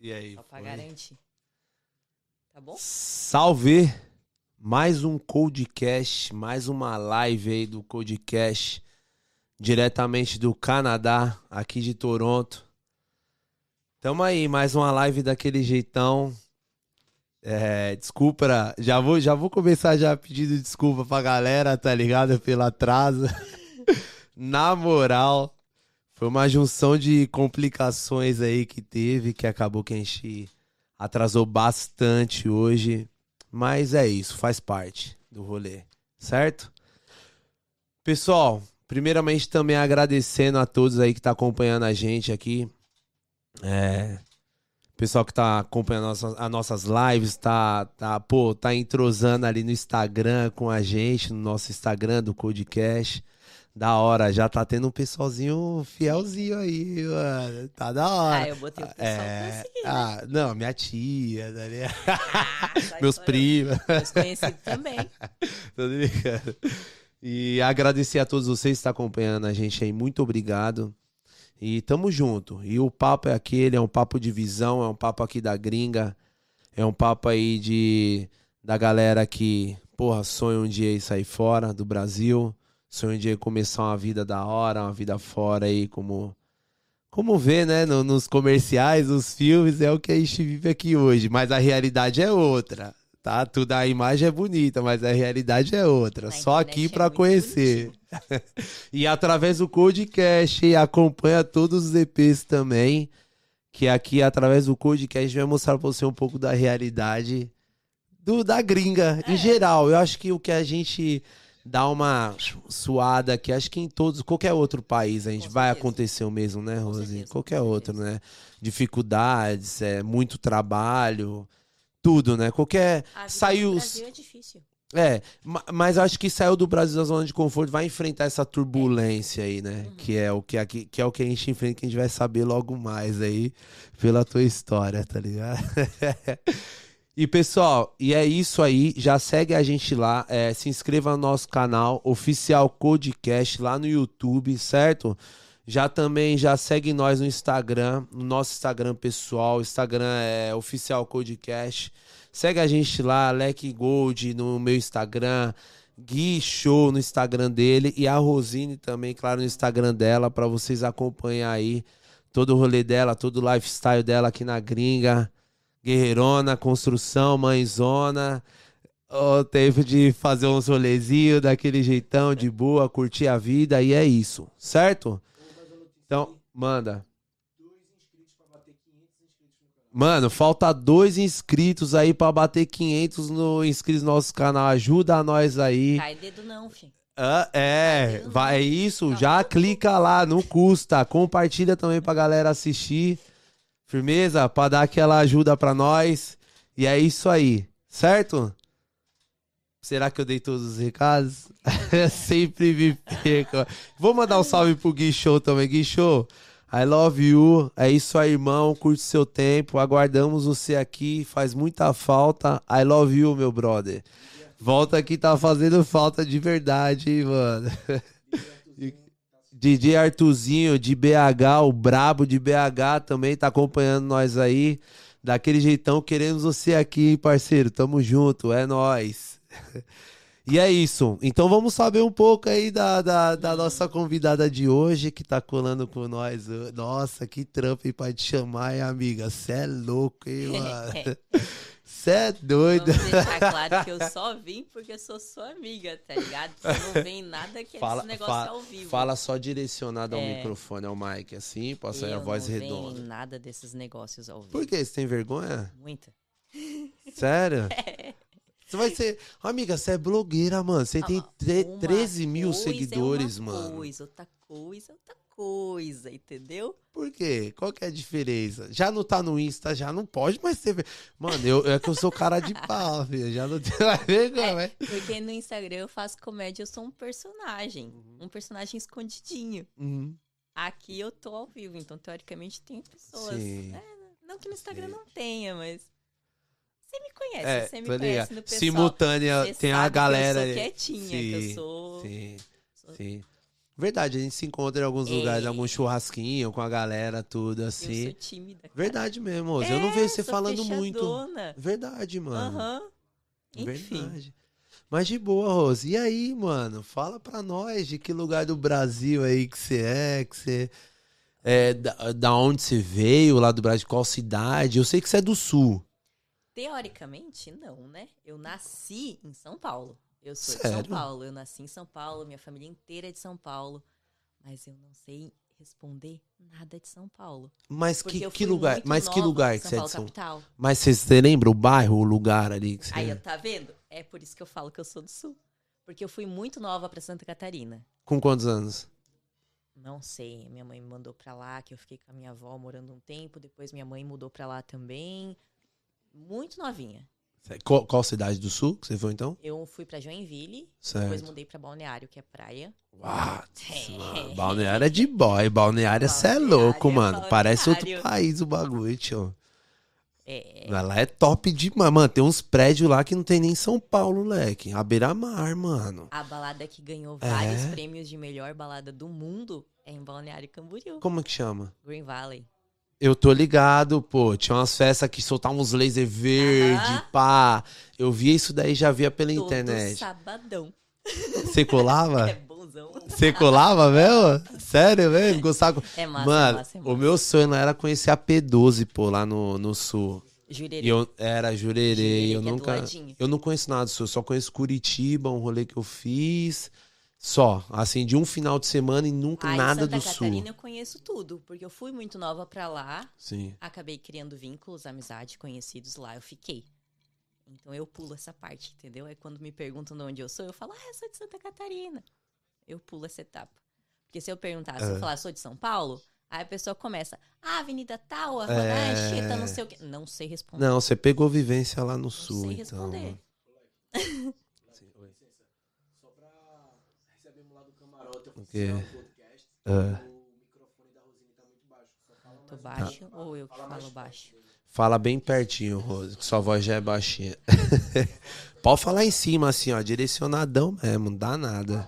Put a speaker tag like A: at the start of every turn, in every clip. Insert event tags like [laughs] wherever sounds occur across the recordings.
A: E aí?
B: Só pra
A: foi?
B: garantir. Tá bom?
A: Salve! Mais um Codecast, mais uma live aí do Codecast, diretamente do Canadá, aqui de Toronto. Tamo aí, mais uma live daquele jeitão. É, desculpa, já vou, já vou começar já pedindo desculpa pra galera, tá ligado? Pelo atraso. [laughs] Na moral, foi uma junção de complicações aí que teve, que acabou que a gente atrasou bastante hoje. Mas é isso, faz parte do rolê, certo? Pessoal, primeiramente também agradecendo a todos aí que tá acompanhando a gente aqui. É, pessoal que tá acompanhando as, as nossas lives, tá, tá, pô, tá entrosando ali no Instagram com a gente, no nosso Instagram do Codecast. Da hora, já tá tendo um pessoalzinho fielzinho aí, mano. Tá da hora.
B: Ah, eu botei o pessoal
A: É,
B: pra seguir, né?
A: ah, não, minha tia, tá? [laughs]
B: Ah, sai [laughs]
A: meus primos.
B: Meus conhecidos também. [laughs]
A: Tô. E agradecer a todos vocês que estão acompanhando a gente aí. Muito obrigado. E tamo junto. E o papo é aquele, é um papo de visão, é um papo aqui da gringa. É um papo aí de da galera que, porra, sonha um dia em sair fora do Brasil. Sonha dia em começar uma vida da hora, uma vida fora aí, como como vê, né, no- nos comerciais, nos filmes, é o que a gente vive aqui hoje, mas a realidade é outra, tá? Tudo a imagem é bonita, mas a realidade é outra.
B: Na
A: Só aqui
B: é
A: pra
B: muito
A: conhecer. [laughs] e através do Codecast, acompanha todos os EPs também, que aqui através do Codecast a gente vai mostrar pra você um pouco da realidade do da gringa em
B: É.
A: geral. Eu acho que o que a gente dá uma suada aqui, acho que em todos, qualquer outro país a gente
B: Com
A: vai
B: certeza.
A: acontecer o mesmo, né, Rose? qualquer outro, né? Dificuldades, é muito trabalho, tudo, né? Qualquer saiu
B: Brasil é difícil.
A: é, ma- mas eu acho que saiu do Brasil da zona de conforto, vai enfrentar essa turbulência aí, né?
B: Uhum.
A: Que é o que, aqui, que é o que a gente enfrenta, que a gente vai saber logo mais aí pela tua história, tá ligado? [laughs] e pessoal, e é isso aí. Já segue a gente lá, é, se inscreva no nosso canal oficial Codecast lá no YouTube, certo? Já também já segue nós no Instagram, no nosso Instagram pessoal, Instagram é oficial Codecast. Segue a gente lá, Alec Gold no meu Instagram, Gui Show no Instagram dele e a Rosine também, claro, no Instagram dela, pra vocês acompanhar aí todo o rolê dela, todo o lifestyle dela aqui na gringa. Guerreirona, construção, mãezona. O tempo de fazer uns rolezinhos daquele jeitão, de boa, curtir a vida e é isso, certo? Então, manda. Mano, falta dois inscritos aí pra bater 500 no inscritos no nosso canal. Ajuda nós aí.
B: Cai dedo não, filho.
A: Ah, é, vai é isso, já clica lá, não custa. Compartilha também pra galera assistir. Firmeza? Pra dar aquela ajuda pra nós. E é isso aí, certo? Será que eu dei todos os recados? [laughs] Sempre me perco. Vou mandar um salve pro Gui também. Gui Show, I love you. É isso aí, irmão. Curte seu tempo. Aguardamos você aqui. Faz muita falta. I love you, meu brother. Volta aqui, tá fazendo falta de verdade, hein, mano. [laughs] DJ Artuzinho de BH, o brabo de BH também tá acompanhando nós aí. Daquele jeitão, queremos você aqui, hein, parceiro. Tamo junto, é nóis. [laughs] E é isso. Então vamos saber um pouco aí da, da, da nossa convidada de hoje que tá colando com nós. Nossa, que trampo aí pra te chamar, hein, amiga? Cê é louco, hein, [laughs] mano? Cê é doido.
B: Vamos deixar [laughs] claro que eu só vim porque eu sou sua amiga, tá ligado? Você não vem nada que é
A: Fala,
B: esse negócio
A: fa-
B: ao vivo.
A: fala só direcionado ao
B: É.
A: microfone, ao mic, assim, posso sair a
B: eu
A: voz
B: não
A: redonda.
B: venho nada desses negócios ao vivo.
A: Por? Você tem vergonha?
B: Muita. [laughs]
A: Sério?
B: É.
A: Você vai ser. Amiga, você é blogueira, mano. Você tem
B: Ah, uma
A: 13 mil seguidores,
B: é uma
A: mano.
B: Coisa, outra coisa, é outra coisa, entendeu?
A: Por quê? Qual que é a diferença? Já não tá no Insta, já não pode mais ver- Mano, eu, é que eu sou cara de pau, [laughs] filho. Já não tenho mais vergonha, mas-
B: Porque no Instagram eu faço comédia, eu sou um personagem. Um personagem escondidinho.
A: Uhum.
B: Aqui eu tô ao vivo, então teoricamente tem pessoas. É, não que no Instagram
A: Sim.
B: não tenha, mas. Você me conhece,
A: É,
B: você me conhece no pessoal.
A: Simultânea, tem a galera.
B: Que eu sou quietinha, que
A: Sim,
B: eu sou.
A: Sim,
B: sou-
A: sim. Verdade, a gente se encontra em alguns
B: É.
A: lugares, algum churrasquinho com a galera, tudo
B: Eu
A: assim.
B: sou tímida. cara.
A: Verdade mesmo, Rose. eu não vejo você
B: É,
A: falando muito.
B: fechadona.
A: Verdade, mano.
B: Aham. Enfim.
A: Verdade. Mas de boa, Rose. E aí, mano? Fala pra nós de que lugar do Brasil aí que você é, que você. É, da, da onde você veio, lá do Brasil, de qual cidade? Eu sei que você é do sul.
B: Teoricamente, não, né? Eu nasci em São Paulo. Eu sou de
A: Sério?
B: São Paulo. Eu nasci em São Paulo, minha família inteira é de São Paulo. Mas eu não sei responder nada de São Paulo.
A: Mas que, que lugar? Mas que lugar que
B: São
A: você é
B: Paulo
A: de São
B: capital.
A: Mas você, lembra o bairro, o lugar ali que você
B: Aí, tá vendo? É por isso que eu falo que eu sou do Sul. Porque eu fui muito nova pra Santa Catarina.
A: Com quantos anos?
B: Não sei, minha mãe me mandou pra lá, que eu fiquei com a minha avó morando um tempo, depois minha mãe mudou pra lá também. Muito novinha.
A: Qual, qual cidade do sul que você foi então?
B: Eu fui pra Joinville, depois
A: Certo.
B: mudei pra Balneário, que é praia.
A: Uau, [laughs]
B: É.
A: Balneário é de boy. Balneário você é
B: Balneário
A: louco,
B: é
A: mano. Parece outro
B: balneário.
A: país o bagulho, tio.
B: É,
A: Lá é top demais. Mano, tem uns prédios lá que não tem nem em São Paulo, leque. A beira-mar, mano.
B: a balada que ganhou
A: É?
B: vários prêmios de melhor balada do mundo é em Balneário Camboriú,
A: Como que chama?
B: Green Valley.
A: Eu tô ligado, pô. Tinha umas festas que soltavam uns laser verde,
B: Aham.
A: pá. Eu via isso daí, já via pela
B: Todo
A: internet.
B: sabadão.
A: Você colava? [laughs]
B: É bonzão.
A: Você colava mesmo? Sério mesmo? Gostava?
B: É massa,
A: Mano,
B: é massa, é
A: o
B: massa.
A: meu sonho era conhecer a P12, pô, lá no, no sul.
B: Jurerê.
A: Eu era jurerê,
B: Jurerê,
A: eu
B: é
A: nunca.
B: ladinho.
A: eu não conheço nada do sul, eu só conheço Curitiba, um rolê que eu fiz. Só, assim, de um final de semana e nunca
B: Aí,
A: nada
B: Santa
A: do
B: Catarina
A: sul.
B: eu conheço tudo, porque eu fui muito nova pra lá,
A: Sim.
B: acabei criando vínculos, amizade, conhecidos lá, eu fiquei. Então eu pulo essa parte, entendeu? Aí quando me perguntam de onde eu sou, eu falo, ah, eu sou de Santa Catarina. Eu pulo essa etapa. Porque se eu perguntar, se
A: É.
B: eu falar, sou de São Paulo, aí a pessoa começa, ah, Avenida tal, a
A: É.
B: Anchieta, não sei o quê. Não sei responder.
A: Não, você pegou vivência lá no
B: Não
A: sul,
B: sei
A: então.
B: responder.
A: O quê? Ah,
B: Tô baixo ou eu que falo baixo?
A: fala bem pertinho, Rose, que sua voz já é baixinha. [laughs] Pode falar em cima, assim, ó, direcionadão mesmo, não dá nada.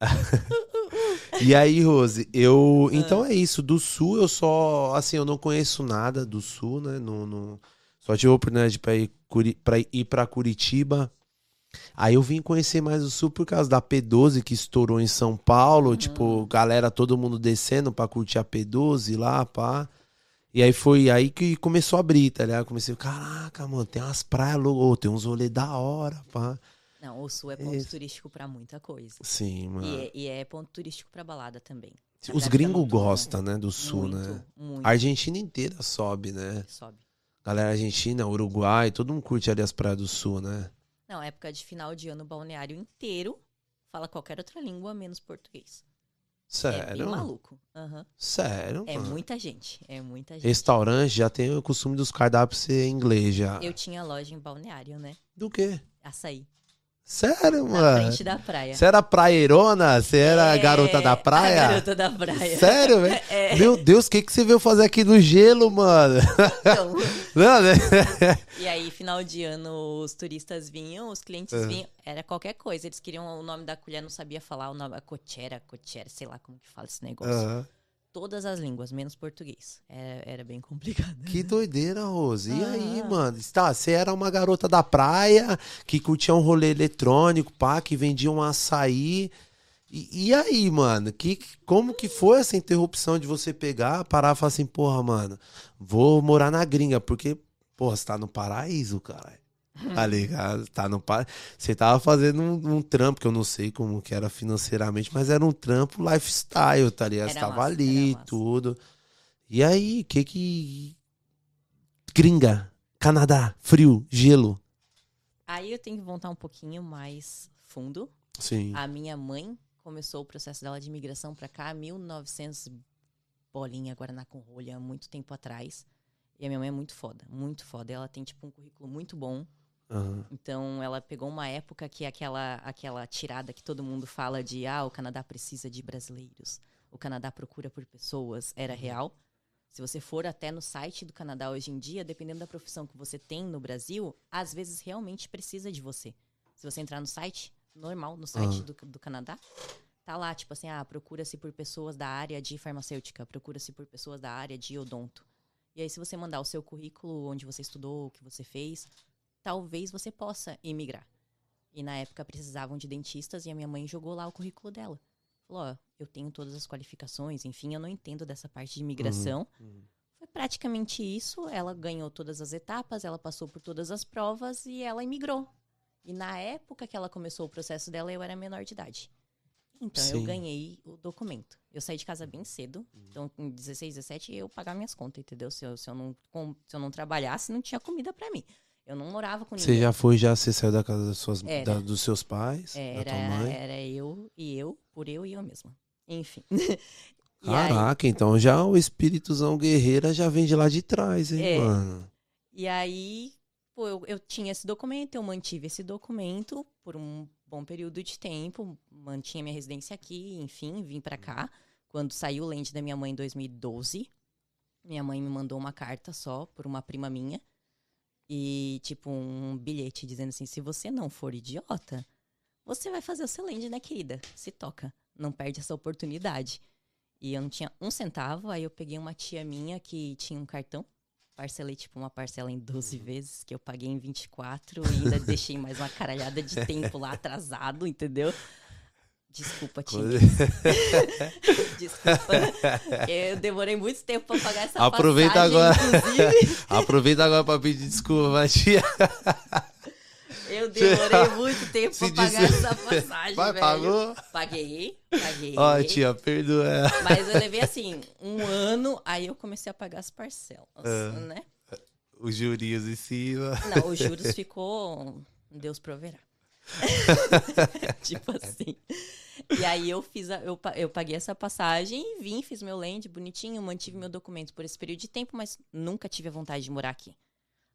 A: [laughs] E aí, Rose, eu. Então é isso. Do sul, eu só. Assim, eu não conheço nada do sul, né? No, no- Só tive a oportunidade pra ir, Curi... pra ir pra Curitiba. Aí eu vim conhecer mais o sul por causa da P12 que estourou em São Paulo. Tipo, galera, todo mundo descendo pra curtir a P12 lá, pá. E aí foi aí que começou a abrir, tá ligado? Comecei, caraca, mano, tem umas praias, louco, tem uns rolês da hora, pá.
B: Não, o Sul é ponto turístico pra muita coisa.
A: Sim, mano.
B: E é, e é ponto turístico pra balada também.
A: Os
B: galera
A: gringos gostam, né, do sul,
B: muito,
A: né?
B: Muito.
A: A Argentina inteira sobe, né?
B: Sobe.
A: Galera Argentina, Uruguai, todo mundo curte ali as praias do sul, né?
B: Não, época de final de ano, balneário inteiro fala qualquer outra língua menos português. É bem
A: Sério?
B: maluco. Aham.
A: Sério,
B: É
A: mano.
B: muita gente. É muita gente.
A: Restaurante já tem o costume dos cardápios ser em inglês já.
B: Eu tinha loja em balneário, né?
A: Do quê?
B: Açaí.
A: Sério,
B: Na
A: mano?
B: frente da praia.
A: Você era praieirona? Você era
B: É,
A: garota da
B: A
A: praia?
B: garota da praia.
A: Sério, velho? [laughs]
B: É.
A: Meu Deus, o que, que você veio fazer aqui no gelo, mano?
B: Então, [laughs]
A: Não, né?
B: e aí, final de ano, os turistas vinham, os clientes
A: É.
B: vinham. Era qualquer coisa. Eles queriam o nome da colher, não sabia falar o nome. A cochera, cochera, sei lá como que fala esse negócio.
A: Aham.
B: Todas as línguas, menos português. Era, era bem [laughs] complicado.
A: Que doideira, Rose. E aí,
B: Ah.
A: mano? Tá, você era uma garota da praia que curtia um rolê eletrônico, pá, que vendia um açaí. E, e aí, mano? Que, como que foi essa interrupção de você pegar, parar e falar assim, porra, mano, vou morar na gringa, porque, porra, você tá no paraíso, cara. [laughs] Tá ligado? Tá no par... Você tava fazendo um, um trampo que eu não sei como que era financeiramente, mas era um trampo lifestyle, tá ligado? Você tava
B: massa,
A: ali, tudo. E aí, que que. Gringa, Canadá, frio, gelo.
B: Aí eu tenho que voltar um pouquinho mais fundo.
A: Sim.
B: A minha mãe começou o processo dela de imigração pra cá em 1900 bolinha Guaraná com rolha, muito tempo atrás. E a minha mãe é muito foda, muito foda. Ela tem tipo um currículo muito bom.
A: Aham.
B: Então ela pegou uma época que aquela aquela tirada que todo mundo fala de ah, o Canadá precisa de brasileiros. O Canadá procura por pessoas, era real. Se você for até no site do Canadá hoje em dia, dependendo da profissão que você tem no Brasil, às vezes realmente precisa de você. Se você entrar no site, normal, no site
A: Ah.
B: do, do Canadá, tá lá, tipo assim, ah, procura-se por pessoas da área de farmacêutica, procura-se por pessoas da área de odonto. E aí, se você mandar o seu currículo, onde você estudou, o que você fez, talvez você possa imigrar. E na época precisavam de dentistas e a minha mãe jogou lá o currículo dela. Falou, ó, eu tenho todas as qualificações, enfim, eu não entendo dessa parte de imigração.
A: Uhum.
B: Foi praticamente isso. Ela ganhou todas as etapas, ela passou por todas as provas e ela imigrou. E na época que ela começou o processo dela, eu era menor de idade. Então eu
A: Sim.
B: ganhei o documento. Eu saí de casa bem cedo. Então, com 16, 17, eu pagava minhas contas, entendeu? Se eu, se eu, não, se eu não trabalhasse, não tinha comida pra mim. Eu não morava com
A: Você
B: ninguém.
A: já foi, já você saiu da casa das suas, da- dos seus pais, da
B: Era,
A: tua mãe?
B: era eu e eu, por eu e eu mesma. Enfim. [laughs] E aí-
A: Caraca, então já o espírituzão guerreira já vem de lá de trás, hein,
B: É.
A: mano?
B: E aí, pô, eu, eu tinha esse documento, eu mantive esse documento por um bom período de tempo, mantinha minha residência aqui, enfim, vim pra cá. Quando saiu o lente da minha mãe em 2012, minha mãe me mandou uma carta só por uma prima minha. E, tipo, um bilhete dizendo assim: se você não for idiota, você vai fazer o seu land, né, querida? Se toca. Não perde essa oportunidade. E eu não tinha um centavo, aí eu peguei uma tia minha que tinha um cartão parcelei tipo uma parcela em 12 vezes, que eu paguei em 24 e ainda deixei mais uma caralhada de tempo lá [laughs] atrasado, entendeu? Desculpa, tia. [laughs] Desculpa. Eu demorei muito tempo pra pagar essa
A: Aproveita
B: passagem,
A: agora. [laughs] Aproveita agora pra pedir desculpa, tia.
B: Eu demorei muito tempo pra pagar essa passagem,
A: Vai,
B: velho.
A: pagou?
B: Paguei, paguei.
A: Ó, tia, perdoa.
B: Mas eu levei assim, um ano, aí eu comecei a pagar as parcelas,
A: Ah.
B: né?
A: Os jurinhos em cima.
B: Não, os juros ficou. Deus proverá. [laughs] tipo assim. E aí eu fiz a- eu, eu paguei essa passagem e vim, fiz meu land bonitinho, mantive meu documento por esse período de tempo, mas nunca tive a vontade de morar aqui.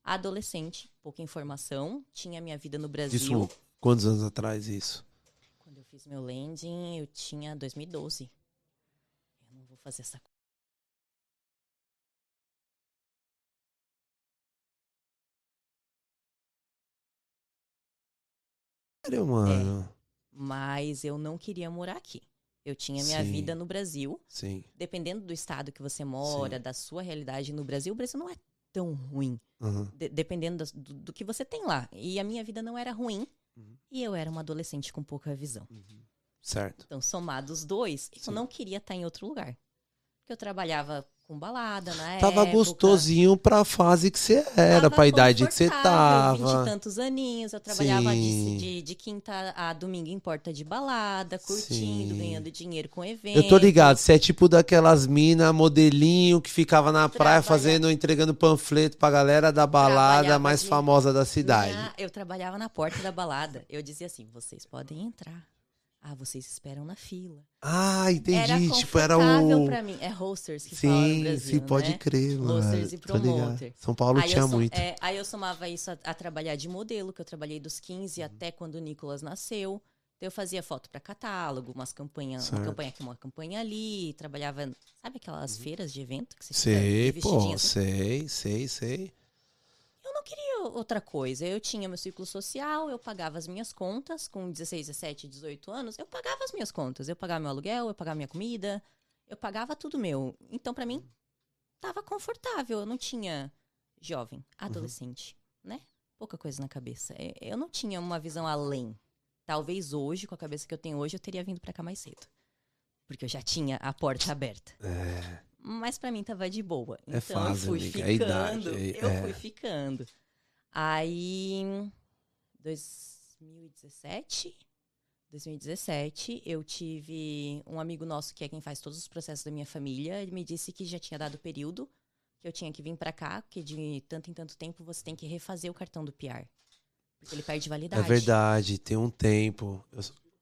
B: Adolescente, pouca informação, tinha minha vida no Brasil.
A: Isso, quantos anos atrás isso?
B: Quando eu fiz meu landing, eu tinha 2012. Eu não vou fazer essa
A: Sério, mano?
B: mas eu não queria morar aqui. Eu tinha minha
A: Sim.
B: vida no Brasil.
A: Sim.
B: dependendo do estado que você mora,
A: Sim.
B: da sua realidade no Brasil, o Brasil não é tão ruim.
A: Uhum.
B: de- dependendo das- do, do que você tem lá. E a minha vida não era ruim.
A: Uhum.
B: E eu era uma adolescente com pouca visão.
A: Certo.
B: Então, somados os dois,
A: Sim.
B: eu não queria estar em outro lugar. Porque eu trabalhava com balada na
A: Tava
B: época.
A: gostosinho pra fase que você era,
B: Tava
A: pra idade que você tava.
B: tantos aninhos, eu trabalhava de, de, de quinta a domingo em porta de balada, curtindo,
A: Sim.
B: ganhando dinheiro com evento.
A: Eu tô ligado, você é tipo daquelas mina modelinho que ficava na praia fazendo, entregando panfleto pra galera da balada mais
B: de-
A: famosa da cidade.
B: Eu trabalhava na porta da balada. Eu dizia assim: vocês podem entrar. Ah, vocês esperam na fila.
A: Ah, entendi.
B: Era
A: tipo, era o.
B: pra mim. É hosters que fala no
A: Sim,
B: Brasil,
A: sim, pode
B: né?
A: crer, mano.
B: Hosters e promoter.
A: São Paulo
B: Aí
A: tinha
B: som-
A: muito.
B: é, aí eu somava isso a, a trabalhar de modelo, que eu trabalhei dos 15
A: Uhum.
B: até quando o Nicolas nasceu. Então eu fazia foto pra catálogo, umas campanhas, uma campanha aqui, uma campanha ali, trabalhava, sabe aquelas feiras de evento que você
A: Uhum. Sei, pô,
B: assim?
A: sei, sei, sei.
B: Outra coisa. Eu tinha meu ciclo social, eu pagava as minhas contas. Com 16, 17, 18 anos, eu pagava as minhas contas. Eu pagava meu aluguel, eu pagava minha comida, eu pagava tudo meu. Então, pra mim, tava confortável. Eu não tinha jovem, adolescente, né? Pouca coisa na cabeça. É, Eu não tinha uma visão além. Talvez hoje, com a cabeça que eu tenho hoje, eu teria vindo pra cá mais cedo. Porque eu já tinha a porta aberta.
A: É,
B: Mas pra mim tava de boa.
A: É
B: Então
A: fase,
B: eu fui
A: amiga,
B: ficando.
A: é idade, é-
B: eu
A: é.
B: fui ficando. Aí, 2017, 2017, eu tive um amigo nosso que é quem faz todos os processos da minha família. Ele me disse que já tinha dado período, que eu tinha que vir pra cá, que de tanto em tanto tempo você tem que refazer o cartão do PR. Porque ele perde
A: é
B: validade.
A: verdade, tem um tempo. Eu-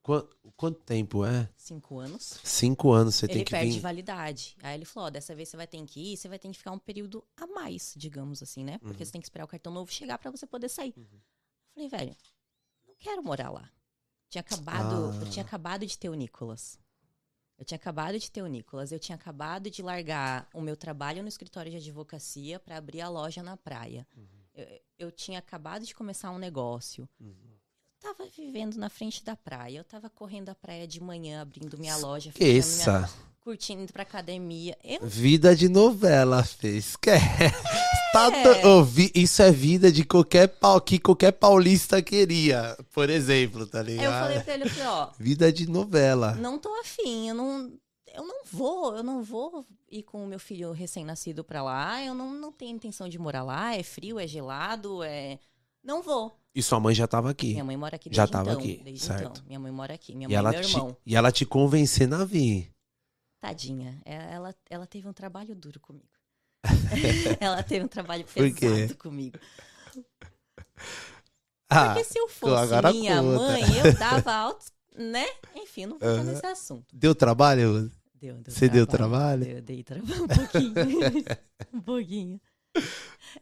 A: Quanto, quanto tempo é?
B: Cinco anos.
A: Cinco anos você tem
B: ele
A: que
B: perde
A: vir.
B: validade. Aí ele falou, ó, dessa vez você vai ter que ir, você vai ter que ficar um período a mais, digamos assim, né? Porque
A: Uhum.
B: você tem que esperar o cartão novo chegar pra você poder sair. Eu falei, velho, não quero morar lá. Tinha acabado, eu
A: Ah.
B: tinha acabado de ter o Nicolas. Eu tinha acabado de ter o Nicolas, eu tinha acabado de largar o meu trabalho no escritório de advocacia pra abrir a loja na praia.
A: Uhum.
B: Eu, eu tinha acabado de começar um negócio.
A: Uhum.
B: Tava vivendo na frente da praia. Eu tava correndo a praia de manhã, abrindo minha loja,
A: Esqueça.
B: minha, curtindo indo pra academia. Eu
A: Vida de novela, fez. Quer. Tá
B: É.
A: to- Isso é vida de qualquer pau que qualquer paulista queria, por exemplo, tá
B: Aí eu
A: ligado?
B: falei pra ele, eu falei, ó,
A: Vida de novela.
B: não tô afim, eu não, eu não vou, eu não vou ir com o meu filho recém-nascido pra lá, eu não, não tenho intenção de morar lá, é frio, é gelado, é... Não vou.
A: E sua mãe já tava aqui.
B: Minha mãe mora aqui
A: Já tava
B: então.
A: aqui,
B: desde
A: certo.
B: então. Minha mãe mora aqui, minha
A: E
B: mãe
A: ela,
B: e meu
A: te,
B: irmão.
A: e ela te convencendo a vir.
B: Tadinha, é- ela, ela teve um trabalho duro comigo. [laughs] ela teve um trabalho pesado comigo.
A: Ah,
B: Porque se eu fosse minha
A: conta.
B: mãe, eu dava altos, né? Enfim, não vou
A: Aham.
B: nesse assunto.
A: deu trabalho?
B: Deu, deu
A: Você deu trabalho?
B: Deu, dei trabalho [laughs] um pouquinho. [laughs] um pouquinho.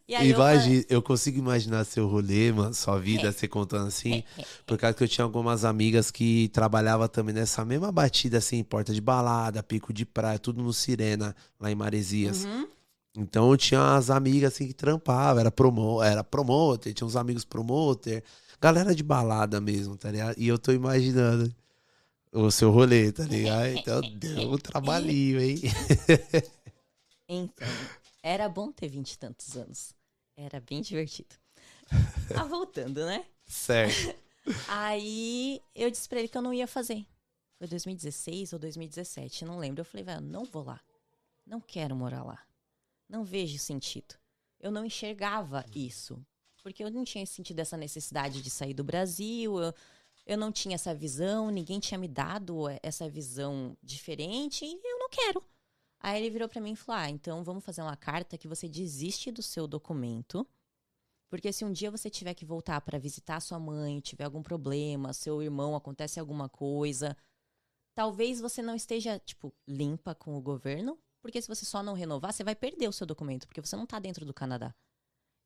B: E aí eu
A: Imagina, eu, consigo imaginar seu rolê, mano, sua vida, você contando assim.
B: falei,
A: Por causa que eu tinha algumas amigas que trabalhavam também nessa mesma batida, assim, porta de balada, pico de praia, tudo no Sirena, lá em Maresias.
B: uhum,
A: Então eu tinha as amigas assim que trampavam, era, promo, era promoter, tinha uns amigos promoter, galera de balada mesmo, tá ligado? E eu tô imaginando o seu rolê, tá ligado? [laughs] Então deu um trabalhinho, hein?
B: Então, era bom ter vinte e tantos anos. Era bem divertido. Ah, [laughs] voltando, né?
A: certo. [laughs]
B: Aí eu disse pra ele que eu não ia fazer. Foi 2016 ou 2017, não lembro. Eu falei, velho, não vou lá. Não quero morar lá. Não vejo sentido. Eu não enxergava isso. Porque eu não tinha sentido essa necessidade de sair do Brasil. Eu, eu não tinha essa visão, ninguém tinha me dado eh, essa visão diferente e eu não quero. Aí ele virou pra mim e falou: Ah, então vamos fazer uma carta que você desiste do seu documento. Porque se um dia você tiver que voltar pra visitar sua mãe, tiver algum problema, seu irmão acontece alguma coisa, talvez você não esteja, tipo, limpa com o governo, porque se você só não renovar, você vai perder o seu documento, porque você não tá dentro do Canadá.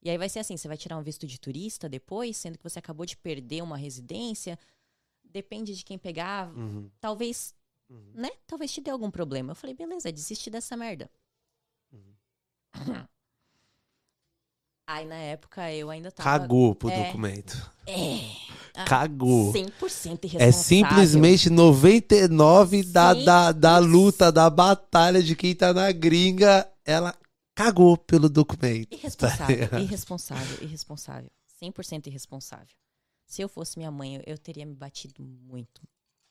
B: E aí vai ser assim, você vai tirar um visto de turista depois, sendo que você acabou de perder uma residência. Depende de quem pegar,
A: Uhum,
B: talvez,
A: uhum.
B: né? Talvez te dê algum problema. Eu falei, beleza, desiste dessa merda.
A: Uhum.
B: Aí na época eu ainda tava.
A: Cagou pro
B: É.
A: documento.
B: É. Ah,
A: Cagou.
B: 100% irresponsável.
A: É simplesmente 99 da, da, da
B: Sim.
A: luta, da batalha de quem tá na gringa. Ela cagou pelo documento.
B: Irresponsável,
A: Tá [laughs]
B: irresponsável, irresponsável. 100% irresponsável. Se eu fosse minha mãe, eu teria me batido muito,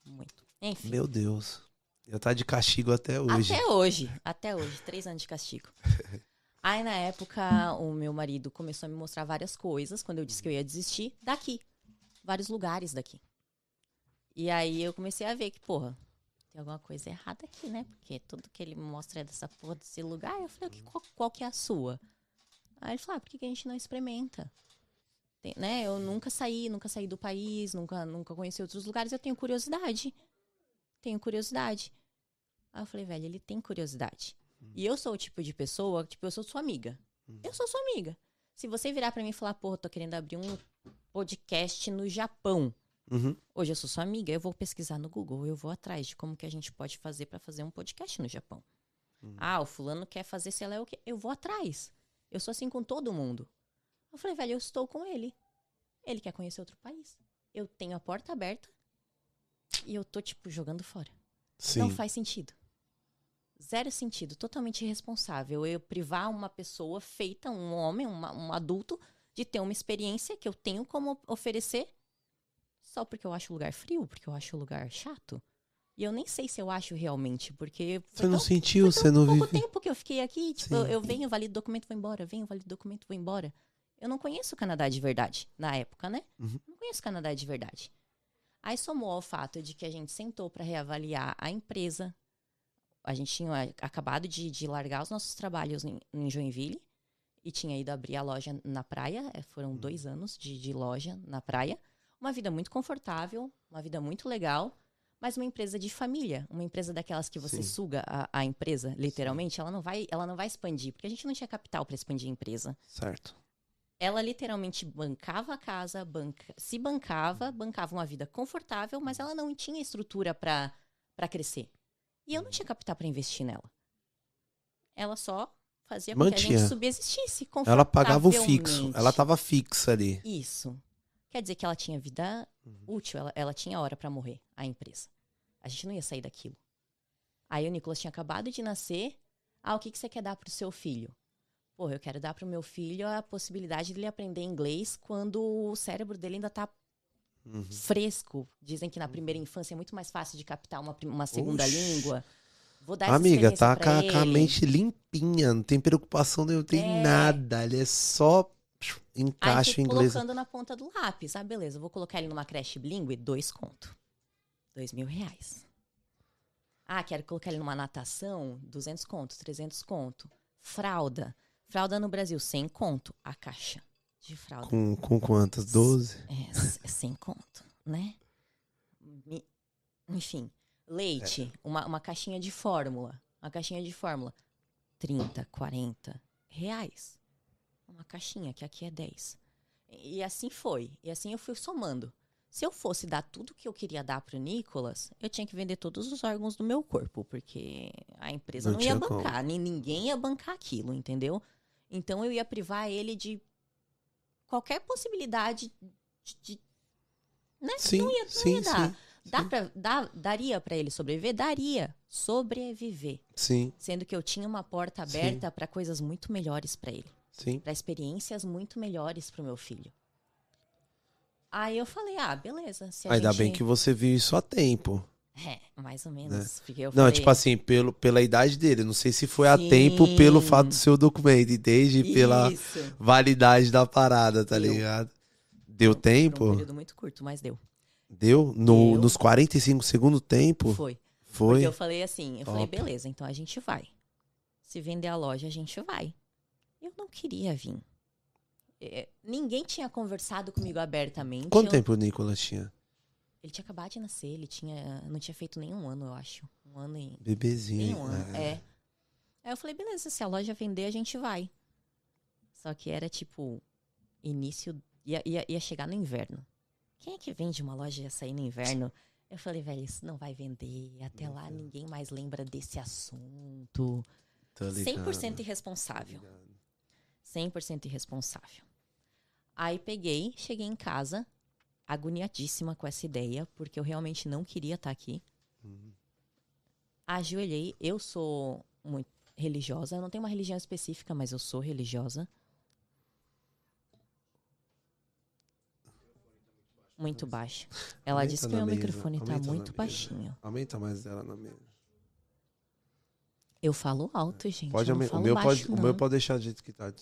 B: muito. Enfim,
A: Meu Deus. Eu tá de castigo até hoje.
B: até hoje, até hoje, três anos de castigo. [laughs] Aí, na época, o meu marido começou a me mostrar várias coisas, quando eu disse que eu ia desistir, daqui. Vários lugares daqui. E aí eu comecei a ver que, porra, tem alguma coisa errada aqui, né? Porque tudo que ele mostra é dessa porra desse lugar. Eu falei, "Que- qual, qual que é a sua? Aí ele falou, ah, por que, que a gente não experimenta? Tem- né? Eu nunca saí, nunca saí do país, nunca, nunca conheci outros lugares, eu tenho curiosidade. Tenho curiosidade. Aí eu falei, velho, ele tem curiosidade. E eu sou o tipo de pessoa, tipo, eu sou sua amiga. Eu sou sua amiga. Se você virar pra mim e falar, porra, tô querendo abrir um podcast no Japão.
A: Uhum.
B: Hoje eu sou sua amiga, eu vou pesquisar no Google, eu vou atrás de como que a gente pode fazer pra fazer um podcast no Japão. Ah, o fulano quer fazer sei lá o quê. Eu vou atrás. Eu sou assim com todo mundo. Eu falei, velho, eu estou com ele. Ele quer conhecer outro país. Eu tenho a porta aberta e eu tô, tipo, jogando fora.
A: Sim.
B: Não faz sentido. Zero sentido, totalmente irresponsável. Eu privar uma pessoa feita, um homem, uma- um adulto, de ter uma experiência que eu tenho como oferecer só porque eu acho o lugar frio, porque eu acho o lugar chato. E eu nem sei se eu acho realmente, porque.
A: Você não
B: tão-
A: sentiu, você não
B: pouco
A: vive.
B: tempo que eu fiquei aqui. Tipo, eu, eu venho, valido documento, vou embora. Venho, valido documento, vou embora. Eu não conheço o Canadá de verdade, na época, né?
A: Uhum.
B: Não conheço o Canadá de verdade. Aí somou ao fato de que a gente sentou para reavaliar a empresa. A gente tinha acabado de, de largar os nossos trabalhos em, em Joinville e tinha ido abrir a loja na praia. Eh, Foram dois anos de, de loja na praia. Uma vida muito confortável, uma vida muito legal, mas uma empresa de família, uma empresa daquelas que você
A: Sim.
B: suga a, a empresa, literalmente, ela não vai, ela não vai expandir, porque a gente não tinha capital para expandir a empresa
A: Certo.
B: Ela literalmente bancava a casa, banca- se bancava, bancava uma vida confortável, mas ela não tinha estrutura para crescer. E eu não tinha capital para investir nela. Ela só fazia com que a
A: Mantinha.
B: gente subsistisse
A: Ela pagava o fixo. Ela tava fixa ali.
B: Isso. Quer dizer que ela tinha vida útil, ela, ela tinha hora pra morrer, a empresa. A gente não ia sair daquilo. Aí o Nicolas tinha acabado de nascer. Ah, o que, que você quer dar pro seu filho? Porra, eu quero dar pro meu filho a possibilidade dele aprender inglês quando o cérebro dele ainda tá
A: Uhum.
B: fresco. Dizem que na primeira infância é muito mais fácil de captar uma, uma segunda
A: Oxi.
B: língua. Vou dar
A: Amiga, tá com a, com a
B: ele.
A: mente limpinha, não tem preocupação nenhuma, não tem
B: É.
A: nada. Ele é só encaixa em inglês.
B: colocando na ponta do lápis. Ah, beleza, vou colocar ele numa creche bilíngue, dois conto. Dois mil reais. Ah, quero colocar ele numa natação, 200 conto, 300 conto. Fralda. Fralda no Brasil, 100 conto. A caixa de fralda.
A: Com, com quantas? 12?
B: É, é 100 conto, né? Enfim, leite, uma, uma caixinha de fórmula. Uma caixinha de fórmula. 30, 40 reais. Uma caixinha, que aqui é 10. E assim foi. E assim eu fui somando. Se eu fosse dar tudo que eu queria dar pro Nicolas, eu tinha que vender todos os órgãos do meu corpo, porque a empresa
A: Não
B: não, ia
A: tinha como.
B: bancar, nem ninguém ia bancar aquilo, entendeu? Então eu ia privar ele de qualquer possibilidade de, de- né?
A: Sim,
B: não ia, não
A: sim,
B: ia dar.
A: sim.
B: Dá pra, dá, daria pra ele sobreviver? Daria. Sobreviver.
A: Sim,
B: Sendo que eu tinha uma porta aberta pra coisas muito melhores pra ele.
A: sim.
B: Pra experiências muito melhores pro meu filho. Aí eu falei, ah, beleza.
A: Ainda
B: gente...
A: bem que você viu isso a tempo. [laughs]
B: É, mais ou menos. Porque eu
A: Não,
B: falei,
A: tipo assim, pelo, pela idade dele. Não sei se foi a
B: Sim.
A: tempo pelo fato do seu documento, entende? Pela
B: Isso.
A: validade da parada, tá
B: Deu.
A: ligado? Deu
B: um
A: tempo?
B: período muito curto, mas deu.
A: Deu? No,
B: Deu.
A: Nos 45 segundos tempo?
B: Foi.
A: Foi?
B: Porque eu falei assim, eu falei, beleza, então a gente vai. Se vender a loja, a gente vai. Eu não queria vir. É, ninguém tinha conversado comigo abertamente.
A: Quanto
B: eu-
A: tempo o Nicolas tinha?
B: Ele tinha acabado de nascer, ele tinha. Não tinha feito nenhum ano, eu acho. Um ano e.
A: Bebezinho.
B: Nem um ano.
A: é.
B: É. Aí eu falei, beleza, se a loja vender, a gente vai. Só que era tipo, início. Ia, ia, ia chegar no inverno. Quem é que vende uma loja e ia sair no inverno? Eu falei, velho, isso não vai vender. Até lá ninguém mais lembra desse assunto.
A: Tô ligado.
B: 100% irresponsável. 100% irresponsável. Aí peguei, cheguei em casa, agoniadíssima com essa ideia, porque eu realmente não queria estar aqui.
A: Uhum.
B: Ajoelhei, eu sou muito religiosa, eu não tenho uma religião específica, mas eu sou religiosa. Muito baixo. Ela
A: Aumenta
B: disse que meu
A: mesa,
B: microfone tá
A: na
B: muito baixinho.
A: Aumenta mais dela na mesa.
B: Eu falo alto, gente.
A: Pode
B: não.
A: O
B: falo
A: meu
B: baixo,
A: pode, o meu
B: não.
A: pode deixar do jeito que tá.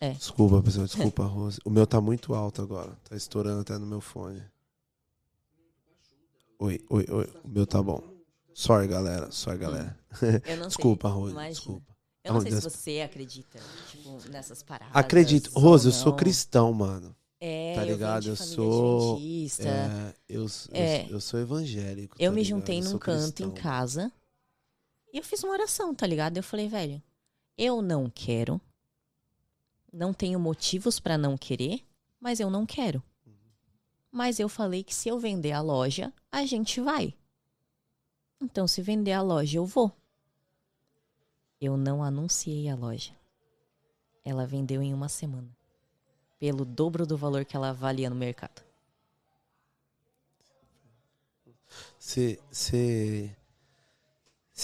B: É.
A: Desculpa, pessoal. [laughs] Desculpa, Rose. O meu tá muito alto agora. Tá estourando até no meu fone. Oi, oi, oi. O meu tá bom. Sorry, galera. Sorry, galera.
B: Eu [laughs] não
A: Desculpa,
B: sei.
A: Rose.
B: imagina.
A: Desculpa.
B: Eu não sei
A: Deus.
B: se você acredita, tipo, nessas paradas.
A: Acredito. Rose, eu sou cristão, mano.
B: É,
A: tá
B: eu
A: ligado? Eu
B: família
A: sou-. É, eu, eu,
B: É.
A: eu sou evangélico.
B: Eu
A: tá
B: me
A: ligado?
B: juntei
A: Eu
B: num canto em
A: cristão.
B: casa e eu fiz uma oração, tá ligado? Eu falei, velho, eu não quero, não tenho motivos pra não querer, mas eu não quero. Mas eu falei que se eu vender a loja, a gente vai. Então, se vender a loja, eu vou. Eu não anunciei a loja. Ela vendeu em uma semana. Pelo dobro do valor que ela valia no mercado.
A: Você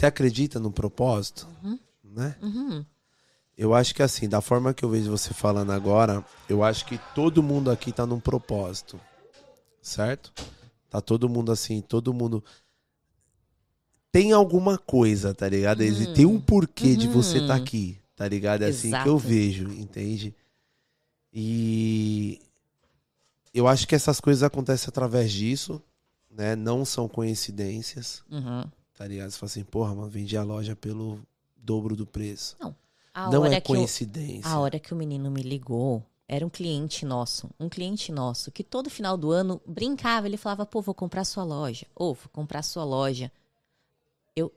A: acredita no propósito?
B: Uhum.
A: Né?
B: Uhum.
A: Eu acho que assim, da forma que eu vejo você falando agora, eu acho que todo mundo aqui tá num propósito. Certo? Tá todo mundo assim, todo mundo tem alguma coisa, tá ligado?
B: Uhum.
A: Tem um porquê de você
B: Uhum.
A: estar aqui, tá ligado? É assim que
B: Exato.
A: eu vejo, entende? E eu acho que essas coisas acontecem através disso, né? Não são coincidências,
B: Uhum.
A: tá ligado? Você fala assim, porra, mano, vendi a loja pelo dobro do preço.
B: A
A: não é
B: eu-
A: coincidência.
B: A hora que o menino me ligou, era um cliente nosso, um cliente nosso, que todo final do ano brincava, ele falava, pô, vou comprar sua loja, ou vou comprar sua loja. Eu,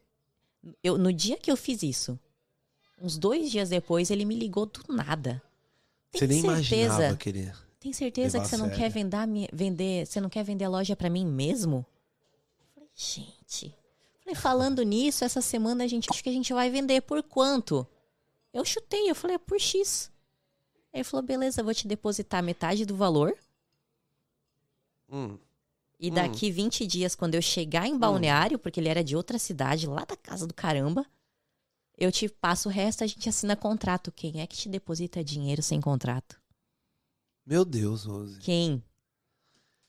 B: eu, no dia que eu fiz isso, uns dois dias depois, ele me ligou do nada. Tem
A: Você nem
B: certeza,
A: imaginava que ele...
B: tem certeza que você não quer vender, vender, você não quer vender a loja pra mim mesmo? Falei, gente. Falei, falando nisso, essa semana a gente acho que a gente vai vender por quanto? Eu chutei, eu falei, é por X. Aí ele falou, beleza, vou te depositar metade do valor.
A: Hum.
B: E daqui 20 dias, quando eu chegar em Balneário, porque ele era de outra cidade, lá da casa do caramba, eu te passo o resto, a gente assina contrato. Quem é que te deposita dinheiro sem contrato?
A: Meu Deus, Rose.
B: Quem?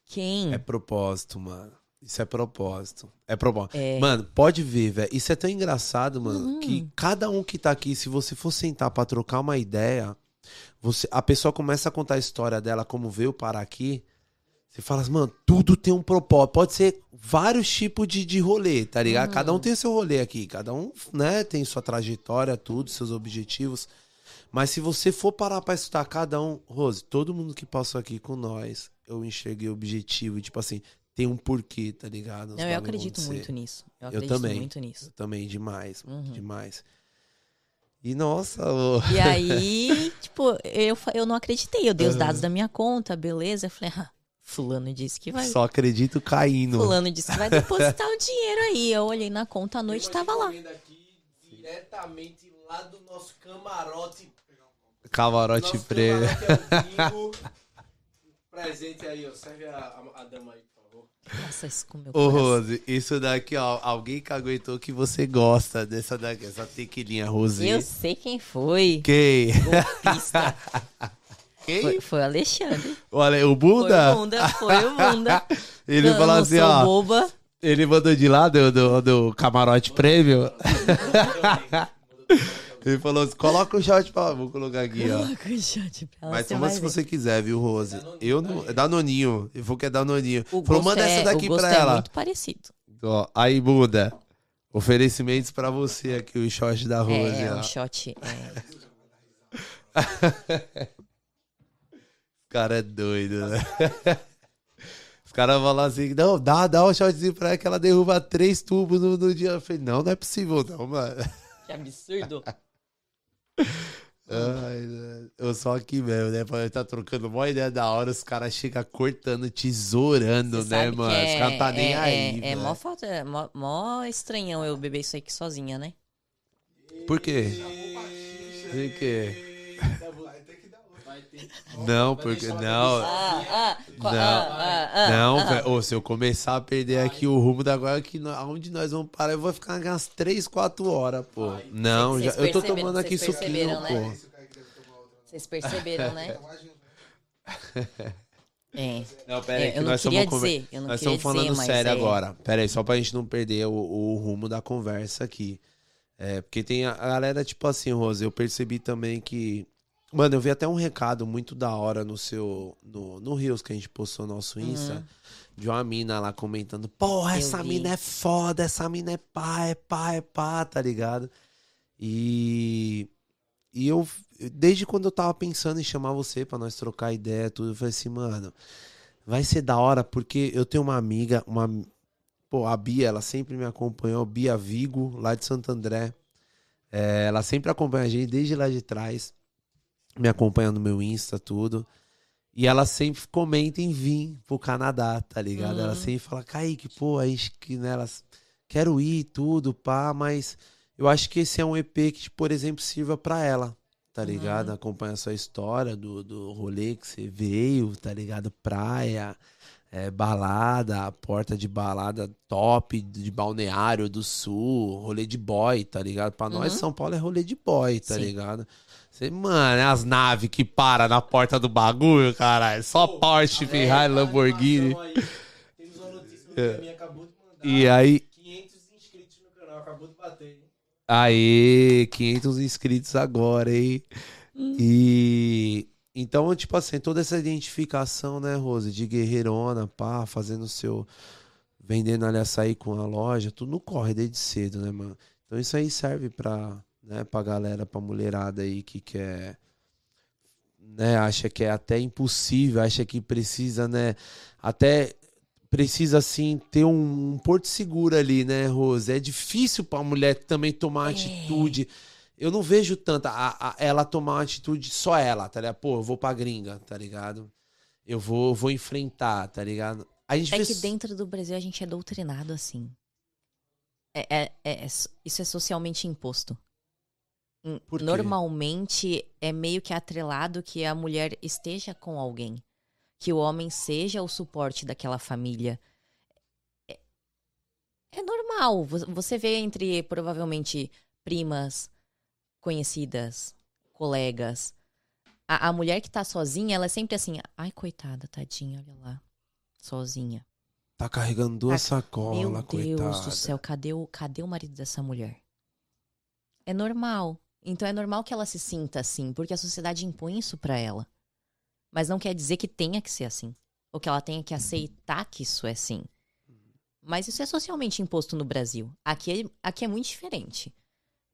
B: Quem?
A: É propósito, mano. Isso é propósito. É propósito.
B: É.
A: Mano, pode ver, velho. Isso é tão engraçado, mano,
B: Uhum.
A: que cada um que tá aqui, se você for sentar pra trocar uma ideia, você, a pessoa começa a contar a história dela, como veio parar aqui. Você fala assim, mano, tudo tem um propósito. Pode ser vários tipos de, de rolê, tá ligado?
B: Uhum.
A: Cada um tem seu rolê aqui. Cada um, né, tem sua trajetória, tudo, seus objetivos. Mas se você for parar pra estudar cada um, Rose, todo mundo que passou aqui com nós, eu enxerguei objetivo, e, tipo assim, tem um porquê, tá ligado?
B: Não, eu acredito
A: acontecer.
B: muito nisso. Eu
A: Eu
B: acredito
A: também.
B: muito nisso.
A: Eu também, demais,
B: Uhum.
A: demais. E nossa,
B: E aí, [laughs] tipo, eu, eu não acreditei. Eu dei os
A: Uhum.
B: dados da minha conta, beleza. Eu falei, ah, fulano disse que vai.
A: só acredito caindo.
B: Fulano disse que vai [laughs] depositar o dinheiro aí. Eu olhei na conta à noite e tava lá.
A: aqui diretamente lá do nosso camarote. Camarote
B: é
A: preto. [laughs]
C: Presente aí, ó. Serve a, a, a dama aí.
B: Nossa, isso com meu
A: Ô,
B: coração.
A: Rose, isso daqui, ó, alguém que aguentou que você gosta dessa daqui, essa tequilinha, Rose.
B: Eu sei quem foi.
A: Quem?
B: Golpista. [laughs]
A: Quem?
B: Foi, foi o Alexandre.
A: Olha, o
B: Foi
A: Bunda?
B: o Bunda, foi o Bunda. [laughs]
A: Ele falou assim, ó.
B: boba.
A: Ele mandou de lá do, do, do camarote prêmio. Ele falou assim: coloca o shot pra. Vou colocar aqui, ó.
B: Coloca o shot pra ela,
A: Mas
B: vai
A: se
B: ver.
A: você quiser, viu, Rose? Eu não. É Danoninho. Eu vou que é Danoninho.
B: O
A: Falou, manda
B: é,
A: essa daqui
B: o gosto
A: pra
B: é
A: ela.
B: muito parecido.
A: Ó, aí, Buda. Oferecimentos pra você aqui, o shot da Rose.
B: É, é
A: ó.
B: um shot. é.
A: Os cara é doido, né? [laughs] Os caras falam assim, não, dá, dá um shotzinho pra ela que ela derruba três tubos no, no dia. Eu falei, não, não é possível não, mano.
B: Que absurdo. [laughs]
A: Ai, né? eu só aqui mesmo, né? Pra estar trocando uma ideia da hora, os caras chegam cortando, tesourando,
B: Você
A: né,
B: sabe
A: mano?
B: que
A: Os caras tá nem
B: é,
A: aí,
B: É, é mó, falta, é mó, mó estranhão eu beber isso aqui sozinha, né?
A: Por quê? Por quê? Não, porque... Não,
B: Ah, ah,
A: Não.
B: ah, ah, ah,
A: não,
B: ah.
A: velho. Se eu começar a perder aqui o rumo da agora, que aonde nós vamos parar, eu vou ficar umas 3, 4 horas, pô. Não, já, eu tô tomando aqui
B: vocês
A: suquinho,
B: perceberam, né?
A: pô.
B: Vocês perceberam, né? [laughs] É.
A: Não, pera aí,
B: É, eu não
A: nós
B: queria
A: estamos conver-
B: dizer, eu não
A: Nós
B: queria
A: estamos falando
B: dizer,
A: sério
B: é-
A: agora. Pera aí, só pra gente não perder o, o rumo da conversa aqui. É, porque tem a, a galera, tipo assim, Rose, eu percebi também que. Mano, eu vi até um recado muito da hora no seu. No, no Rios que a gente postou no nosso Insta. De uma mina lá comentando: Porra,
B: Uhum. Eu
A: essa
B: vi.
A: mina é foda, essa mina é pá, é pá, é pá, tá ligado? E. E eu, desde quando eu tava pensando em chamar você pra nós trocar ideia, tudo, eu falei assim, mano, vai ser da hora, porque eu tenho uma amiga, uma. Pô, a Bia, ela sempre me acompanhou, Bia Vigo, lá de Santo André. É, ela sempre acompanha a gente desde lá de trás, me acompanha no meu Insta, tudo. E ela sempre comenta em vir pro Canadá, tá ligado? Ela
B: Uhum.
A: sempre fala, Kaique, pô, aí que né, elas quero ir, tudo, pá, mas eu acho que esse é um EP que, por exemplo, sirva pra ela, tá ligado? Acompanha a sua história do, do rolê que você veio, tá ligado? Praia, é, balada, porta de balada top, de balneário do sul, rolê de boy, tá ligado? Pra nós,
B: Uhum.
A: São Paulo é rolê de boy, tá
B: Sim.
A: ligado? Você, mano, é as naves que param na porta do bagulho, caralho. Só Porsche, Ferrari, Lamborghini.
C: Temos uma notícia no
A: É.
C: acabou de mandar.
A: E aí,
C: 500 inscritos no canal, acabou de bater. hein?
A: Aê, 500 inscritos agora, hein?
B: Hum.
A: E então, tipo assim, toda essa identificação, né, Rose, de guerreirona, pá, fazendo seu vendendo ali açaí com a loja, tudo não corre desde cedo, né, mano? Então isso aí serve pra, né, pra galera, pra mulherada aí que quer né, acha que é até impossível, acha que precisa, né, até precisa assim ter um, um porto seguro ali, né, Rose? É difícil pra mulher também tomar
B: É.
A: atitude. Eu não vejo tanta a, a- ela tomar uma atitude só ela, tá ligado? Pô, eu vou pra gringa, tá ligado? Eu vou, vou enfrentar, tá ligado? A gente
B: É que dentro do Brasil a gente é doutrinado assim. É, é- é- é so- isso é socialmente imposto.
A: Quê?
B: Normalmente é meio que atrelado que a mulher esteja com alguém, que o homem seja o suporte daquela família. É, é normal. Vo- Você vê entre provavelmente primas, conhecidas, colegas. A, a mulher que tá sozinha, ela é sempre assim: ai, coitada, tadinha, olha lá. Sozinha.
A: Tá carregando duas sacolas,
B: Meu Deus
A: coitada.
B: do céu, cadê o, cadê o marido dessa mulher? É normal. Então é normal que ela se sinta assim, porque a sociedade impõe isso pra ela. Mas não quer dizer que tenha que ser assim. Ou que ela tenha que aceitar que isso é assim. Mas isso é socialmente imposto no Brasil. Aqui é, aqui é muito diferente.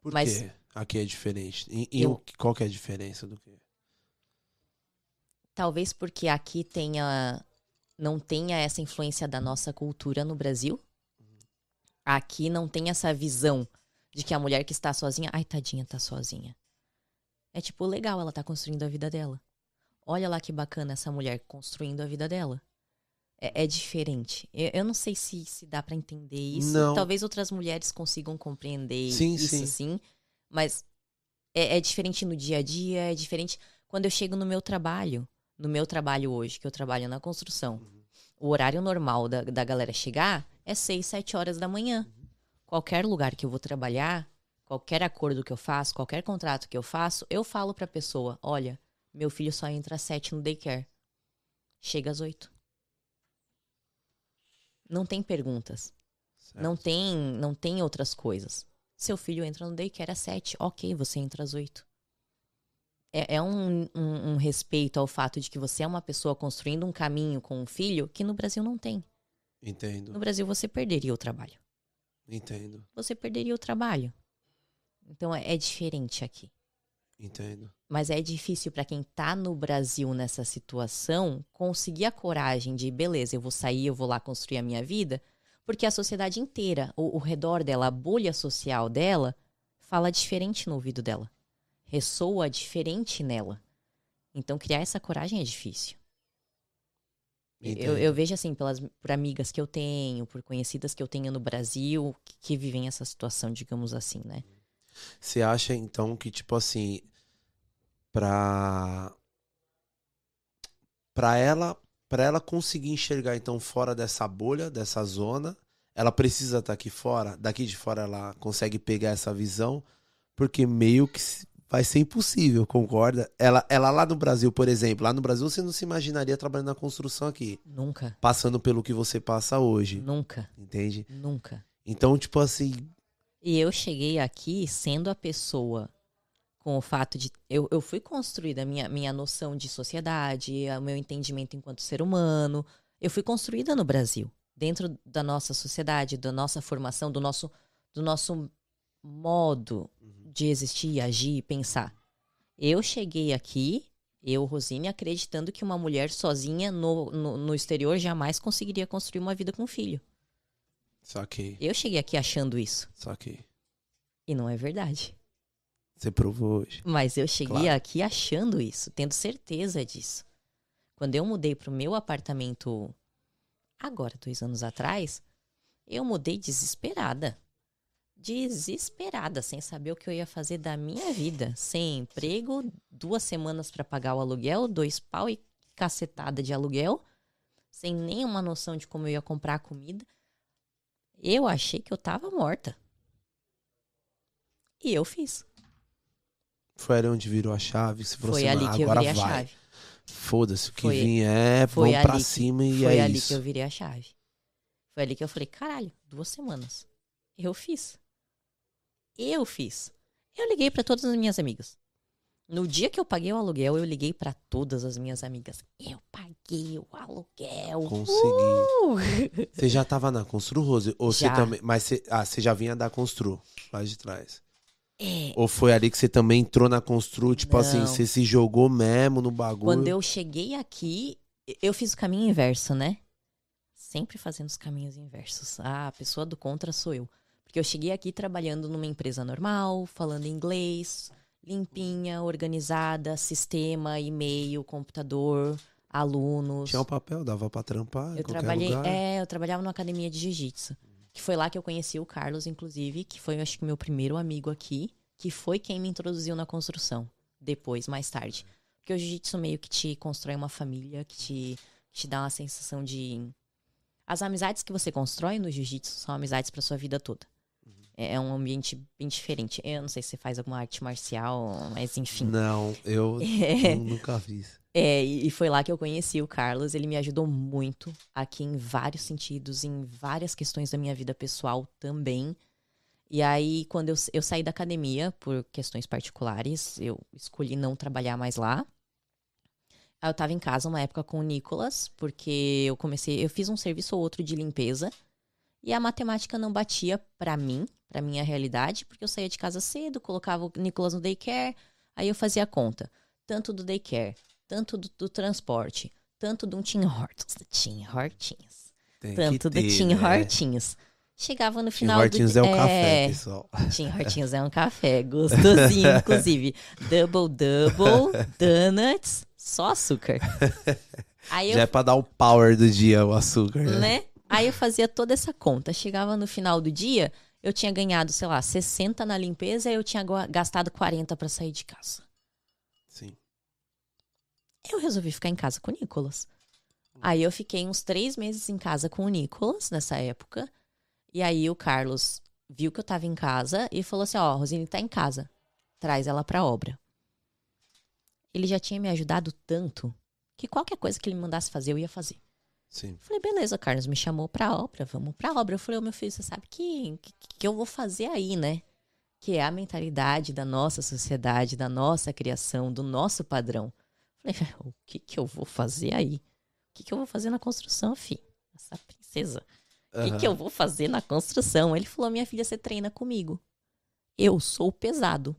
A: Por
B: Mas-
A: quê? Aqui é diferente. E, e
B: Eu-
A: qual que é a diferença do quê?
B: Talvez porque aqui tenha não tenha essa influência da nossa cultura no Brasil. Aqui não tem essa visão de que a mulher que está sozinha, ai tadinha, tá sozinha. É tipo legal, ela tá construindo a vida dela. Olha lá que bacana essa mulher construindo a vida dela. É, é diferente. Eu, eu não sei se, se dá pra entender isso.
A: Não.
B: Talvez outras mulheres consigam compreender
A: Sim,
B: isso
A: sim.
B: sim. Mas é, é diferente no dia a dia, é diferente quando eu chego no meu trabalho. No meu trabalho hoje, que eu trabalho na construção. O horário normal da, da galera chegar é 6, 7 horas da manhã. Qualquer lugar que eu vou trabalhar, qualquer acordo que eu faço, qualquer contrato que eu faço, eu falo pra pessoa: olha, meu filho só entra às 7 no daycare. Chega às 8. Não tem perguntas.
A: Certo.
B: Não tem, não tem outras coisas. Seu filho entra no daycare às 7. Ok, você entra às 8. É, é um, um- um respeito ao fato de que você é uma pessoa construindo um caminho com um filho que no Brasil não tem.
A: Entendo,
B: No Brasil você perderia o trabalho.
A: Entendo,
B: Você perderia o trabalho. Então é, é diferente aqui.
A: entendo.
B: Mas é difícil para quem tá no Brasil nessa situação conseguir a coragem de, beleza, eu vou sair, eu vou lá construir a minha vida, porque a sociedade inteira, o, o redor dela, a bolha social dela, fala diferente no ouvido dela. Ressoa diferente nela. Então criar essa coragem é difícil. Eu, eu vejo assim, pelas, por amigas que eu tenho, por conhecidas que eu tenho no Brasil, que, que vivem essa situação, digamos assim, né?
A: Você acha então que tipo assim, pra para ela, para ela conseguir enxergar então fora dessa bolha, dessa zona, ela precisa estar aqui fora, daqui de fora ela consegue pegar essa visão, porque meio que vai ser impossível, concorda? Ela ela lá no Brasil, por exemplo, lá no Brasil você não se imaginaria trabalhando na construção aqui,
B: Nunca,
A: passando pelo que você passa hoje,
B: nunca,
A: entende?
B: nunca.
A: Então, tipo assim,
B: E eu cheguei aqui sendo a pessoa com o fato de. Eu, eu fui construída, a minha, minha noção de sociedade, o meu entendimento enquanto ser humano. Eu fui construída no Brasil, dentro da nossa sociedade, da nossa formação, do nosso, do nosso modo de existir, agir, pensar. Eu cheguei aqui, eu, Rosine, acreditando que uma mulher sozinha no, no, no exterior jamais conseguiria construir uma vida com um filho.
A: saquei,
B: Eu cheguei aqui achando isso.
A: saquei.
B: E não é verdade.
A: Você provou hoje.
B: Mas eu cheguei
A: Claro.
B: aqui achando isso, tendo certeza disso. Quando eu mudei pro meu apartamento, agora, dois anos atrás, eu mudei desesperada. Desesperada, sem saber o que eu ia fazer da minha vida. Sem emprego, duas semanas pra pagar o aluguel, dois pau e cacetada de aluguel, sem nenhuma noção de como eu ia comprar a comida. Eu achei que eu tava morta. E eu fiz.
A: Foi ali onde virou a chave. Se
B: Foi ali que eu virei a
A: vai.
B: chave.
A: Foda-se, o que
B: Foi-
A: vier,
B: foi
A: vamos pra
B: que-
A: cima e
B: Foi
A: é
B: ali
A: isso.
B: que eu virei a chave. Foi ali que eu falei, caralho, duas semanas. Eu fiz. Eu fiz. Eu liguei pra todas as minhas amigas. No dia que eu paguei o aluguel, eu liguei pra todas as minhas amigas. Eu paguei o aluguel.
A: Consegui.
B: Uh!
A: Você já tava na Constru, Rose? Ou você
B: Já.
A: também. Mas você, ah, você já vinha da Constru, lá de trás.
B: É,
A: Ou foi ali que você também entrou na Constru, tipo assim,
B: Não.
A: você se jogou mesmo no bagulho?
B: Quando eu cheguei aqui, eu fiz o caminho inverso, né? Sempre fazendo os caminhos inversos. Ah, a pessoa do contra sou eu. Porque eu cheguei aqui trabalhando numa empresa normal, falando inglês, limpinha, organizada, sistema, e-mail, computador, alunos.
A: Tinha um papel, dava pra trampar
B: Eu trabalhei,
A: lugar.
B: é, eu trabalhava numa academia de jiu-jitsu. Que foi lá que eu conheci o Carlos, inclusive, que foi, acho que, meu primeiro amigo aqui, que foi quem me introduziu na construção. Depois, mais tarde. Porque o jiu-jitsu meio que te constrói uma família, que te, te dá uma sensação de. As amizades que você constrói no jiu-jitsu são amizades pra sua vida toda. É é um ambiente bem diferente. Eu não sei se você faz alguma arte marcial, mas enfim.
A: Não, eu [laughs]
B: É.
A: nu- nunca fiz.
B: É, e e foi lá que eu conheci o Carlos. Ele me ajudou muito aqui em vários sentidos, em várias questões da minha vida pessoal também. E aí, quando eu, eu saí da academia por questões particulares, eu escolhi não trabalhar mais lá. Aí eu tava em casa uma época com o Nicolas, porque eu comecei, eu fiz um serviço ou outro de limpeza. E a matemática não batia pra mim, pra minha realidade, porque eu saía de casa cedo, colocava o Nicolas no daycare, aí eu fazia a conta. Tanto do daycare, tanto do, do transporte, tanto do Tim Hortons, Tim Hortinhos,
A: Tem
B: tanto do
A: ter,
B: Tim
A: né?
B: Hortinhos. Chegava no
A: Tim
B: final
A: Hortins
B: do
A: é um café, pessoal.
B: Tim Hortinhos é um café, gostosinho, [laughs] inclusive. Double Double, donuts, só açúcar. [laughs] Aí eu
A: Já é pra dar o power do dia, o açúcar, né?
B: né? Aí eu fazia toda essa conta. Chegava no final do dia, eu tinha ganhado, sei lá, 60 na limpeza e eu tinha gastado 40 pra sair de casa.
A: Sim.
B: Eu resolvi ficar em casa com o Nicolas. Aí eu fiquei uns três meses em casa com o Nicolas nessa época. E aí o Carlos viu que eu tava em casa e falou assim: Ó, a Rosine tá em casa. Traz ela pra obra. Ele já tinha me ajudado tanto que qualquer coisa que ele me mandasse fazer, eu ia fazer.
A: Sim.
B: Falei, beleza, Carlos me chamou pra obra, vamos pra obra. Eu falei, ô meu filho, você sabe que, que, que eu vou fazer aí, né? Que é a mentalidade da nossa sociedade, da nossa criação, do nosso padrão. Falei, o que que eu vou fazer aí? O que que eu vou fazer na construção, fi? Essa princesa. O que, que eu vou fazer na construção? Ele falou, minha filha, você treina comigo. Eu sou pesado.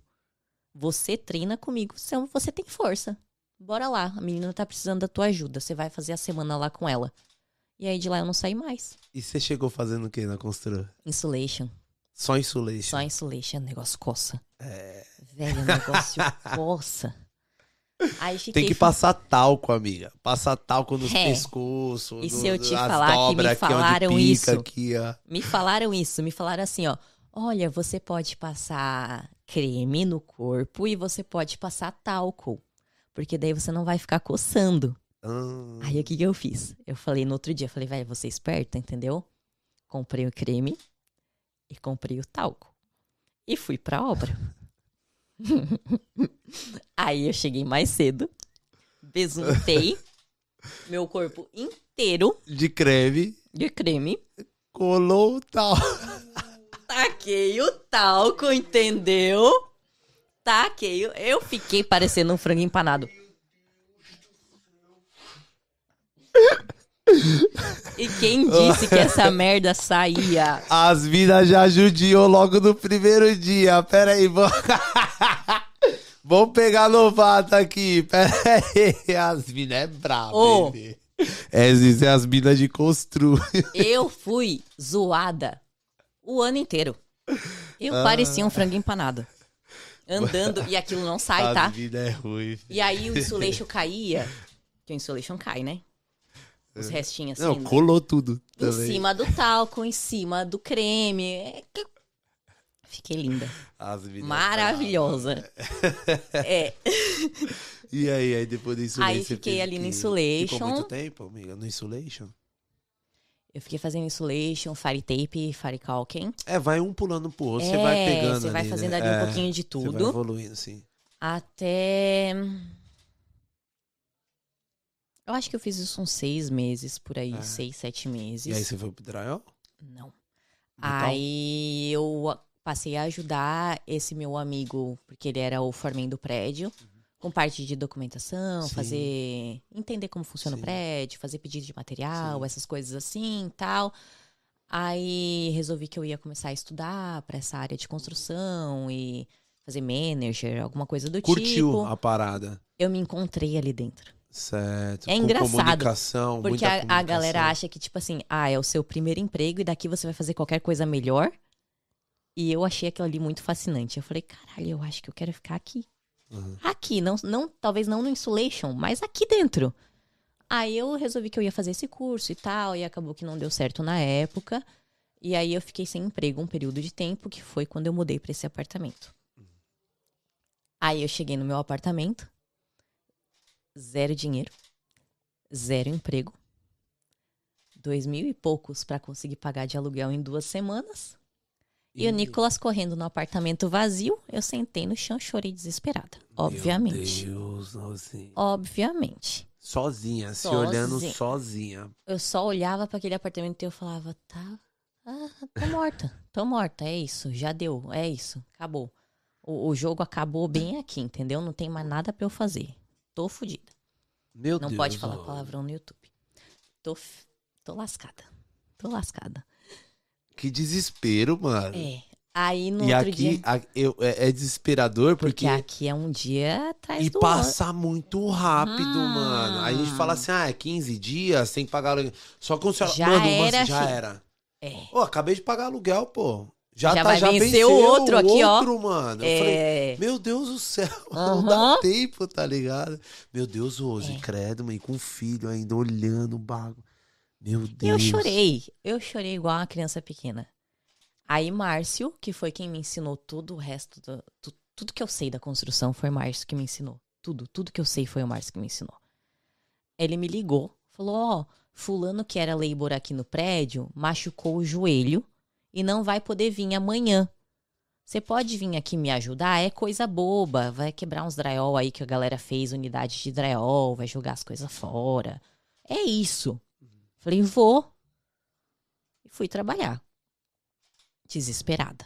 B: Você treina comigo, você, você tem força. Bora lá, a menina tá precisando da tua ajuda. Você vai fazer a semana lá com ela. E aí de lá eu não saí mais.
A: E você chegou fazendo o que na construção?
B: Insulation.
A: Só insulation.
B: Só insulation, negócio coça.
A: É.
B: Velho, negócio [laughs] coça. Aí fiquei.
A: Tem que passar talco, amiga. Passar talco nos
B: É.
A: pescoços.
B: E se eu te falar que me
A: aqui
B: falaram
A: pica
B: isso?
A: Aqui, ó.
B: Me falaram isso, me falaram assim, ó. Olha, você pode passar creme no corpo e você pode passar talco. Porque daí você não vai ficar coçando.
A: Hum,
B: Aí o que, que eu fiz? Eu falei no outro dia, falei, velho, você esperta, entendeu? Comprei o creme e comprei o talco. E fui pra obra. [laughs] Aí eu cheguei mais cedo, besuntei [laughs] meu corpo inteiro
A: de creme.
B: de creme,
A: Colou o tal.
B: taquei o talco, entendeu? Taquei, o- eu fiquei parecendo um frango empanado. E quem disse que essa merda saía?
A: As minas já judiou logo no primeiro dia. Pera aí, vamos... [laughs] vamos pegar novato aqui. Pera aí. As minas é brava,
B: Ô.
A: bebê. Essas é as minas de constru.
B: Eu fui zoada o ano inteiro. Eu parecia um frango empanado. Andando, e aquilo não sai, tá?
A: As minas é ruim.
B: E aí o insulation caía. Que o insulation cai, né? Os restinhos assim.
A: Não, colou tudo
B: em
A: também.
B: cima do talco, em cima do creme. É que- Fiquei linda.
A: É
B: Maravilhosa. É. [laughs]
A: E aí, aí depois do insulation?
B: Aí fiquei ali no insulation.
A: Ficou muito tempo, amiga, no insulation?
B: Eu fiquei fazendo insulation, fire tape, fire caulking.
A: É, vai um pulando pro outro,
B: é,
A: você vai pegando
B: você vai
A: ali,
B: fazendo
A: né?
B: ali
A: É,
B: um pouquinho de
A: Você vai
B: tudo.
A: evoluindo, sim.
B: Até. Eu acho que eu fiz isso uns seis meses por aí,
A: É.
B: seis, sete meses.
A: E aí você foi pro drywall?
B: Não.
A: Metal?
B: Aí eu passei a ajudar esse meu amigo, porque ele era o foreman do prédio, com parte de documentação,
A: Sim.
B: fazer. entender como funciona
A: Sim.
B: o prédio, fazer pedido de material,
A: Sim.
B: essas coisas assim e tal. Aí resolvi que eu ia começar a estudar para essa área de construção e fazer manager, alguma coisa do
A: Curtiu
B: tipo.
A: a parada.
B: Eu me encontrei ali dentro.
A: Certo.
B: É
A: Com
B: engraçado,
A: Comunicação,
B: Porque a, a
A: comunicação.
B: galera acha que, tipo assim, ah, é o seu primeiro emprego e daqui você vai fazer qualquer coisa melhor. E eu achei aquilo ali muito fascinante. Eu falei, caralho, eu acho que eu quero ficar aqui.
A: Uhum.
B: Aqui, não, não, talvez não no insulation, mas aqui dentro. Aí eu resolvi que eu ia fazer esse curso e tal, e acabou que não deu certo na época. E aí eu fiquei sem emprego um período de tempo, que foi quando eu mudei pra esse apartamento. Aí eu cheguei no meu apartamento, zero dinheiro, zero emprego, dois mil e poucos pra conseguir pagar de aluguel em duas semanas. E o Nicolas correndo no apartamento vazio, eu sentei no chão, chorei desesperada. Obviamente.
A: Meu Deus, Rosinha.
B: Obviamente.
A: Sozinha, se
B: Sozinha.
A: olhando sozinha.
B: Eu só olhava pra aquele apartamento e eu falava, tá, ah, tô morta, tô morta, é isso, já deu, é isso, acabou. O, o jogo acabou bem aqui, entendeu? Não tem mais nada pra eu fazer. Tô fodida.
A: Meu
B: Não
A: Deus.
B: pode falar palavrão no YouTube. Tô, tô lascada. Tô lascada.
A: Que desespero, mano.
B: É. Aí no
A: e
B: outro
A: aqui
B: dia.
A: a- eu- é, é desesperador
B: Porque
A: porque.
B: aqui é um dia atrás
A: E
B: do
A: passa muito rápido,
B: Hum.
A: mano. Aí a gente fala assim, ah, é 15 dias, tem que pagar aluguel. Só que o senhor,
B: Já
A: mano,
B: era,
A: já
B: filho.
A: era.
B: É.
A: Ô, acabei de pagar aluguel, pô. Já,
B: Já
A: tá,
B: vai
A: já
B: vencer
A: venceu
B: o outro aqui, ó.
A: outro, mano. Eu falei,
B: É.
A: meu Deus do céu, [laughs] não
B: Aham.
A: dá tempo, tá ligado? Meu Deus, Rose,
B: É.
A: credo, mãe, com filho ainda olhando o bagulho. Meu
B: E
A: Deus.
B: eu chorei. Eu chorei igual uma criança pequena. Aí Márcio, que foi quem me ensinou tudo o resto do, tu- tudo que eu sei da construção foi Márcio que me ensinou. Tudo, tudo que eu sei foi o Márcio que me ensinou. Ele me ligou, falou: "Ó, fulano que era labor aqui no prédio, machucou o joelho e não vai poder vir amanhã. Você pode vir aqui me ajudar? É coisa boba, vai quebrar uns drywall aí que a galera fez, unidade de drywall, vai jogar as coisas fora. É isso. Falei, vou. E fui trabalhar. Desesperada.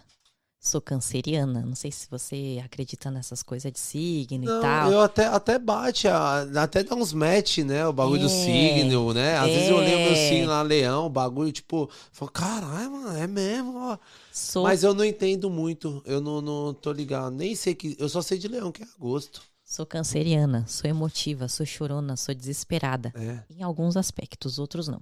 B: Sou canceriana. Não sei se você acredita nessas coisas de signo e
A: Não,
B: tal.
A: eu até, até bate, a- até dá uns match, né? O bagulho do
B: É,
A: signo, né? Às vezes eu
B: é.
A: signo lá, leão, o bagulho, tipo, falo, caralho, mano, é mesmo, ó.
B: Sou,
A: Mas eu não entendo muito, eu não, não tô ligado, nem sei que, eu só sei de leão, que é agosto.
B: Sou canceriana. Sou emotiva, sou chorona, sou desesperada.
A: É.
B: Em alguns aspectos, outros não.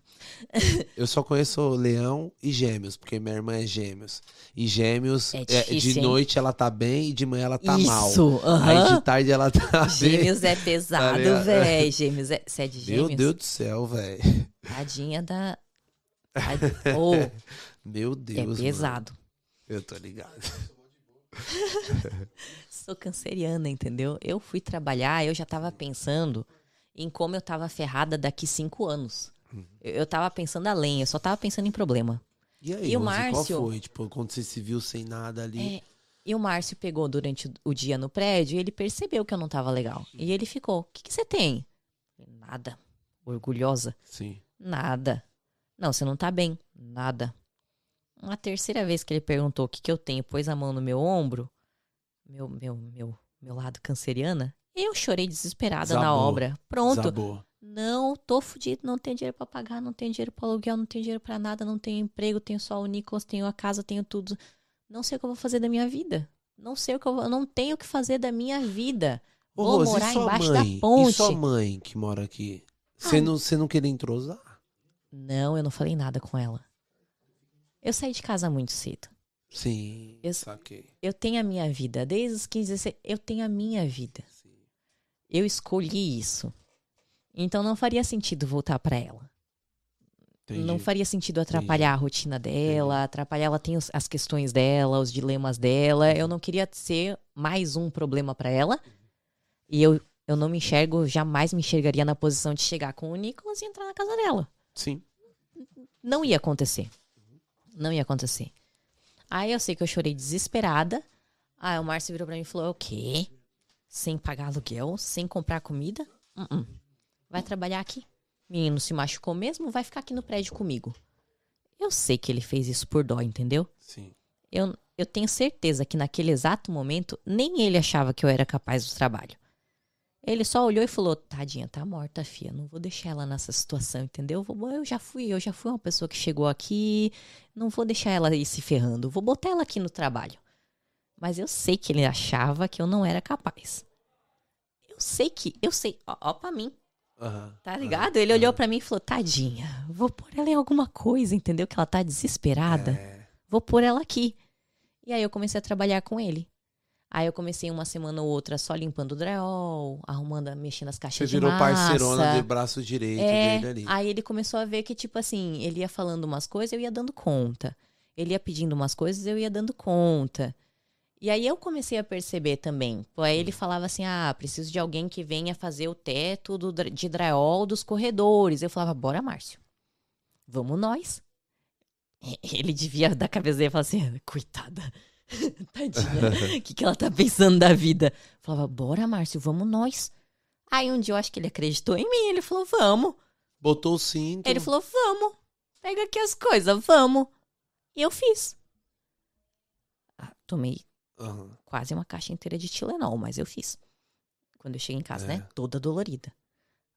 A: Eu só conheço leão e gêmeos, porque minha irmã é gêmeos. E gêmeos,
B: É
A: é,
B: difícil,
A: de
B: hein?
A: noite ela tá bem e de manhã ela tá mal.
B: Isso,
A: Aí
B: aham.
A: de tarde ela tá bem.
B: Gêmeos é pesado,
A: ligado?
B: véi. Gêmeos é... Você é de
A: Meu
B: gêmeos?
A: Deus do céu, velho.
B: Tadinha da... [laughs] Tad- Ô,
A: Meu
B: é
A: Deus, mano.
B: pesado.
A: Eu tô ligado. [laughs]
B: Sou canceriana, entendeu? Eu fui trabalhar, eu já tava pensando em como eu tava ferrada daqui cinco anos.
A: Uhum.
B: Eu, eu tava pensando além, eu só tava pensando em problema.
A: E aí,
B: E o Márcio?
A: qual foi? Tipo, quando você se viu sem nada ali?
B: É, e o Márcio pegou durante o- dia no prédio e ele percebeu que eu não tava legal. E ele ficou: O que, que você tem? Nada. Orgulhosa?
A: Sim.
B: Nada. Não, você não tá bem? Nada. Uma terceira vez que ele perguntou o que, que eu tenho, pôs a mão no meu ombro, meu, meu, meu, meu lado canceriana, eu chorei desesperada na
A: Desabou.
B: obra. Pronto.
A: Desabou.
B: Não, tô fudido, não tenho dinheiro pra pagar, não tenho dinheiro pra aluguel, não tenho dinheiro pra nada, não tenho emprego, tenho só o Nicolas, tenho a casa, tenho tudo. Não sei o que eu vou fazer da minha vida. Não sei o que eu vou, eu não tenho o que fazer da minha vida.
A: Ô,
B: Vou
A: Rose,
B: morar embaixo
A: mãe?
B: da ponte.
A: E sua mãe que mora aqui? Você
B: Ah.
A: não, você não queria entrosar?
B: Não, eu não falei nada com ela. Eu saí de casa muito cedo.
A: Sim,
B: Eu-
A: saquei.
B: Eu tenho a minha vida. Desde os 15, 16, eu tenho a minha vida. Eu escolhi isso. Então não faria sentido voltar pra ela.
A: Entendi.
B: Não faria sentido atrapalhar a rotina dela, atrapalhar. Ela tem os- as questões dela, os dilemas dela. Eu não queria ser mais um problema pra ela. E eu, eu não me enxergo, jamais me enxergaria na posição de chegar com o Nicolas e entrar na casa dela.
A: Sim.
B: Não ia acontecer. Não ia acontecer. Aí eu sei que eu chorei desesperada. Aí o Márcio virou pra mim e falou: O quê? Sem pagar aluguel? Sem comprar comida? Uh-uh. Vai trabalhar aqui. Menino se machucou mesmo, vai ficar aqui no prédio comigo. Eu sei que ele fez isso por dó, entendeu?
A: Sim.
B: Eu, eu tenho certeza que naquele exato momento, nem ele achava que eu era capaz do trabalho. Ele só olhou e falou: Tadinha, tá morta, fia. Não vou deixar ela nessa situação, entendeu? Eu já fui, eu já fui uma pessoa que chegou aqui. Não vou deixar ela ir se ferrando. Vou botar ela aqui no trabalho. Mas eu sei que ele achava que eu não era capaz. Eu sei que, eu sei, ó, ó pra mim,
A: Aham.
B: tá ligado? Ele olhou pra mim e falou: Tadinha, vou pôr ela em alguma coisa, entendeu? Que ela tá desesperada
A: É.
B: vou pôr ela aqui. E aí eu comecei a trabalhar com ele. Aí eu comecei uma semana ou outra só limpando o drywall, arrumando, mexendo as
A: Você
B: caixas de
A: virou
B: massa.
A: parceirona de braço direito
B: É,
A: dele ali.
B: aí ele começou a ver que, tipo assim, ele ia falando umas coisas, eu ia dando conta. Ele ia pedindo umas coisas, eu ia dando conta. E aí eu comecei a perceber também. Aí ele falava assim: ah, preciso de alguém que venha fazer o teto do, de drywall dos corredores. Eu falava, bora, Márcio. Vamos nós. [laughs] Ele devia da cabeça dele e falar assim: coitada, [laughs] tadinha, o que, que ela tá pensando da vida? Eu falava, bora, Márcio, vamos nós. Aí um dia eu acho que ele acreditou em mim. Ele falou, vamos.
A: Botou o cinto.
B: Ele falou, vamos. Pega aqui as coisas, vamos. E eu fiz. Ah, tomei
A: Aham.
B: quase uma caixa inteira de Tilenol, mas eu fiz. Quando eu cheguei em casa,
A: É.
B: né? Toda dolorida.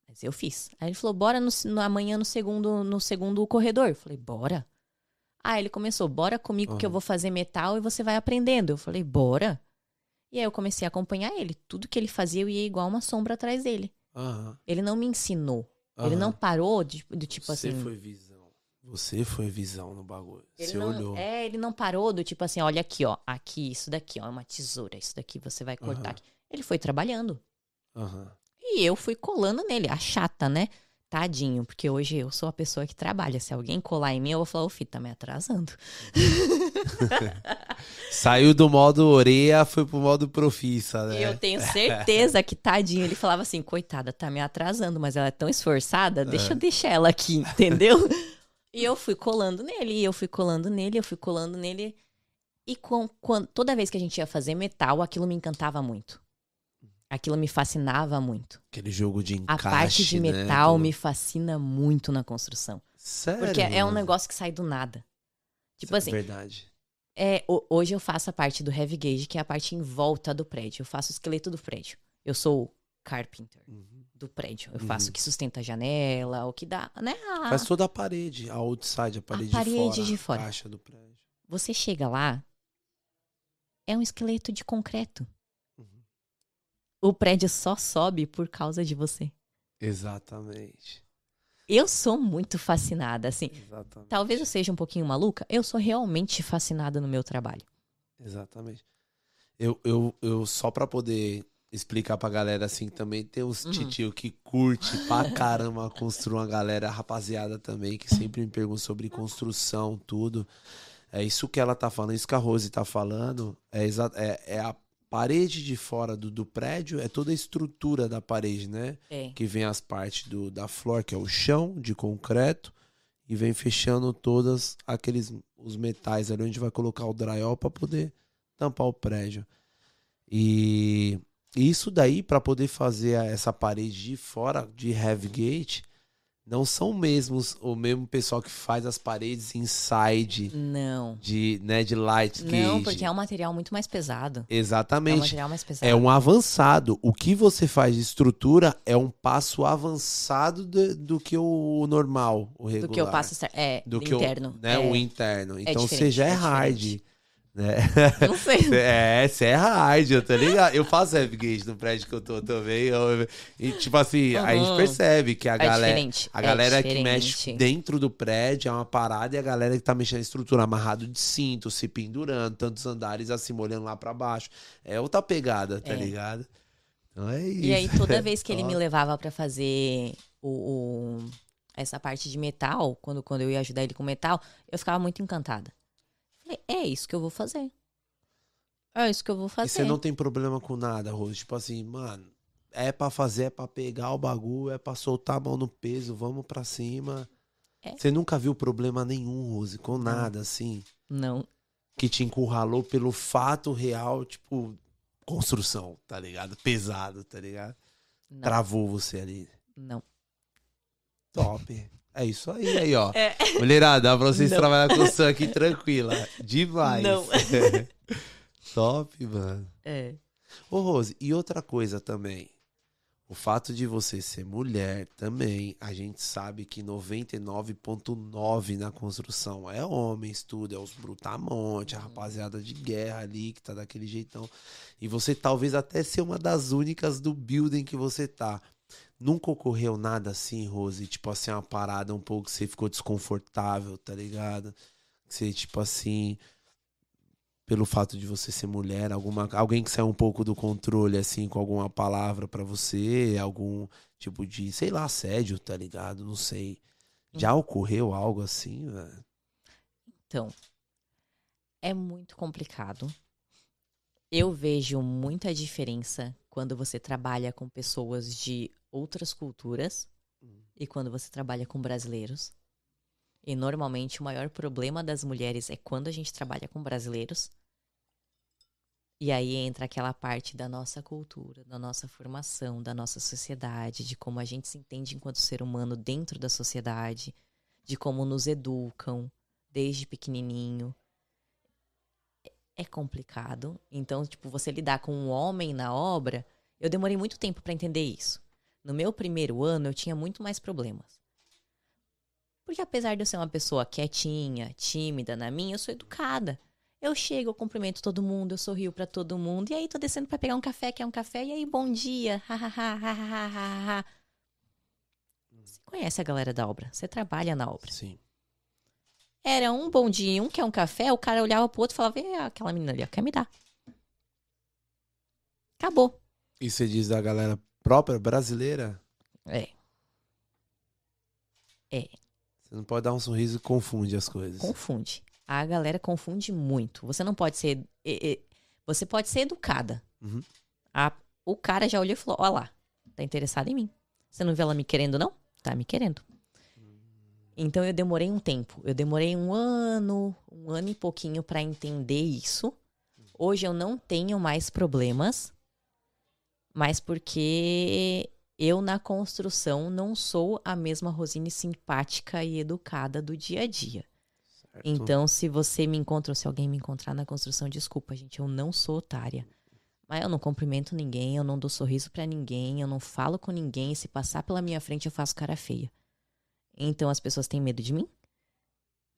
B: Mas eu fiz. Aí ele falou, bora no, no- amanhã no segundo, no segundo corredor. Eu falei, bora. Ah, ele começou, bora comigo que eu vou fazer metal e você vai aprendendo. Eu falei, bora. E aí eu comecei a acompanhar ele. Tudo que ele fazia, eu ia igual uma sombra atrás dele.
A: Aham.
B: Ele não me ensinou. Ele
A: Aham.
B: não parou de, do tipo
A: Você
B: assim.
A: foi visão. Você foi visão no bagulho.
B: Ele
A: Você
B: não,
A: olhou.
B: É, ele não parou do tipo assim, olha aqui, ó. Aqui, isso daqui, ó. É uma tesoura. Isso daqui você vai cortar. Ele foi trabalhando. E eu fui colando nele, a chata, né? Tadinho, porque hoje eu sou a pessoa que trabalha. Se alguém colar em mim, eu vou falar, ô, filho, tá me atrasando. [laughs]
A: Saiu do modo orelha, foi pro modo profissa, né?
B: E eu tenho certeza que, tadinho, ele falava assim, coitada, tá me atrasando, mas ela é tão esforçada, deixa eu deixar ela aqui, entendeu? [laughs] e eu fui colando nele, e eu fui colando nele, eu fui colando nele. E com, quando, toda vez que a gente ia fazer metal, aquilo me encantava muito. Aquilo me fascinava muito.
A: Aquele jogo de
B: A
A: encaixe,
B: parte de
A: né,
B: metal
A: do-
B: me fascina muito na construção.
A: Sério?
B: Porque é um negócio que sai do nada. Tipo
A: É
B: assim,
A: Verdade.
B: é, ho- hoje eu faço a parte do heavy gauge, que é a parte em volta do prédio. Eu faço o esqueleto do prédio. Eu sou carpenter
A: Uhum.
B: do prédio. Eu
A: Uhum.
B: faço o que sustenta a janela, o que dá, né? a-
A: Faz toda a parede, a outside, a parede,
B: parede
A: de fora.
B: de fora.
A: A caixa do prédio.
B: Você chega lá, é um esqueleto de concreto. O prédio só sobe por causa de você.
A: Exatamente.
B: Eu sou muito fascinada, assim.
A: Exatamente.
B: Talvez eu seja um pouquinho maluca, eu sou realmente fascinada no meu trabalho.
A: Exatamente. Eu, eu, eu só pra poder explicar pra galera assim também, tem uns
B: Uhum.
A: titio que curte pra [laughs] caramba construir uma galera, rapaziada também, que sempre me pergunta sobre construção, tudo. É isso que ela tá falando, isso que a Rose tá falando, é, é, é a parede de fora do, do prédio, é toda a estrutura da parede, né?
B: É.
A: que vem as partes do, da flor, que é o chão de concreto, e vem fechando todas aqueles os metais ali onde vai colocar o drywall para poder tampar o prédio. E isso daí para poder fazer essa parede de fora de heavy gate não são mesmos o mesmo pessoal que faz as paredes inside
B: Não.
A: de, né, de light gauge.
B: Não, porque é um material muito mais pesado. É um
A: Exatamente.
B: material mais pesado.
A: É um avançado. O que você faz de estrutura é um passo avançado do, do que o normal, o regular.
B: do que eu passo cer- é
A: do que
B: interno.
A: O, né,
B: é,
A: o interno. Então você
B: diferente,
A: já é,
B: é
A: hard.
B: diferente.
A: Né?
B: Não sei. [laughs]
A: É, você é hard, tá ligado? Eu faço heavy gauge no prédio que eu tô também. eu- e tipo assim, a gente
B: Uhum.
A: percebe que a
B: É
A: galera.
B: diferente.
A: A
B: é
A: galera que
B: diferente.
A: mexe dentro do prédio é uma parada e a galera que tá mexendo na estrutura, amarrado de cinto, se pendurando, tantos andares acima, olhando lá pra baixo. É outra pegada, tá
B: É.
A: ligado? Então é isso.
B: E aí, toda [laughs] vez que ele me levava pra fazer o, o- essa parte de metal, quando, quando eu ia ajudar ele com metal, eu ficava muito encantada. Falei, é isso que eu vou fazer. É isso que eu vou
A: E
B: fazer.
A: você não tem problema com nada, Rose. Tipo assim, mano, é pra fazer, é pra pegar o bagulho, é pra soltar a mão no peso, vamos pra cima.
B: É.
A: Você nunca viu problema nenhum, Rose, com nada, assim,
B: Não.
A: que te encurralou pelo fato real, tipo, construção, tá ligado? Pesado, tá ligado?
B: Não.
A: Travou você ali.
B: não.
A: Top. É isso aí, aí, ó.
B: É.
A: Mulherada, dá pra vocês
B: Não.
A: trabalhar com construção aqui tranquila. Demais.
B: Não. [laughs]
A: Top, mano.
B: É.
A: Ô, Rose, e outra coisa também. O fato de você ser mulher também, a gente sabe que 99,9 na construção é homens, tudo, é os brutamontes, a rapaziada de guerra ali que tá daquele jeitão. E você talvez até ser uma das únicas do building que você tá. Nunca ocorreu nada assim, Rose? Tipo assim, uma parada um pouco que você ficou desconfortável, tá ligado? Que você, tipo assim, pelo fato de você ser mulher, alguma alguém que saiu um pouco do controle assim com alguma palavra pra você, algum tipo de, sei lá, assédio, tá ligado? Não sei. Já ocorreu algo assim, velho?
B: Então, é muito complicado. Eu vejo muita diferença quando você trabalha com pessoas de outras culturas e quando você trabalha com brasileiros. E normalmente o maior problema das mulheres é quando a gente trabalha com brasileiros. E aí entra aquela parte da nossa cultura, da nossa formação, da nossa sociedade, de como a gente se entende enquanto ser humano dentro da sociedade, de como nos educam desde pequenininho. É complicado. Então, tipo, você lidar com um homem na obra, eu demorei muito tempo para entender isso. No meu primeiro ano, eu tinha muito mais problemas. Porque apesar de eu ser uma pessoa quietinha, tímida na minha, eu sou educada. Eu chego, eu cumprimento todo mundo, eu sorrio para todo mundo. E aí tô descendo para pegar um café, quer um café? E aí, bom dia. Você conhece a galera da obra, você trabalha na obra.
A: Sim.
B: Era um bom dia, um quer um café, o cara olhava pro outro e falava, "É, aquela menina ali, ó, quer me dar. Acabou.
A: E você diz da galera própria brasileira?
B: É.
A: Você não pode dar um sorriso e confunde as coisas.
B: Confunde. A galera confunde muito. Você não pode ser. Você pode ser educada.
A: Uhum.
B: A- o cara já olhou e falou: Ó lá, tá interessado em mim. Você não vê ela me querendo, não? Tá me querendo. Então eu demorei um tempo. Eu demorei um ano, um ano e pouquinho pra entender isso. Hoje eu não tenho mais problemas, mas porque eu na construção não sou a mesma Rosine simpática e educada do dia a dia.
A: Certo.
B: Então, se você me encontra ou se alguém me encontrar na construção, desculpa, gente, eu não sou otária. Mas eu não cumprimento ninguém, eu não dou sorriso pra ninguém, eu não falo com ninguém. Se passar pela minha frente, eu faço cara feia. Então as pessoas têm medo de mim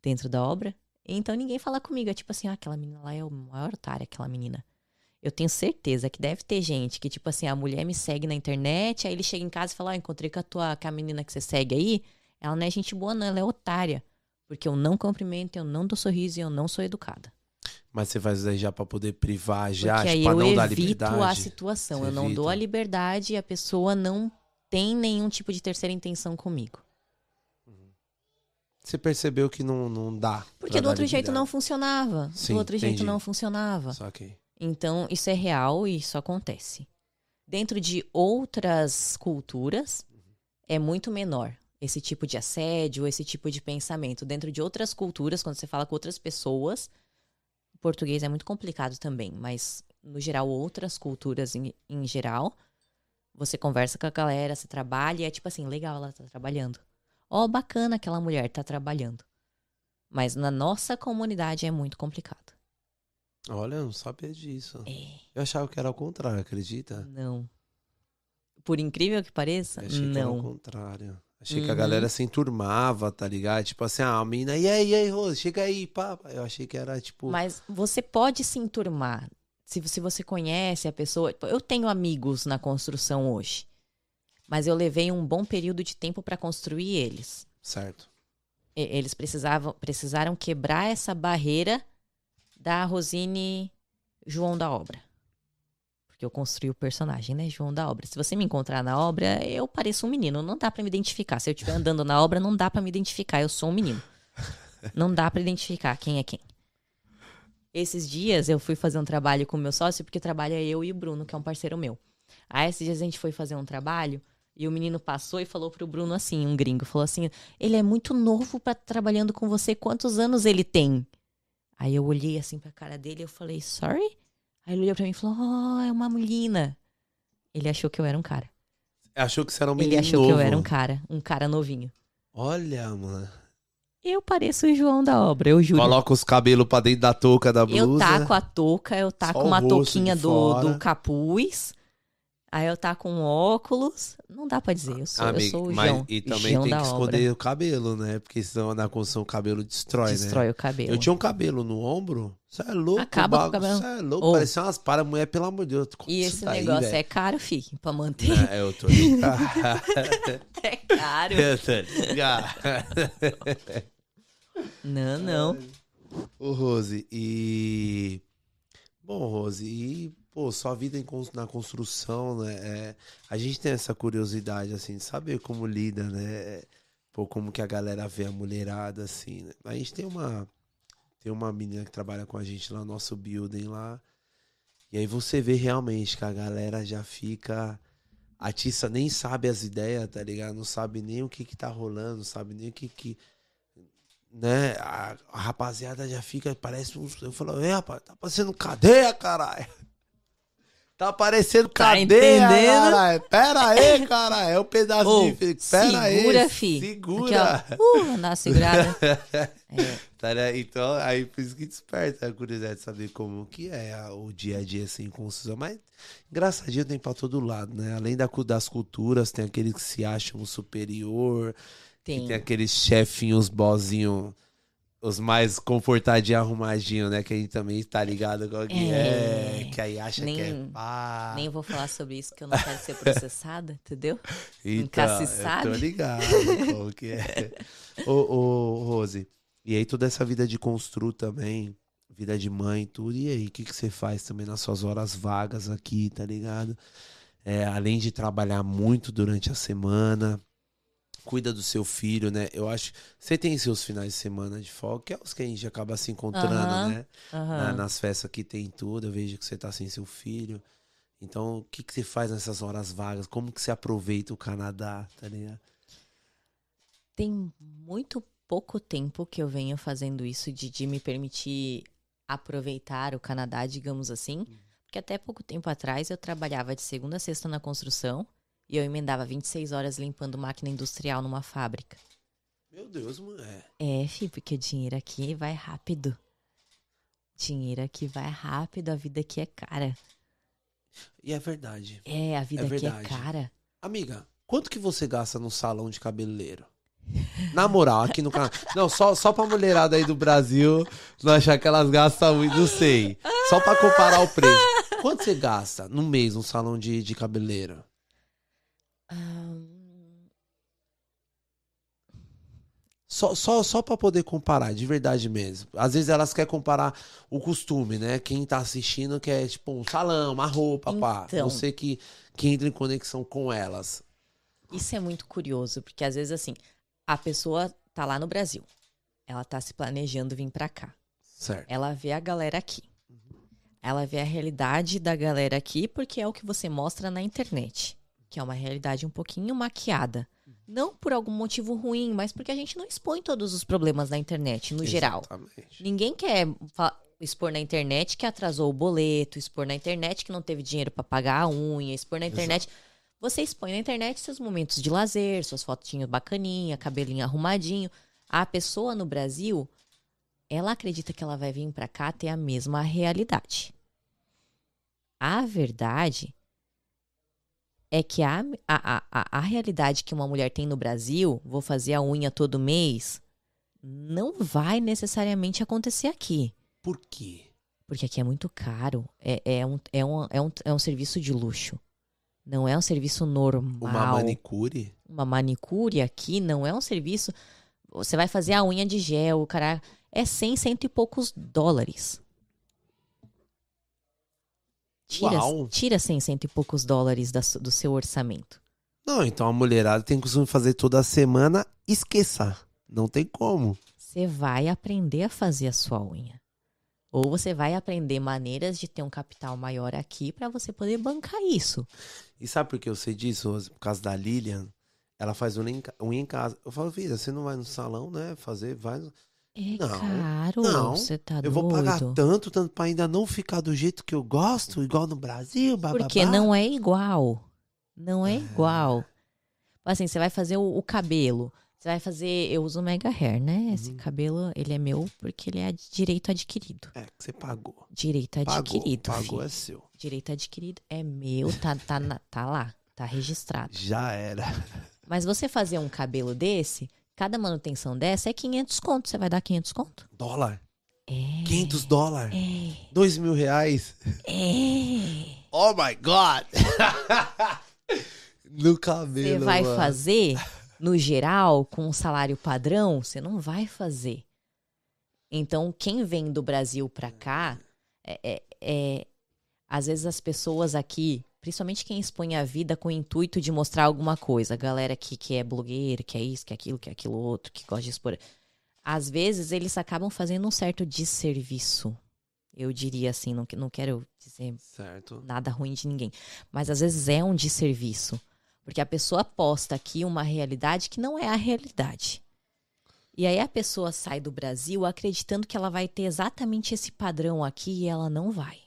B: dentro da obra. Então ninguém fala comigo. É tipo assim, ah, aquela menina lá é o maior otária, aquela menina. Eu tenho certeza que deve ter gente que, tipo assim, a mulher me segue na internet, aí ele chega em casa e fala, ah, encontrei com a tua, com a menina que você segue aí. Ela não é gente boa, não, ela é otária. Porque eu não cumprimento, eu não dou sorriso e eu não sou educada.
A: Mas você faz isso aí já pra poder privar já,
B: Porque aí
A: tipo,
B: eu
A: não dar
B: evito a
A: liberdade.
B: situação.
A: Você
B: eu não dou a
A: evita.
B: liberdade e a pessoa não tem nenhum tipo de terceira intenção comigo.
A: Você percebeu que não, não dá.
B: Porque do outro jeito não
A: liberdade.
B: funcionava.
A: Sim,
B: do outro jeito
A: entendi.
B: não funcionava.
A: Só que.
B: Então, isso é real e isso acontece. Dentro de outras culturas, é muito menor esse tipo de assédio, esse tipo de pensamento. Dentro de outras culturas, quando você fala com outras pessoas, português é muito complicado também, mas no geral, outras culturas em, em geral, você conversa com a galera, você trabalha e é tipo assim, legal, ela tá trabalhando. Ó, bacana aquela mulher tá trabalhando. Mas na nossa comunidade é muito complicado.
A: Olha, eu não sabia disso.
B: É.
A: Eu achava que era ao contrário, acredita?
B: Não. Por incrível que pareça,
A: Eu achei que era ao
B: não.
A: contrário. Achei que a
B: Uhum.
A: galera se enturmava, tá ligado? Tipo assim, ah, a mina, e aí, e aí, Rose, chega aí, pá. Eu achei que era tipo.
B: Mas você pode se enturmar. Se, se você conhece a pessoa. Eu tenho amigos na construção hoje. Mas eu levei um bom período de tempo para construir eles.
A: Certo.
B: E- Eles precisavam, precisaram quebrar essa barreira da Rosine João da Obra. Porque eu construí o personagem, né? João da Obra. Se você me encontrar na obra, eu pareço um menino. Não dá pra me identificar. Se eu estiver andando na obra, não dá pra me identificar. Eu sou um menino. Não dá pra identificar quem é quem. Esses dias eu fui fazer um trabalho com o meu sócio, porque trabalha eu e o Bruno, que é um parceiro meu. Aí esses dias a gente foi fazer um trabalho e o menino passou e falou pro Bruno assim, um gringo, falou assim: "Ele é muito novo pra trabalhando com você. Quantos anos ele tem?" Aí eu olhei assim pra cara dele e eu falei: "Sorry?" Aí ele olhou pra mim e falou: "Oh, é uma menina." Ele achou que eu era um cara.
A: Achou que você era um menino
B: ele achou
A: novo.
B: que eu era um cara, um cara novinho.
A: Olha, mano.
B: Eu pareço o João da obra, eu juro.
A: Coloca os cabelos pra dentro da touca da blusa.
B: Eu taco a touca, eu taco uma touquinha do, do capuz. Aí eu taco um óculos. Não dá pra dizer, eu sou, eu
A: Amigo,
B: sou o
A: mas-
B: João.
A: e também
B: João
A: tem que
B: obra.
A: esconder o cabelo, né? Porque senão na construção o cabelo destrói,
B: Destrói
A: né?
B: o cabelo.
A: Eu tinha um cabelo no ombro. Você é louco,
B: Acaba com o cabelo.
A: Cê é louco,
B: Ô.
A: parecia umas para mulher, pelo amor de Deus.
B: E esse negócio é caro, fi, pra manter.
A: é... eu tô ligado. [laughs]
B: É caro.
A: eu tô ligado.
B: Não, não.
A: Ô, Rose, e. Bom, Rose, e, pô, sua vida em na construção, né? é, A gente tem essa curiosidade, assim, de saber como lida, né? é, Pô, como que a galera vê a mulherada, assim, né? A gente tem uma. Tem uma menina que trabalha com a gente lá no nosso building lá. E aí você vê realmente que a galera já fica. Artista nem sabe as ideias, tá ligado? Não sabe nem o que que tá rolando, não sabe nem o que que. Né? A, a rapaziada já fica, parece um. Eu falo, é, rapaz, tá parecendo cadeia, caralho. Tá parecendo
B: Tá
A: cadeia,
B: entendendo?
A: caralho. Pera aí, [laughs] caralho. É um pedaço
B: Ô,
A: de. Pera aí.
B: segura, fi.
A: Segura.
B: Aqui, ó. Uh, uma segurada. [laughs] É.
A: Tá, né? Então, aí por isso que desperta a curiosidade de saber como que é o dia a dia assim com o Suzão. Mas engraçadinho tem pra todo lado, né? Além da, das culturas, tem aqueles que se acham superior,
B: Tem.
A: tem aqueles chefinhos bozinho, os mais comportadinhos, arrumadinhos, né? Que a gente também tá ligado com que é,
B: É.
A: que aí acha
B: Nem-
A: que é pá.
B: Nem vou falar sobre isso, que eu não quero ser processada, entendeu? [laughs]
A: Então,
B: Nunca se
A: eu. Tô ligado como [laughs] que é. ô, ô, Rose, e aí toda essa vida de constru também, vida de mãe, tudo, e aí, o que, que você faz também nas suas horas vagas aqui, tá ligado? É, além de trabalhar muito durante a semana, cuida do seu filho, né? Eu acho. Você tem seus finais de semana de folga, que é os que a gente acaba se encontrando,
B: Aham.
A: né?
B: Aham.
A: Na- nas festas que tem tudo, eu vejo que você tá sem seu filho. Então, o que, que você faz nessas horas vagas? Como que você aproveita o Canadá, tá ligado?
B: Tem muito pouco tempo que eu venho fazendo isso de, de me permitir aproveitar o Canadá, digamos assim. Porque até pouco tempo atrás eu trabalhava de segunda a sexta na construção e eu emendava 26 horas limpando máquina industrial numa fábrica.
A: Meu Deus, mulher.
B: É, fi, porque o dinheiro aqui vai rápido. Dinheiro aqui vai rápido, a vida aqui é cara.
A: E é verdade.
B: É, a vida aqui é
A: verdade.
B: cara.
A: Amiga, quanto que você gasta num salão de cabeleireiro? [laughs] Na moral, aqui no Canadá. Não, só, só pra mulherada aí do Brasil não achar que elas gastam muito, não sei. Só pra comparar o preço. Quanto você gasta no mês num salão de, de cabeleireiro? Só, só, só pra poder comparar, de verdade mesmo. Às vezes elas querem comparar o costume, né? Quem tá assistindo quer, tipo, um salão, uma roupa, pá.
B: Então.
A: Você que, que entra em conexão com elas.
B: Isso é muito curioso, porque às vezes assim, a pessoa tá lá no Brasil. Ela tá se planejando vir pra cá.
A: Certo.
B: Ela vê a galera aqui. Ela vê a realidade da galera aqui porque é o que você mostra na internet, que é uma realidade um pouquinho maquiada. Não por algum motivo ruim, mas porque a gente não expõe todos os problemas na internet, no geral.
A: Exatamente.
B: Ninguém quer expor na internet que atrasou o boleto, expor na internet que não teve dinheiro pra pagar a unha, expor na internet. Você expõe na internet seus momentos de lazer, suas fotinhas bacaninha, cabelinho arrumadinho. A pessoa no Brasil, ela acredita que ela vai vir pra cá ter a mesma realidade. A verdade é que a, a, a, a- realidade que uma mulher tem no Brasil, vou fazer a unha todo mês, não vai necessariamente acontecer aqui.
A: Por quê?
B: Porque aqui é muito caro. É, é, um, é, um, é, um, é um serviço de luxo. Não é um serviço normal.
A: Uma manicure?
B: Uma manicure aqui não é um serviço. Você vai fazer a unha de gel, o cara. É 100, cento e poucos dólares. Tira,
A: Uau.
B: tira 100, cento e poucos dólares da do seu orçamento.
A: Não, então a mulherada tem costume de fazer toda semana, esqueça. Não tem como.
B: Você vai aprender a fazer a sua unha. Ou você vai aprender maneiras de ter um capital maior aqui para você poder bancar isso.
A: E sabe por que eu sei disso, Rose? Por causa da Lilian. Ela faz unha em, unha em casa. Eu falo, filha, você não vai no salão, né? Fazer, vai. no-
B: É
A: Não,
B: caro,
A: não,
B: você tá
A: Eu vou pagar
B: doido.
A: tanto, tanto pra ainda não ficar do jeito que eu gosto, igual no Brasil, bababá.
B: Porque não é igual. Não é igual. Assim, você vai fazer o, o cabelo. Você vai fazer. Eu uso Mega Hair, né? Esse
A: Uhum.
B: cabelo, ele é meu porque ele é direito adquirido.
A: É, que você pagou.
B: Direito
A: Pagou,
B: adquirido.
A: pagou
B: fi.
A: é seu.
B: Direito adquirido é meu, tá, tá, na- tá lá, tá registrado.
A: Já era.
B: Mas você fazer um cabelo desse, cada manutenção dessa é 500 conto. Você vai dar 500 conto?
A: Dólar?
B: É.
A: 500 dólares?
B: É.
A: 2 mil reais?
B: É.
A: Oh my God! [laughs] no cabelo.
B: Você vai
A: mano.
B: fazer, no geral, com um salário padrão, você não vai fazer. Então, quem vem do Brasil pra cá, é, é- é- às vezes as pessoas aqui, principalmente quem expõe a vida com o intuito de mostrar alguma coisa, a galera que, que é blogueira, que é isso, que é aquilo, que é aquilo outro, que gosta de expor. Às vezes eles acabam fazendo um certo desserviço. Eu diria assim, não, não quero dizer
A: Certo.
B: nada ruim de ninguém. Mas às vezes é um desserviço. Porque a pessoa posta aqui uma realidade que não é a realidade. E aí a pessoa sai do Brasil acreditando que ela vai ter exatamente esse padrão aqui e ela não vai.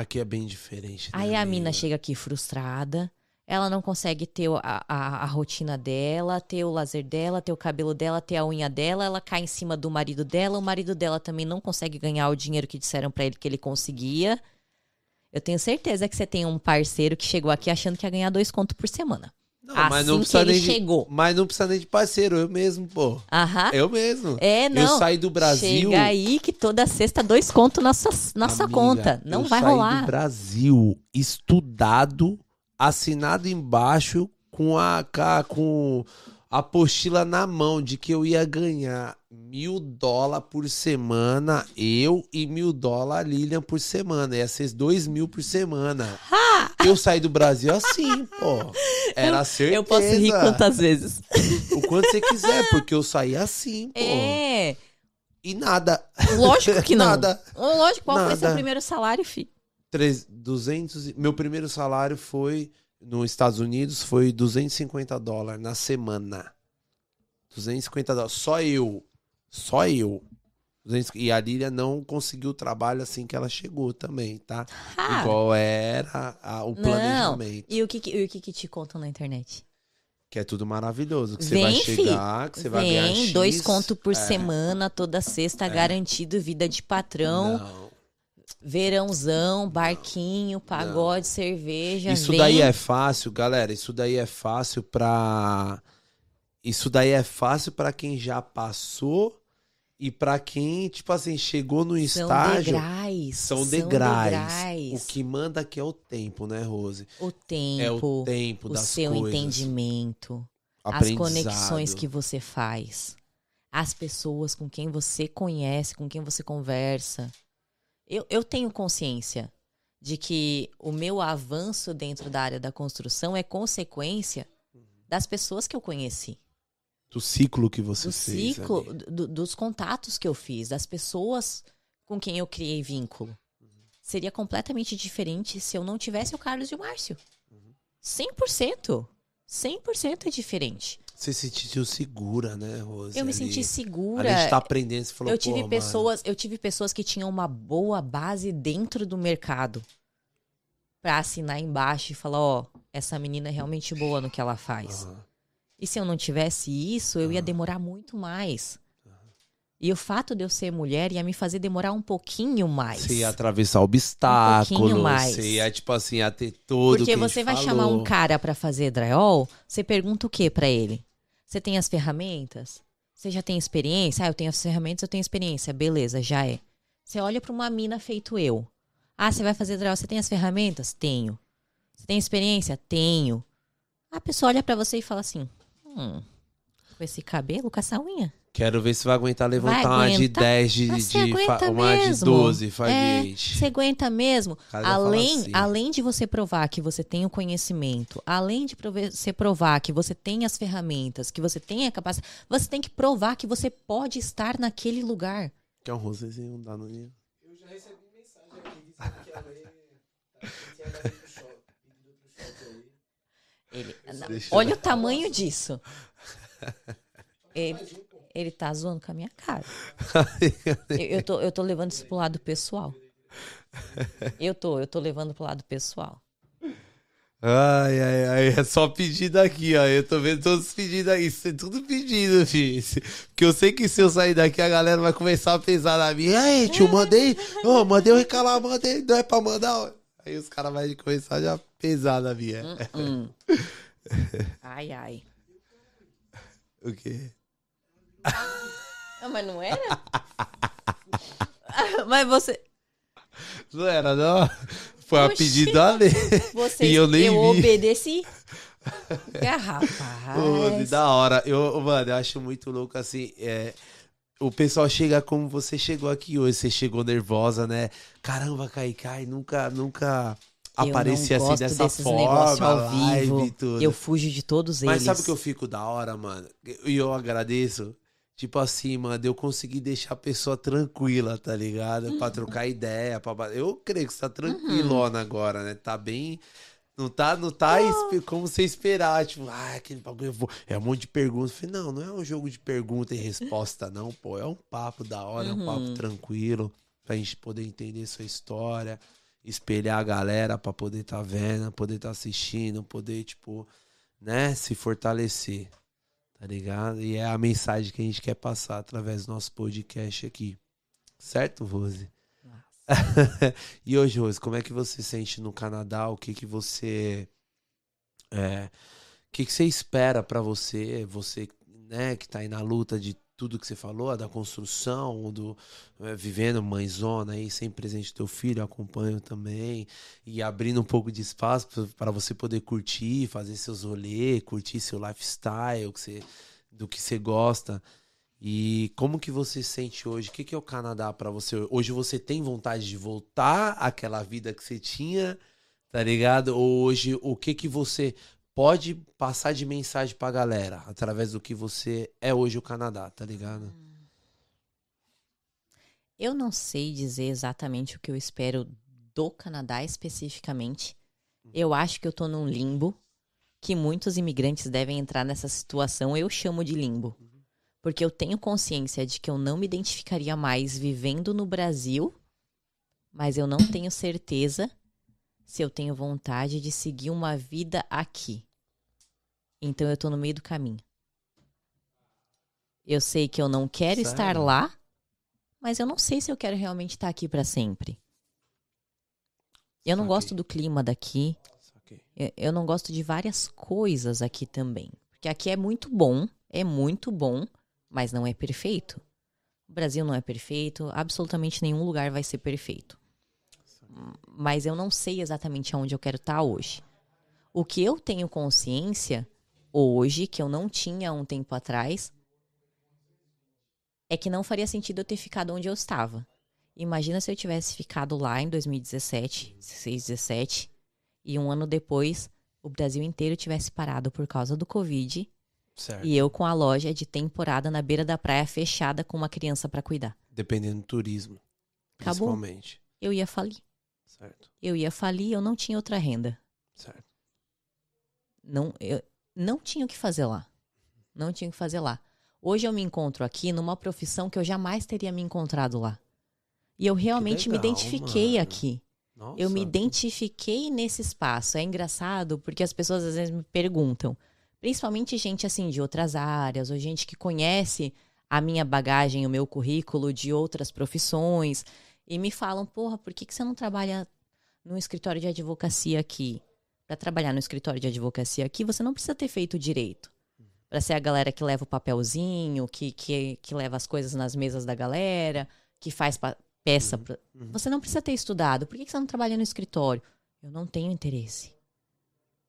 A: Aqui é bem diferente. né,
B: Aí a mina
A: amiga?
B: chega aqui frustrada, ela não consegue ter a, a, a rotina dela, ter o lazer dela, ter o cabelo dela, ter a unha dela, ela cai em cima do marido dela, o marido dela também não consegue ganhar o dinheiro que disseram pra ele que ele conseguia. Eu tenho certeza que você tem um parceiro que chegou aqui achando que ia ganhar dois contos por semana.
A: Não,
B: assim
A: mas não
B: que
A: precisa
B: ele
A: nem de-
B: chegou.
A: Mas não precisa nem de parceiro, eu mesmo, pô.
B: Aham.
A: Eu mesmo.
B: É, não.
A: Eu saí do Brasil.
B: Chega aí que toda sexta dois contos na sua, na sua
A: Amiga,
B: conta. Não
A: eu
B: vai
A: saí
B: rolar.
A: do Brasil estudado, assinado embaixo com a com a apostila na mão de que eu ia ganhar mil dólares por semana, eu e mil dólares a Lilian por semana. Ia ser dois mil por semana. Eu saí do Brasil assim, pô. [laughs] Era certeza.
B: Eu posso rir quantas vezes.
A: O quanto você quiser, porque eu saí assim, pô.
B: É,
A: E nada.
B: lógico que não.
A: Nada.
B: Lógico, qual foi seu
A: Nada.
B: primeiro salário, fi?
A: Três- 200, e- meu primeiro salário foi nos Estados Unidos foi 250 dólares na semana. 250 dólares. Só eu. Só eu. 200 E a Lília não conseguiu o trabalho assim que ela chegou também, tá?
B: Ah,
A: Igual era a- o
B: Não.
A: planejamento.
B: e o que, que- o que, que te contam na internet?
A: Que é tudo maravilhoso. Que você
B: Vem,
A: vai
B: fi.
A: chegar, que você vai ganhar
B: Vem,
A: X.
B: dois contos por
A: É.
B: semana, toda sexta, garantido, vida de patrão,
A: Não.
B: Verãozão, barquinho, pagode, cerveja.
A: Isso
B: vem.
A: daí é fácil, galera. Isso daí é fácil pra. Isso daí é fácil pra quem já passou e pra quem, tipo assim, chegou no
B: São
A: estágio.
B: degraus.
A: São degraus.
B: degraus.
A: O que manda aqui é o tempo, né, Rose?
B: O
A: É o
B: tempo,
A: tempo
B: o
A: das
B: seu
A: coisas.
B: entendimento. as conexões que você faz, as pessoas com quem você conhece, com quem você conversa. Eu, eu tenho consciência de que o meu avanço dentro da área da construção é consequência das pessoas que eu conheci,
A: Do ciclo que você
B: do
A: fez.
B: ciclo, do- dos contatos que eu fiz, das pessoas com quem eu criei vínculo. Seria completamente diferente se eu não tivesse o Carlos e o Márcio. 100%. 100% é diferente.
A: Você se sentiu segura, né, Rose?
B: Eu me senti
A: A
B: segura.
A: gente tá aprendendo, você falou,
B: eu tive
A: "Pô,
B: pessoas, eu tive pessoas que tinham uma boa base dentro do mercado Pra assinar embaixo e falar, ó, essa menina é realmente boa no que ela faz.
A: mano, aham.
B: E se eu não tivesse isso, eu ia
A: Aham.
B: demorar muito mais. E o fato de eu ser mulher ia me fazer demorar um pouquinho mais.
A: Você ia atravessar obstáculos,
B: mais.
A: você ia, tipo assim, ia ter todo
B: Porque
A: a
B: você vai
A: falou.
B: chamar um cara pra fazer drywall, você pergunta o que pra ele? Você tem as ferramentas? Você já tem experiência? Ah, eu tenho as ferramentas, eu tenho experiência. Beleza, já é. Você olha pra uma mina feito eu. Ah, você vai fazer drywall, você tem as ferramentas? Tenho. Você tem experiência? Tenho. A pessoa olha pra você e fala assim: "Hum, com esse cabelo, com essa unha?
A: Quero ver se vai aguentar levantar
B: Vai
A: uma de
B: aguentar?
A: 10, de,
B: Mas
A: de, uma de
B: mesmo?
A: 12, faz
B: É,
A: 20.
B: Você aguenta mesmo? Além,
A: assim.
B: além de você provar que você tem o conhecimento, além de prove- você provar que você tem as ferramentas, que você tem a capacidade, você tem que provar que você pode estar naquele lugar.
A: Quer um rosezinho da Nuninha?
C: Eu já recebi mensagem aqui dizendo que a lei tá, tinha dado pro shopping.
B: Ele- olha o tamanho disso. [laughs] Ele, ele tá zoando com a minha cara. [laughs] Eu, eu tô, eu tô levando isso pro lado pessoal. Eu tô, eu tô levando pro lado pessoal.
A: Ai, ai, ai, é só pedido aqui, ó. Eu tô vendo todos os pedidos aí. Isso é tudo pedido, filho. Porque eu sei que se eu sair daqui, a galera vai começar a pesar na minha. E aí, tio, mandei. Ô, mandei eu recalar, mandei. Não é pra mandar. ó. Aí os caras vão começar já a pesar na minha.
B: Hum. [laughs] Ai, ai.
A: O quê?
B: Ah, mas não era? [laughs] Mas você.
A: Não era, não? Foi a
B: Oxi.
A: pedido da lei.
B: você
A: E eu nem vi.
B: obedeci. [laughs]
A: Ô, que
B: rapaz.
A: da hora. Eu, mano, eu acho muito louco assim. É, o pessoal chega como você chegou aqui hoje. Você chegou nervosa, né? Caramba, Kaique, ai, nunca, nunca aparecia
B: eu
A: assim dessa forma.
B: ao vivo.
A: live tudo.
B: Eu fujo de todos
A: Mas
B: eles.
A: sabe o que eu fico da hora, mano? E eu agradeço. Tipo assim, mano, eu consegui deixar a pessoa tranquila, tá ligado? Pra trocar ideia. Pra... Eu creio que você tá tranquilona agora, né? Tá bem. Não tá, não tá espe- como você esperar. Tipo, ah, aquele bagulho. eu vou- É um monte de perguntas. Falei, não, não é um jogo de pergunta e resposta, não, pô. É um papo da hora, é um papo
B: Uhum.
A: tranquilo. Pra gente poder entender sua história, espelhar a galera pra poder tá vendo, poder tá assistindo, poder, tipo, né, se fortalecer. Tá ligado? E é a mensagem que a gente quer passar através do nosso podcast aqui. Certo, Rose? [laughs] e hoje, Rose, como é que você se sente no Canadá? O que que você é, o que que você espera pra você? Você, né, que tá aí na luta de tudo que você falou, da construção, do é, vivendo mãezona aí, sem presente teu filho, acompanho também e abrindo um pouco de espaço para você poder curtir, fazer seus rolês, curtir seu lifestyle, que você, do que você gosta. E como que você sente hoje? O que, que é o Canadá para você? Hoje você tem vontade de voltar àquela vida que você tinha, tá ligado? Ou hoje o que que você pode passar de mensagem pra galera através do que você é hoje o Canadá, tá ligado?
B: Eu não sei dizer exatamente o que eu espero do Canadá especificamente. Eu acho que eu tô num limbo que muitos imigrantes devem entrar nessa situação. Eu chamo de limbo. Porque eu tenho consciência de que eu não me identificaria mais vivendo no Brasil, mas eu não tenho certeza se eu tenho vontade de seguir uma vida aqui. Então eu tô no meio do caminho. Eu sei que eu não quero estar
A: Sério?
B: lá, mas eu não sei se eu quero realmente estar aqui para sempre. Eu não
A: Saquei.
B: gosto do clima daqui. Eu- Eu não gosto de várias coisas aqui também. Porque aqui é muito bom, é muito bom, mas não é perfeito. O Brasil não é perfeito, absolutamente nenhum lugar vai ser perfeito. Mas eu não sei exatamente aonde eu quero estar hoje. O que eu tenho consciência hoje, que eu não tinha um tempo atrás, é que não faria sentido eu ter ficado onde eu estava. Imagina se eu tivesse ficado lá em 2017, 16, 17, e um ano depois o Brasil inteiro tivesse parado por causa do Covid
A: Certo.
B: e eu com a loja de temporada na beira da praia fechada com uma criança para cuidar.
A: Dependendo do turismo.
B: Acabou.
A: Principalmente.
B: Eu ia falir.
A: Certo.
B: Eu ia falir, eu não tinha outra renda.
A: Certo.
B: Não, eu não tinha o que fazer lá. Não tinha o que fazer lá. Hoje eu me encontro aqui numa profissão que eu jamais teria me encontrado lá. E eu realmente me
A: legal,
B: identifiquei
A: mano.
B: aqui.
A: Nossa.
B: Eu me identifiquei nesse espaço. É engraçado porque as pessoas às vezes me perguntam, principalmente gente assim de outras áreas, ou gente que conhece a minha bagagem, o meu currículo de outras profissões, e me falam: porra, por que, que você não trabalha num escritório de advocacia aqui? Para trabalhar no escritório de advocacia aqui, você não precisa ter feito direito. Para ser a galera que leva o papelzinho, que, que, que leva as coisas nas mesas da galera, que faz peça. pra-
A: uhum.
B: Você não precisa ter estudado. Por que que você não trabalha no escritório? Eu não tenho interesse.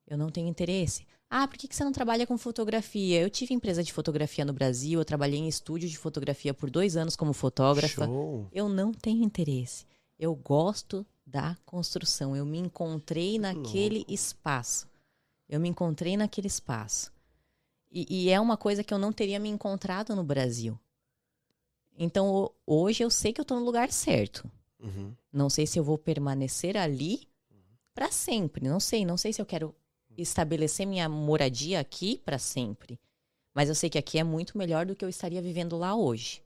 B: Eu não tenho interesse. Ah, por que que você não trabalha com fotografia? Eu tive empresa de fotografia no Brasil, eu trabalhei em estúdio de fotografia por dois anos como fotógrafa.
A: Show.
B: Eu não tenho interesse. Eu gosto da construção. Eu me encontrei naquele
A: louco.
B: espaço. Eu me encontrei naquele espaço. E, e é uma coisa que eu não teria me encontrado no Brasil. Então, ho- hoje eu sei que eu tô no lugar certo.
A: Uhum.
B: Não sei se eu vou permanecer ali para sempre. Não sei. Não sei se eu quero estabelecer minha moradia aqui para sempre. Mas eu sei que aqui é muito melhor do que eu estaria vivendo lá hoje.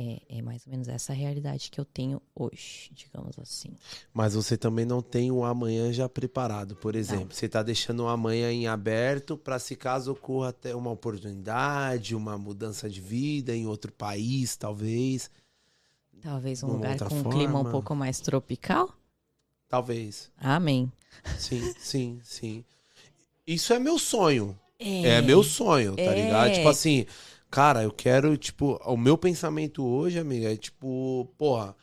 B: É, é mais ou menos essa a realidade que eu tenho hoje, digamos assim.
A: Mas você também não tem o amanhã já preparado, por exemplo. Você tá deixando o amanhã em aberto para se caso ocorra até uma oportunidade, uma mudança de vida em outro país, talvez.
B: Talvez um lugar com um clima um
A: forma.
B: pouco mais tropical.
A: Talvez.
B: Amém.
A: Sim, sim, sim. Isso é meu sonho. É, meu sonho, tá
B: É.
A: ligado? Tipo assim, cara, eu quero, tipo, o meu pensamento hoje, amiga, é tipo, porra,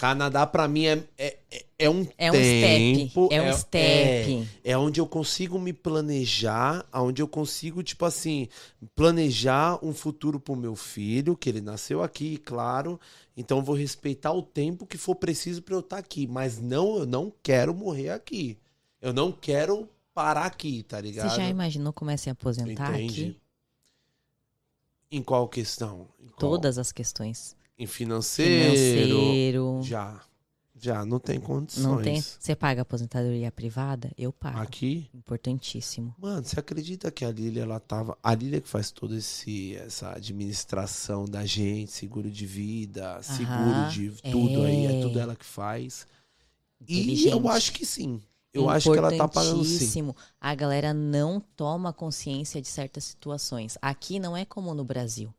A: Canadá pra mim é, é, é- é um
B: É um
A: tempo.
B: step. É um step.
A: É, é onde eu consigo me planejar, onde eu consigo, tipo assim, planejar um futuro pro meu filho, que ele nasceu aqui, claro. Então eu vou respeitar o tempo que for preciso pra eu estar aqui. Mas não, eu não quero morrer aqui. Eu não quero parar aqui, tá ligado?
B: Você já imaginou como é se aposentar
A: Entende?
B: aqui?
A: Em qual questão? Em qual?
B: Todas as questões.
A: Em financeiro.
B: Financeiro.
A: Já. Já, não tem condições.
B: Não tem. Você paga aposentadoria privada? Eu pago.
A: Aqui,
B: Importantíssimo.
A: mano, você acredita que a Lília, ela tava. A Lília que faz toda essa administração da gente, seguro de vida, seguro
B: Aham,
A: de tudo aí, é
B: é.
A: tudo ela que faz. E eu acho que sim. Eu acho que ela tá pagando sim.
B: Importantíssimo. A galera não toma consciência de certas situações. Aqui não é como no Brasil.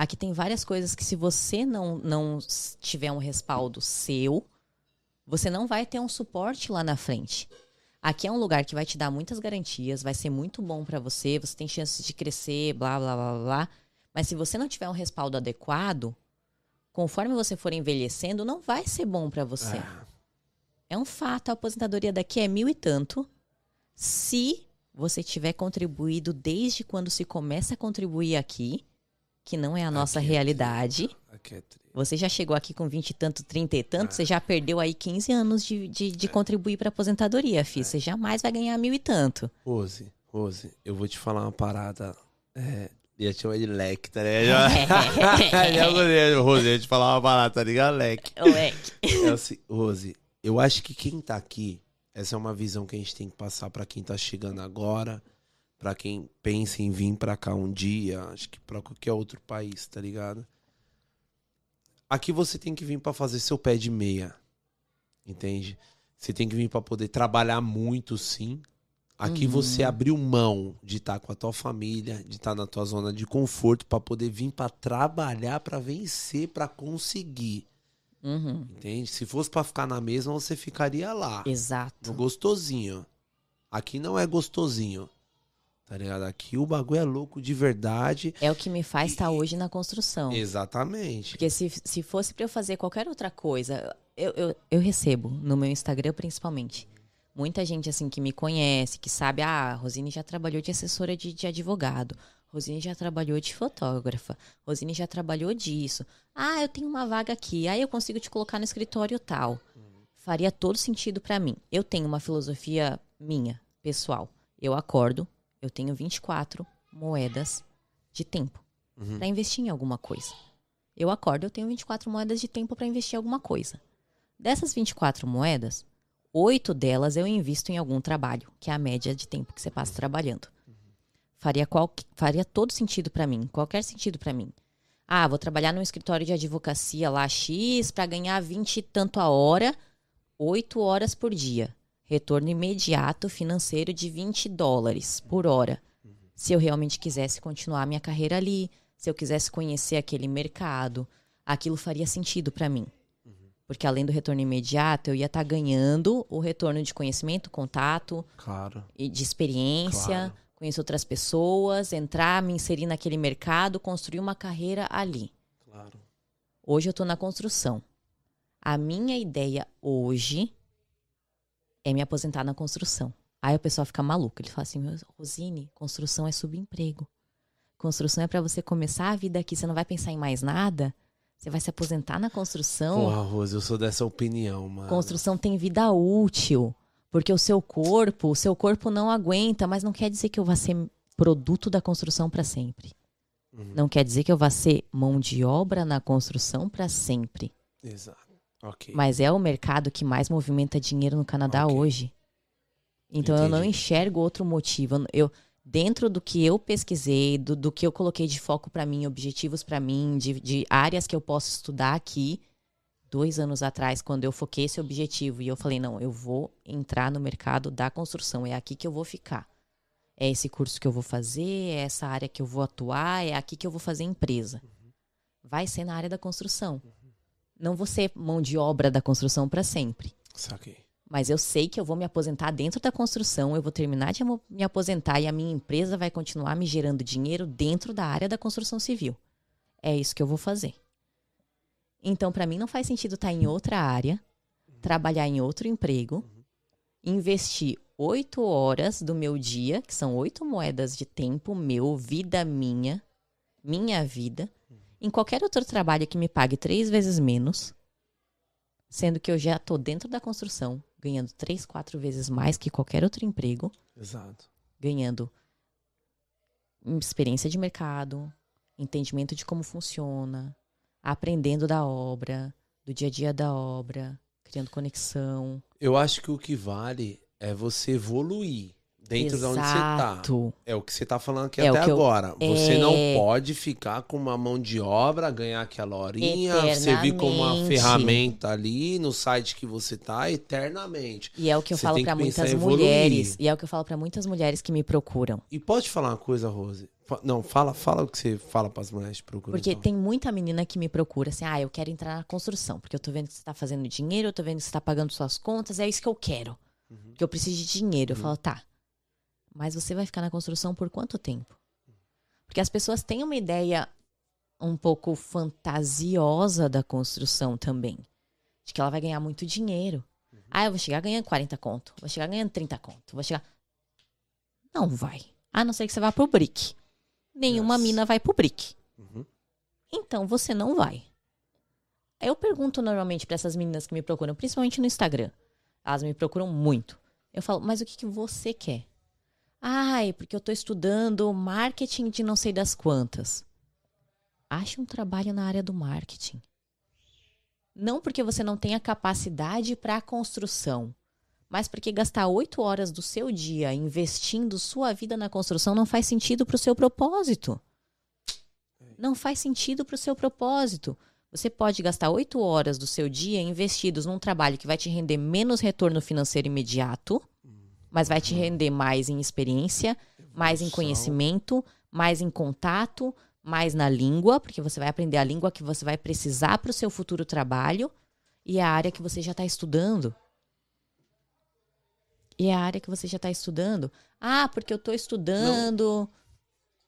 B: Aqui tem várias coisas que se você não, não tiver um respaldo seu, você não vai ter um suporte lá na frente. Aqui é um lugar que vai te dar muitas garantias, vai ser muito bom pra você, você tem chances de crescer, blá, blá, blá, blá. Mas se você não tiver um respaldo adequado, conforme você for envelhecendo, não vai ser bom pra você.
A: É.
B: É um fato, a aposentadoria daqui é mil e tanto. Se você tiver contribuído desde quando se começa a contribuir aqui, que não é a nossa
A: Aqui é
B: realidade.
A: Aqui é
B: Você já chegou aqui com 20 e tanto, 30 e tanto,
A: Ah.
B: você já perdeu aí 15 anos de, de,
A: É.
B: de contribuir para aposentadoria, filho. Você jamais vai ganhar mil e tanto.
A: Rose, Rose, eu vou te falar uma parada. É, ia te chamar de leque, tá ligado? Gostei, [laughs] Rose, eu ia te falar uma parada, tá ligado? Leque.
B: Moleque.
A: É assim, Rose, eu acho que quem tá aqui, essa é uma visão que a gente tem que passar pra quem tá chegando agora, pra quem pensa em vir pra cá um dia, acho que pra qualquer outro país, tá ligado? Aqui você tem que vir pra fazer seu pé de meia, entende? Você tem que vir pra poder trabalhar muito, sim. Aqui
B: Uhum.
A: você abriu mão de estar com a tua família, de estar na tua zona de conforto pra poder vir pra trabalhar, pra vencer, pra conseguir.
B: Uhum.
A: Entende? Se fosse pra ficar na mesma, você ficaria lá. No
B: Exato.
A: gostosinho. Aqui não é gostosinho. Tá ligado? Aqui o bagulho é louco de verdade.
B: É o que me faz estar hoje na construção.
A: Exatamente.
B: Porque se, se fosse pra eu fazer qualquer outra coisa, eu, eu, eu recebo, no meu Instagram principalmente. Muita gente assim que me conhece, que sabe, ah, a Rosine já trabalhou de assessora de, de advogado. Rosine já trabalhou de fotógrafa. Rosine já trabalhou disso. Ah, eu tenho uma vaga aqui. Aí eu consigo te colocar no escritório tal. Faria todo sentido pra mim. Eu tenho uma filosofia minha, pessoal. Eu acordo, eu tenho 24 moedas de tempo
A: Uhum.
B: pra investir em alguma coisa. Eu acordo, eu tenho 24 moedas de tempo pra investir em alguma coisa. Dessas 24 moedas, oito delas eu invisto em algum trabalho, que é a média de tempo que você passa trabalhando. Faria, qual, faria todo sentido pra mim, qualquer sentido pra mim. Ah, vou trabalhar num escritório de advocacia lá X pra ganhar 20 e tanto a hora, 8 horas por dia. Retorno imediato financeiro de 20 dólares por hora. Se eu realmente quisesse continuar minha carreira ali, se eu quisesse conhecer aquele mercado, aquilo faria sentido pra mim. Porque além do retorno imediato, eu ia estar ganhando o retorno de conhecimento, contato
A: Claro.
B: e de experiência,
A: Claro.
B: conhecer outras pessoas, entrar, me inserir naquele mercado, construir uma carreira ali.
A: Claro.
B: Hoje eu tô na construção. A minha ideia hoje é me aposentar na construção. Aí o pessoal fica maluco. Ele fala assim: "Meu, Rosine, construção é subemprego. Construção é pra você começar a vida aqui. Você não vai pensar em mais nada? Você vai se aposentar na construção?
A: Porra, Rose, eu sou dessa opinião, mano.
B: Construção tem vida útil. Porque o seu corpo, o seu corpo não aguenta, mas não quer dizer que eu vá ser produto da construção pra sempre.
A: Uhum.
B: Não quer dizer que eu vá ser mão de obra na construção pra sempre.
A: Exato. Ok.
B: Mas é o mercado que mais movimenta dinheiro no Canadá
A: Ok.
B: hoje. Então eu não
A: Entendi.
B: enxergo outro motivo. Eu- dentro do que eu pesquisei, do, do que eu coloquei de foco pra mim, objetivos pra mim, de, de áreas que eu posso estudar aqui, dois anos atrás, quando eu foquei esse objetivo e eu falei, não, eu vou entrar no mercado da construção, é aqui que eu vou ficar. É esse curso que eu vou fazer, é essa área que eu vou atuar, é aqui que eu vou fazer empresa. Vai ser na área da construção. Não vou ser mão de obra da construção pra sempre.
A: Saquei.
B: Mas eu sei que eu vou me aposentar dentro da construção, eu vou terminar de me aposentar e a minha empresa vai continuar me gerando dinheiro dentro da área da construção civil. É isso que eu vou fazer. Então, para mim, não faz sentido estar em outra área, trabalhar em outro emprego, investir oito horas do meu dia, que são oito moedas de tempo meu, vida minha, minha vida, em qualquer outro trabalho que me pague três vezes menos, sendo que eu já estou dentro da construção, ganhando três, quatro vezes mais que qualquer outro emprego,
A: Exato.
B: ganhando experiência de mercado, entendimento de como funciona, aprendendo da obra, do dia a dia da obra, criando conexão.
A: Eu acho que o que vale é você evoluir dentro de onde você tá.
B: Exato.
A: É o que você tá falando aqui
B: É
A: até
B: que eu-
A: agora. Você
B: é.
A: não pode ficar com uma mão de obra, ganhar aquela horinha, servir como uma ferramenta ali no site que você tá eternamente.
B: E é o que eu
A: Você
B: falo
A: pensar
B: muitas mulheres. E é o que eu falo pra muitas mulheres que me procuram.
A: E pode falar uma coisa, Rose? Não, fala, fala o que você fala pras mulheres que procuram.
B: Porque
A: então.
B: tem muita menina que me procura assim, ah, eu quero entrar na construção, porque eu tô vendo que você tá fazendo dinheiro, eu tô vendo que você tá pagando suas contas, é isso que eu quero.
A: Uhum.
B: Que eu preciso de dinheiro. Eu falo, tá. Mas você vai ficar na construção por quanto tempo? Porque as pessoas têm uma ideia um pouco fantasiosa da construção também. De que ela vai ganhar muito dinheiro. Ah, eu vou chegar ganhando 40 conto. Vou chegar ganhando 30 conto. Vou chegar. Não vai. A não ser que você vá pro brick. Nenhuma mina vai pro brick.
A: Uhum.
B: Então você não vai. Eu pergunto normalmente pra essas meninas que me procuram, principalmente no Instagram. Elas me procuram muito. Eu falo, mas o que, que você quer? Ai, porque eu tô estudando marketing de não sei das quantas. Ache um trabalho na área do marketing. Não porque você não tenha capacidade para a construção, mas porque gastar oito horas do seu dia investindo sua vida na construção não faz sentido para o seu propósito. Não faz sentido para o seu propósito. Você pode gastar oito horas do seu dia investidos num trabalho que vai te render menos retorno financeiro imediato, mas vai te render mais em experiência, mais em conhecimento, mais em contato, mais na língua, porque você vai aprender a língua que você vai precisar para o seu futuro trabalho e a área que você já está estudando. E a área que você já está estudando. Ah, porque eu estou estudando.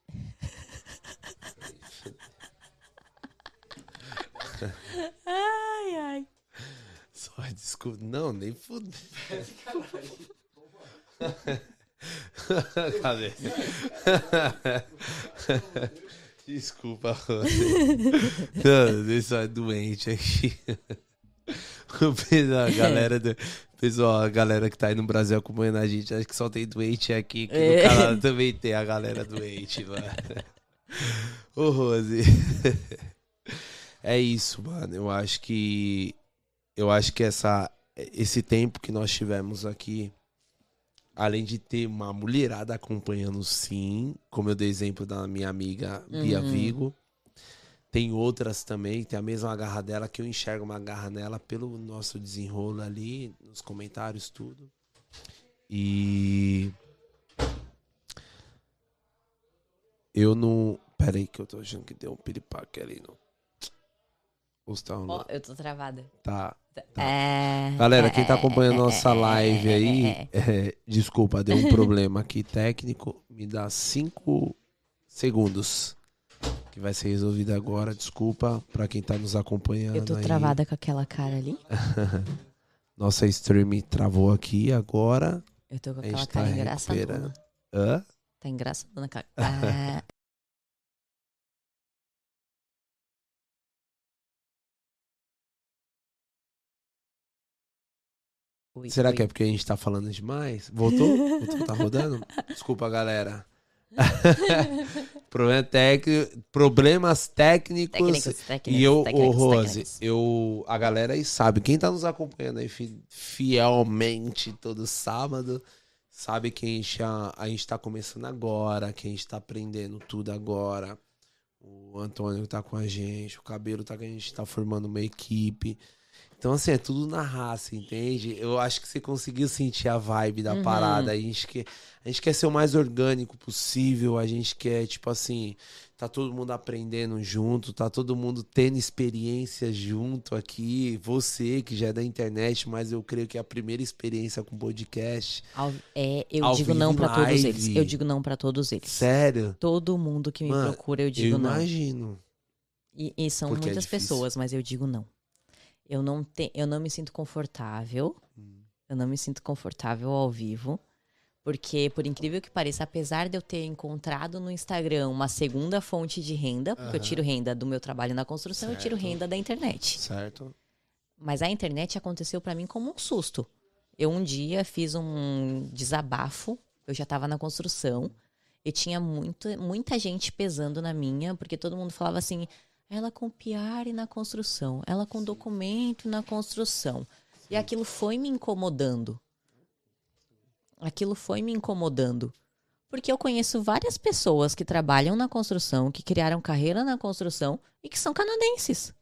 B: [laughs] ai, ai.
A: Só desculpa. Não, nem fudeu. [laughs] [laughs] Cadê? [laughs] Desculpa, Rose. Não, isso é doente aqui. A galera do. Pessoal, a galera que tá aí no Brasil acompanhando a gente, acho que só tem doente aqui, que
B: É.
A: no canal também tem a galera doente, mano. Ô, Rose. É isso, mano. Eu acho que. Eu acho que essa, esse tempo que nós tivemos aqui, além de ter uma mulherada acompanhando, sim, como eu dei exemplo da minha amiga Bia
B: Uhum.
A: Vigo, tem outras também, tem a mesma garra dela, que eu enxergo uma garra nela pelo nosso desenrolo ali, nos comentários, tudo. E. Eu não. Pera aí, que eu tô achando que deu um piripaque ali no. Ou tá um-
B: Ó, eu tô travada.
A: Tá. Tá.
B: É,
A: Galera, quem tá
B: é,
A: acompanhando
B: é,
A: nossa
B: é,
A: live
B: é,
A: aí,
B: é, é.
A: é, desculpa, deu um problema aqui técnico. Me dá cinco segundos que vai ser resolvido agora. Desculpa pra quem tá nos acompanhando.
B: Eu tô
A: aí.
B: travada com aquela cara ali. [laughs]
A: Nossa stream travou aqui agora.
B: Eu tô com aquela
A: gente tá
B: cara engraçadona.
A: Hã?
B: Tá engraçadona. cara. Ah, [laughs] Ui,
A: Será
B: ui.
A: que é porque a gente tá falando demais? Voltou? Voltou? Tá rodando? [laughs] Desculpa, galera. [laughs] Problema técnico, problemas técnicos.
B: Técnicos, técnicos,
A: E eu, ô
B: técnicos,
A: Rose,
B: técnicos.
A: eu, a galera aí sabe, quem tá nos acompanhando aí fi- fielmente todo sábado, sabe que a gente, a, a gente tá começando agora, que a gente tá aprendendo tudo agora. O Antônio tá com a gente, o Cabelo tá com a gente, tá formando uma equipe. Então, assim, é tudo na raça, entende? Eu acho que você conseguiu sentir a vibe da
B: Uhum.
A: parada. A gente, quer, a gente quer ser o mais orgânico possível. A gente quer, tipo assim, tá todo mundo aprendendo junto, tá todo mundo tendo experiência junto aqui. Você, que já é da internet, mas eu creio que é a primeira experiência com podcast.
B: Ao- é, eu
A: Ao
B: digo não pra todos eles. Eu digo não pra todos eles.
A: Sério?
B: Todo mundo que me
A: Mano,
B: procura, eu
A: Eu
B: digo não.
A: imagino.
B: E, e são
A: Porque é
B: muitas
A: difícil.
B: pessoas, mas eu digo não. Eu não, te, eu não me sinto confortável.
A: Hum.
B: Eu não me sinto confortável ao vivo. Porque, por incrível que pareça, apesar de eu ter encontrado no Instagram uma segunda fonte de renda, porque eu tiro renda do meu trabalho na construção, eu tiro
A: Certo.
B: renda da internet.
A: Certo?
B: Mas a internet aconteceu pra mim como um susto. Eu um dia fiz um desabafo, eu já estava na construção. E tinha muito, muita gente pesando na minha, porque todo mundo falava assim: ela com PR na construção, ela com documento na construção. E aquilo foi me incomodando. Aquilo foi me incomodando. Porque eu conheço várias pessoas que trabalham na construção, que criaram carreira na construção e que são canadenses.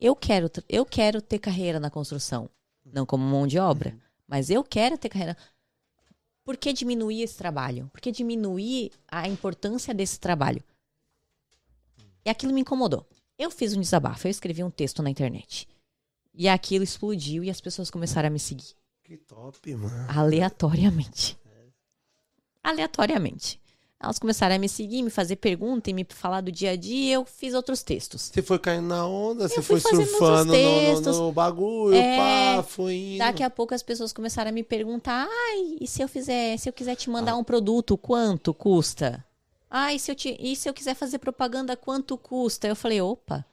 B: Eu quero, eu quero ter carreira na construção, não como mão de obra, mas eu quero ter carreira. Por que diminuir esse trabalho? Por que diminuir a importância desse trabalho? E aquilo me incomodou. Eu fiz um desabafo, eu escrevi um texto na internet. E aquilo explodiu e as pessoas começaram a me seguir.
A: Que top, mano.
B: Aleatoriamente. Aleatoriamente. Elas começaram a me seguir, me fazer pergunta e me falar do dia a dia. Eu fiz outros textos.
A: Você foi caindo na onda, você foi surfando no, no- no bagulho,
B: É,
A: pá, foi indo.
B: Daqui a pouco as pessoas começaram a me perguntar: ai, e se eu fizer, se eu quiser te
A: Ah.
B: mandar um produto, quanto custa? Ai, se eu te, e se eu quiser fazer propaganda, quanto custa? Eu falei, opa,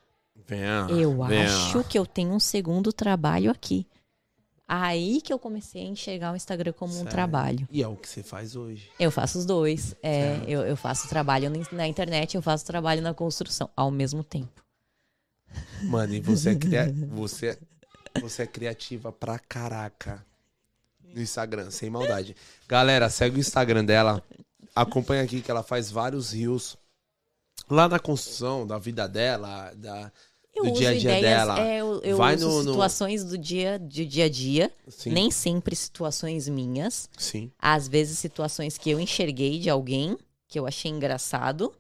A: Venha,
B: eu
A: venha.
B: acho que eu tenho um segundo trabalho aqui. Aí que eu comecei a enxergar o Instagram como um trabalho.
A: E é o que você faz hoje.
B: Eu faço os dois. É, eu, eu faço trabalho na- na internet, eu faço trabalho na construção ao mesmo tempo.
A: Mano, e você é, cria... [laughs] você, você é criativa pra caraca no Instagram, sem maldade. Galera, segue o Instagram dela. Acompanha aqui que ela faz vários rios lá na construção da vida dela, da,
B: Eu
A: do dia a dia
B: ideias,
A: dela.
B: é, eu, eu
A: Vai
B: uso
A: no- no-
B: situações do dia, de dia a dia,
A: Sim,
B: nem sempre situações minhas.
A: sim.
B: Às vezes situações que eu enxerguei de alguém, que eu achei engraçado.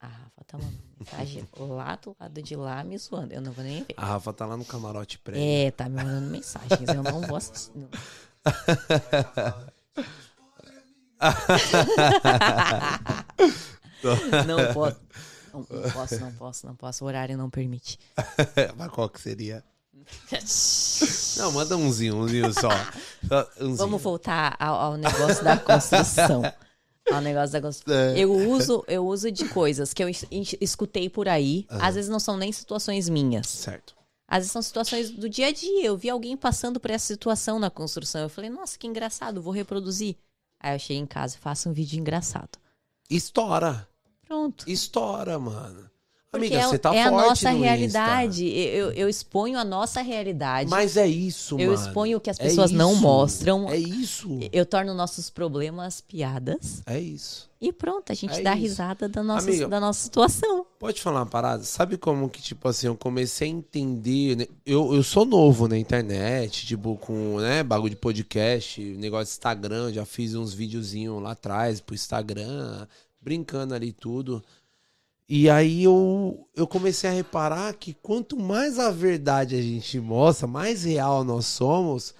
B: A Rafa tá mandando mensagem [laughs] lá do lado de lá me zoando. Eu não vou nem ver.
A: A Rafa tá lá no camarote prévio.
B: É, tá me mandando mensagens. Eu não vou assistir. não. [laughs] [laughs] não posso. Não, não posso, não posso, não posso. O horário não permite. [laughs]
A: Mas qual que seria? [laughs] Não, manda umzinho, umzinho só. Só umzinho.
B: Vamos voltar ao, ao negócio da construção. Ao negócio da construção.
A: É.
B: Eu uso, eu uso de coisas que eu es- es- escutei por aí. Às vezes não são nem situações minhas.
A: Certo.
B: Às vezes são situações do dia a dia. Eu vi alguém passando por essa situação na construção. Eu falei, nossa, que engraçado, vou reproduzir. Aí eu cheguei em casa e faço um vídeo engraçado.
A: Estoura.
B: Pronto.
A: Estoura, mano.
B: Porque
A: Amiga,
B: é,
A: você tá
B: é a
A: forte
B: nossa
A: no
B: realidade. Eu, eu exponho a nossa realidade.
A: Mas é isso,
B: eu
A: mano.
B: exponho o que as
A: É
B: pessoas não
A: isso.
B: mostram.
A: É isso.
B: Eu torno nossos problemas piadas.
A: É isso.
B: E pronto, a gente
A: É
B: dá
A: isso.
B: risada da nossa,
A: Amiga,
B: da nossa situação.
A: Pode falar uma parada? Sabe como que, tipo assim, eu comecei a entender. né? Eu, eu sou novo na internet, tipo, com, né, bagulho de podcast, negócio de Instagram. Já fiz uns videozinhos lá atrás pro Instagram, brincando ali tudo. E aí eu, eu comecei a reparar que quanto mais a verdade a gente mostra, mais real nós somos,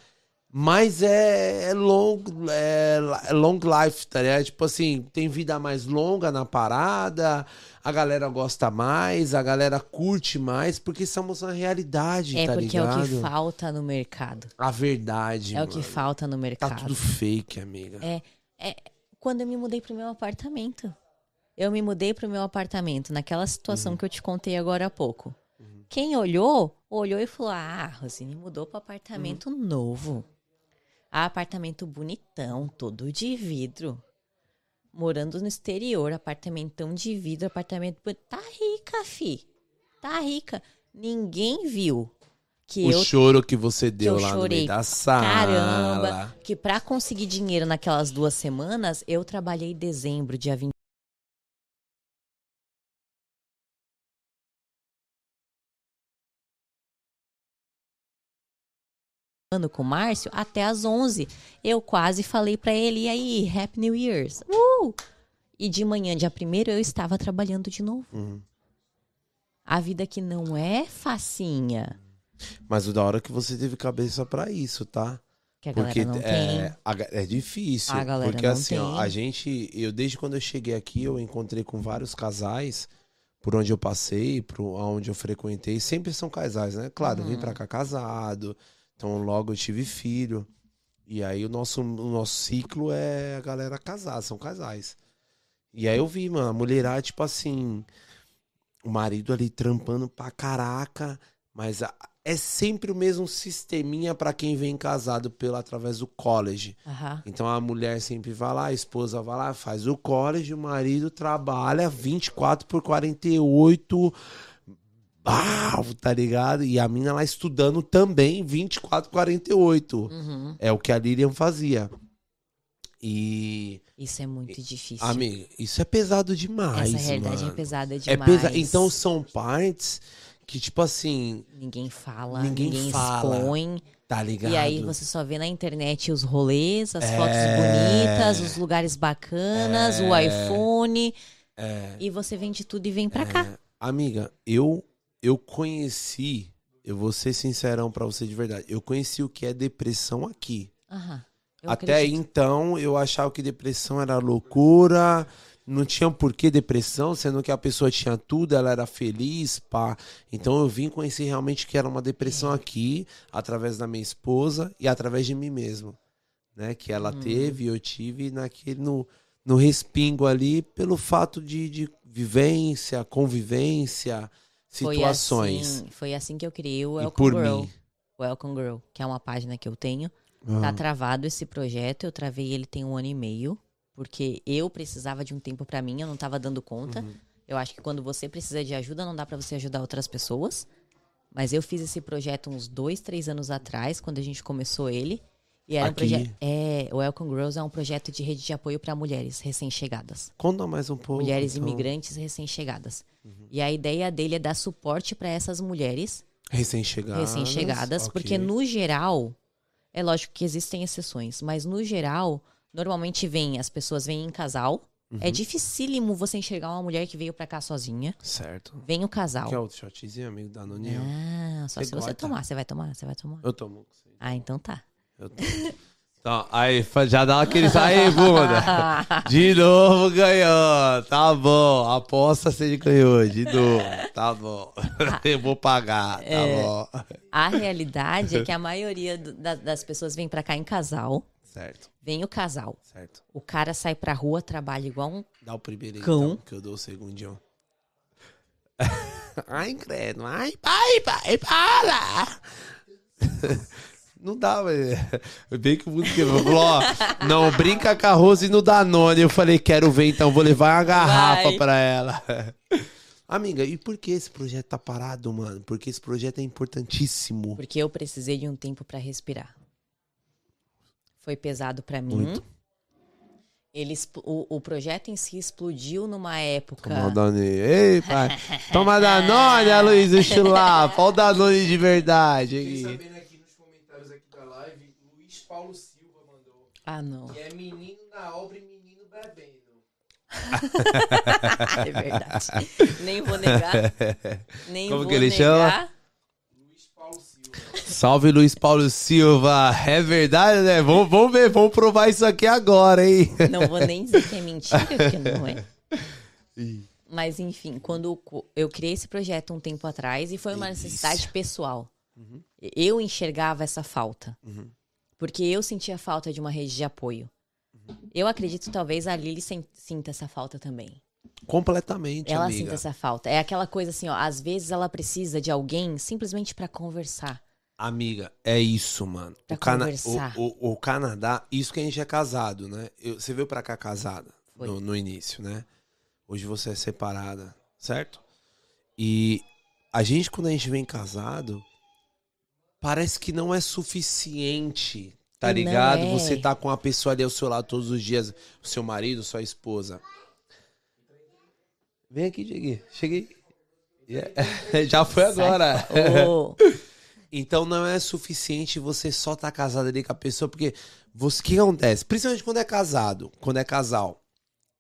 A: mais é, é long, é, é long life, tá ligado? Tipo assim, tem vida mais longa na parada, a galera gosta mais, a galera curte mais, porque estamos na realidade,
B: É
A: tá
B: porque
A: ligado?
B: é o que falta no mercado.
A: A verdade,
B: É o
A: mano.
B: que falta no
A: Tá
B: mercado.
A: tudo fake, amiga.
B: É. Quando eu me mudei pro meu apartamento. Eu me mudei pro meu apartamento, naquela situação
A: Uhum.
B: que eu te contei agora há pouco. Quem olhou, olhou e falou: Ah, Rosine mudou pro apartamento
A: Uhum.
B: novo. Ah, apartamento bonitão, todo de vidro. Morando no exterior, apartamentão de vidro, apartamento. Tá rica, fi. Tá rica. Ninguém viu que
A: o
B: eu
A: choro que você deu
B: eu
A: lá no
B: chorei.
A: meio da sala.
B: Caramba, que pra conseguir dinheiro naquelas duas semanas, eu trabalhei em dezembro, dia 20. Ano com o Márcio até às 11. Eu quase falei pra ele, e aí, Happy New Year's. Uh! E de manhã, dia 1 eu estava trabalhando de novo.
A: Uhum.
B: A vida que não é facinha,
A: Mas o da hora é que você teve cabeça pra isso, tá?
B: que a
A: Porque
B: galera não
A: é,
B: tem.
A: a é difícil.
B: A galera
A: porque
B: não
A: assim, ó,
B: tem.
A: a gente, eu desde quando eu cheguei aqui, eu encontrei com vários casais por onde eu passei, por onde eu frequentei, sempre são casais, né? Claro, eu vim
B: Uhum.
A: pra cá casado, então logo eu tive filho. E aí o nosso, o nosso ciclo é a galera casar, são casais. E aí eu vi, mano, a mulherada, tipo assim, o marido ali trampando pra caraca, mas a- é sempre o mesmo sisteminha pra quem vem casado pelo através do college.
B: Aham.
A: Então a mulher sempre vai lá, a esposa vai lá, faz o college, o marido trabalha 24 por 48. Ah, tá ligado? E a mina lá estudando também 24 por 48.
B: Uhum.
A: É o que a Lilian fazia. E,
B: Isso é muito difícil.
A: amiga, isso é pesado demais.
B: Essa realidade
A: mano.
B: é pesada
A: É
B: demais.
A: pesa... Então são partes que, tipo assim,
B: Ninguém fala,
A: Ninguém
B: ninguém,
A: fala,
B: expõe.
A: tá ligado?
B: E aí você só vê na internet os rolês, as
A: É.
B: fotos bonitas, os lugares bacanas, o
A: É.
B: iPhone.
A: É.
B: E você vende tudo e vem pra cá.
A: Amiga, eu eu conheci, eu vou ser sincerão pra você de verdade. Eu conheci o que é depressão aqui.
B: Aham.
A: Até
B: acredito.
A: então eu achava que depressão era loucura, não tinha porquê depressão, sendo que a pessoa tinha tudo, ela era feliz, pá. Então eu vim conhecer realmente que era uma depressão aqui, através da minha esposa e através de mim mesmo, né? Que ela
B: Uhum.
A: teve, eu tive naquele no, no respingo ali pelo fato de, de vivência, convivência,
B: Foi
A: situações.
B: assim, foi assim que eu criei o Welcome Girl.
A: mim.
B: Welcome Girl, que é uma página que eu tenho. Tá
A: Ah,
B: travado esse projeto, eu travei ele tem um ano e meio, porque eu precisava de um tempo pra mim, eu não tava dando conta.
A: Uhum.
B: Eu acho que quando você precisa de ajuda, não dá pra você ajudar outras pessoas. Mas eu fiz esse projeto uns dois, três anos atrás, quando a gente começou ele. E era um
A: Aqui?
B: projeto. É, o Welcome Girls é um projeto de rede de apoio pra mulheres recém-chegadas.
A: Conta mais um pouco.
B: mulheres
A: então.
B: imigrantes recém-chegadas.
A: Uhum.
B: E a ideia dele é dar suporte pra essas mulheres
A: Recém-chegadas.
B: recém-chegadas,
A: ok.
B: porque no geral, é lógico que existem exceções, mas no geral, normalmente vem, as pessoas vêm em casal.
A: Uhum.
B: É dificílimo você enxergar uma mulher que veio pra cá sozinha.
A: Certo.
B: Vem o casal.
A: Quer outro shotzinho, amigo da Noninha?
B: Ah, só
A: Você
B: se você
A: gosta?
B: tomar, você vai tomar, você vai tomar.
A: Eu tomo. você.
B: Ah, então tá.
A: Eu. Então, aí, já dá aquele. Aí, bunda. [laughs] De novo ganhou. Tá bom. Aposta se ele ganhou. De novo. Tá bom. [laughs] Eu vou pagar. Tá
B: É.
A: bom.
B: A realidade é que a maioria do- da- das pessoas vem pra cá em casal.
A: Certo,
B: Vem o casal.
A: certo.
B: O cara sai pra rua, trabalha igual um.
A: Dá o primeiro
B: Cão.
A: então, que eu dou o segundinho. [laughs] Ai, credo. Ai, pai, pai, para! Não dá, velho. Bem que o mundo quebrou. Falou, ó, não, brinca com a Rose no Danone. Eu falei, quero ver, então vou levar uma garrafa
B: Vai.
A: pra ela. [laughs] Amiga, e por que esse projeto tá parado, mano? Porque esse projeto é importantíssimo.
B: Porque eu precisei de um tempo pra respirar. Foi pesado pra mim.
A: Muito.
B: Ele, o, o projeto em si explodiu numa época.
A: Toma o Danone. Ei, pai. Toma Danone, Aloysio Chulapa. Olha o Danone de verdade. Aqui.
C: sabendo aqui nos comentários aqui da live, Luiz Paulo Silva mandou.
B: Ah, não.
C: Que é menino na obra e menino bebendo. [laughs]
B: É verdade. Nem vou negar. [laughs] Nem
A: Como
B: vou
A: que ele
B: negar.
A: chama?
C: Luiz Paulo Silva.
A: Salve Luiz Paulo Silva. É verdade, né? Vamos, vamos ver, vamos provar isso aqui agora, hein?
B: Não vou nem dizer que é mentira, porque não é. [laughs] Mas enfim, quando eu criei esse projeto um tempo atrás e foi uma
A: Delícia.
B: necessidade pessoal.
A: Uhum.
B: Eu enxergava essa falta.
A: Uhum.
B: Porque eu sentia falta de uma rede de apoio.
A: Uhum.
B: Eu acredito talvez a Lili sinta essa falta também.
A: Completamente,
B: ela
A: amiga.
B: sinta essa falta. É aquela coisa assim, ó, às vezes ela precisa de alguém simplesmente pra conversar.
A: Amiga, é isso, mano.
B: Pra
A: o, Cana- o, o- o Canadá, isso que a gente é casado, né? Eu- você veio pra cá casada no, no início, né? Hoje você é separada, certo? E a gente, quando a gente vem casado, parece que não é suficiente, tá ligado?
B: é.
A: Você tá com a pessoa ali ao seu lado todos os dias, o seu marido, sua esposa. Vem aqui, Diego. Cheguei. Yeah. [laughs] Já foi agora. [laughs] Então não é suficiente você só estar casado ali com a pessoa, porque você, o que acontece? Principalmente quando é casado, quando é casal.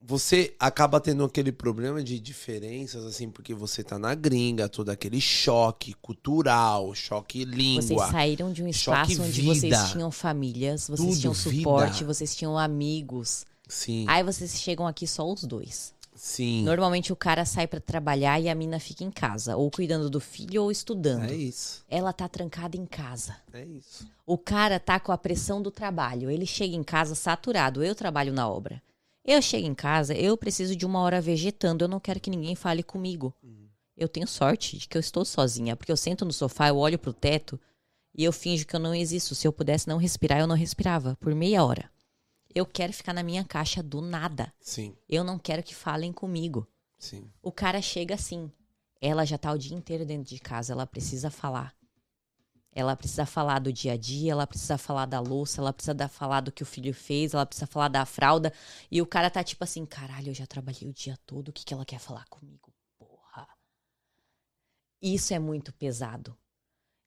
A: Você acaba tendo aquele problema de diferenças, assim, porque você tá na gringa, todo aquele choque cultural, choque
B: vocês
A: língua.
B: saíram de um espaço onde
A: vida.
B: vocês tinham famílias, vocês
A: Tudo,
B: tinham
A: vida.
B: suporte, vocês tinham amigos.
A: Sim,
B: Aí vocês chegam aqui só os dois.
A: sim.
B: Normalmente o cara sai pra trabalhar e a mina fica em casa, ou cuidando do filho ou estudando.
A: É isso,
B: Ela tá trancada em casa.
A: é isso.
B: O cara tá com a pressão do trabalho. Ele chega em casa saturado. Eu trabalho na obra. Eu chego em casa, eu preciso de uma hora vegetando. Eu não quero que ninguém fale comigo. Eu tenho sorte de que eu estou sozinha, porque eu sento no sofá, eu olho pro teto e eu finjo que eu não existo. Se eu pudesse não respirar, eu não respirava por meia hora. Eu quero ficar na minha caixa do nada.
A: Sim,
B: Eu não quero que falem comigo.
A: sim.
B: O cara chega assim. Ela já tá o dia inteiro dentro de casa, ela precisa falar. Ela precisa falar do dia a dia, ela precisa falar da louça, ela precisa da- falar do que o filho fez, ela precisa falar da fralda. E o cara tá tipo assim: caralho, eu já trabalhei o dia todo, o que, que ela quer falar comigo? Porra. Isso é muito pesado.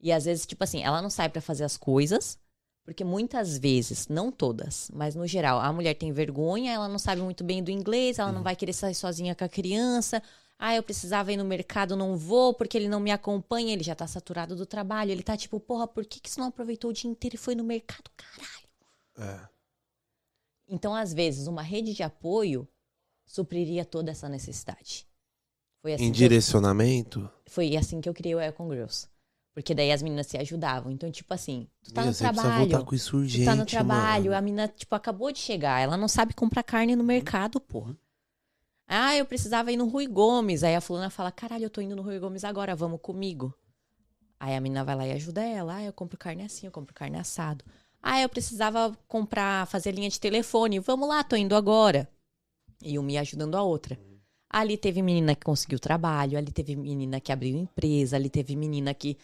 B: E às vezes, tipo assim, ela não sai pra fazer as coisas, porque muitas vezes, não todas, mas no geral, a mulher tem vergonha, ela não sabe muito bem do inglês, ela não vai querer sair sozinha com a criança. Ah, eu precisava ir no mercado, não vou, porque ele não me acompanha, ele já tá saturado do trabalho. Ele tá tipo, porra, por que, que você não aproveitou o dia inteiro e foi no mercado, caralho?
A: É.
B: Então, às vezes, uma rede de apoio supriria toda essa necessidade. Foi assim,
A: Em
B: que eu,
A: direcionamento.
B: foi assim que eu criei o Econ Girls. Porque daí as meninas se ajudavam. Então, tipo assim, tu tá
A: Amiga,
B: no trabalho.
A: voltar com isso urgente,
B: Tu tá no trabalho,
A: mano.
B: a mina, tipo, acabou de chegar. Ela não sabe comprar carne no mercado, porra. Ah, eu precisava ir no Rui Gomes. Aí a fulana fala, caralho, eu tô indo no Rui Gomes agora, vamos comigo. Aí a menina vai lá e ajuda ela. Ah, eu compro carne assim, eu compro carne assado. Ah, eu precisava comprar, fazer linha de telefone. Vamos lá, tô indo agora. E uma ia ajudando a outra. Ali teve menina que conseguiu trabalho, ali teve menina que abriu empresa, ali teve menina que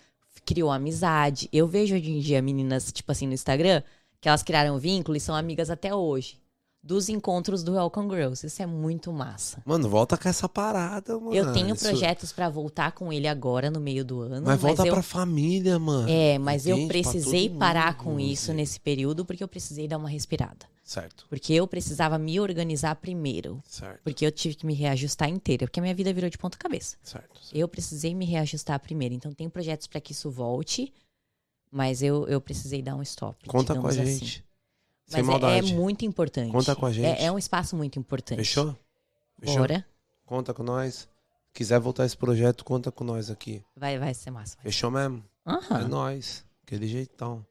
B: criou amizade. Eu vejo hoje em dia meninas, tipo assim, no Instagram, que elas criaram vínculo e são amigas até hoje. Dos encontros do Welcome Girls. Isso é muito massa.
A: Mano, volta com essa parada, mano.
B: eu tenho
A: Isso-
B: projetos pra voltar com ele agora, no meio do ano.
A: Mas volta
B: eu...
A: pra família, mano.
B: É, mas eu
A: Entende? Pra
B: precisei parar com isso
A: Rose.
B: nesse período porque eu precisei dar uma respirada.
A: Certo,
B: Porque eu precisava me organizar primeiro.
A: certo,
B: Porque eu tive que me reajustar inteira. Porque a minha vida virou de ponta cabeça.
A: certo. certo.
B: Eu precisei me reajustar primeiro. Então, tem projetos para que isso volte, mas eu, eu precisei dar um stop.
A: Conta com a
B: assim.
A: gente. Sem
B: Mas é, é
A: maldade.
B: muito importante.
A: Conta com a gente.
B: É, é um espaço muito importante.
A: Fechou? Fechou?
B: Bora.
A: Conta com nós. Quiser voltar esse projeto, conta com nós aqui.
B: Vai, vai ser massa. vai.
A: Fechou mesmo? É
B: Aham.
A: nóis. Aquele jeitão.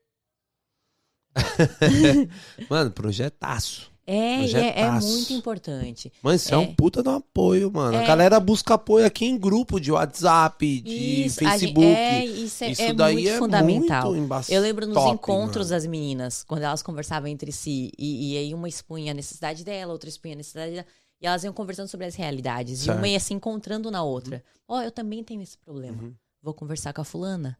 A: [laughs] [laughs] mano, projetaço.
B: É, e é, é muito importante.
A: Mano, isso é,
B: É.
A: um puta de um apoio, mano. A
B: É.
A: galera busca apoio aqui em grupo de WhatsApp, de
B: Isso, a gente-
A: Facebook.
B: é, isso é,
A: isso
B: é
A: daí
B: muito
A: é
B: fundamental.
A: muito.
B: Eu lembro nos
A: Top,
B: encontros
A: mano.
B: das meninas, quando elas conversavam entre si, e, e aí uma expunha a necessidade dela, outra expunha a necessidade dela, e elas iam conversando sobre as realidades, e
A: Certo.
B: uma ia se encontrando na outra. Ó, eu também tenho esse problema.
A: Uhum.
B: Vou conversar com a fulana.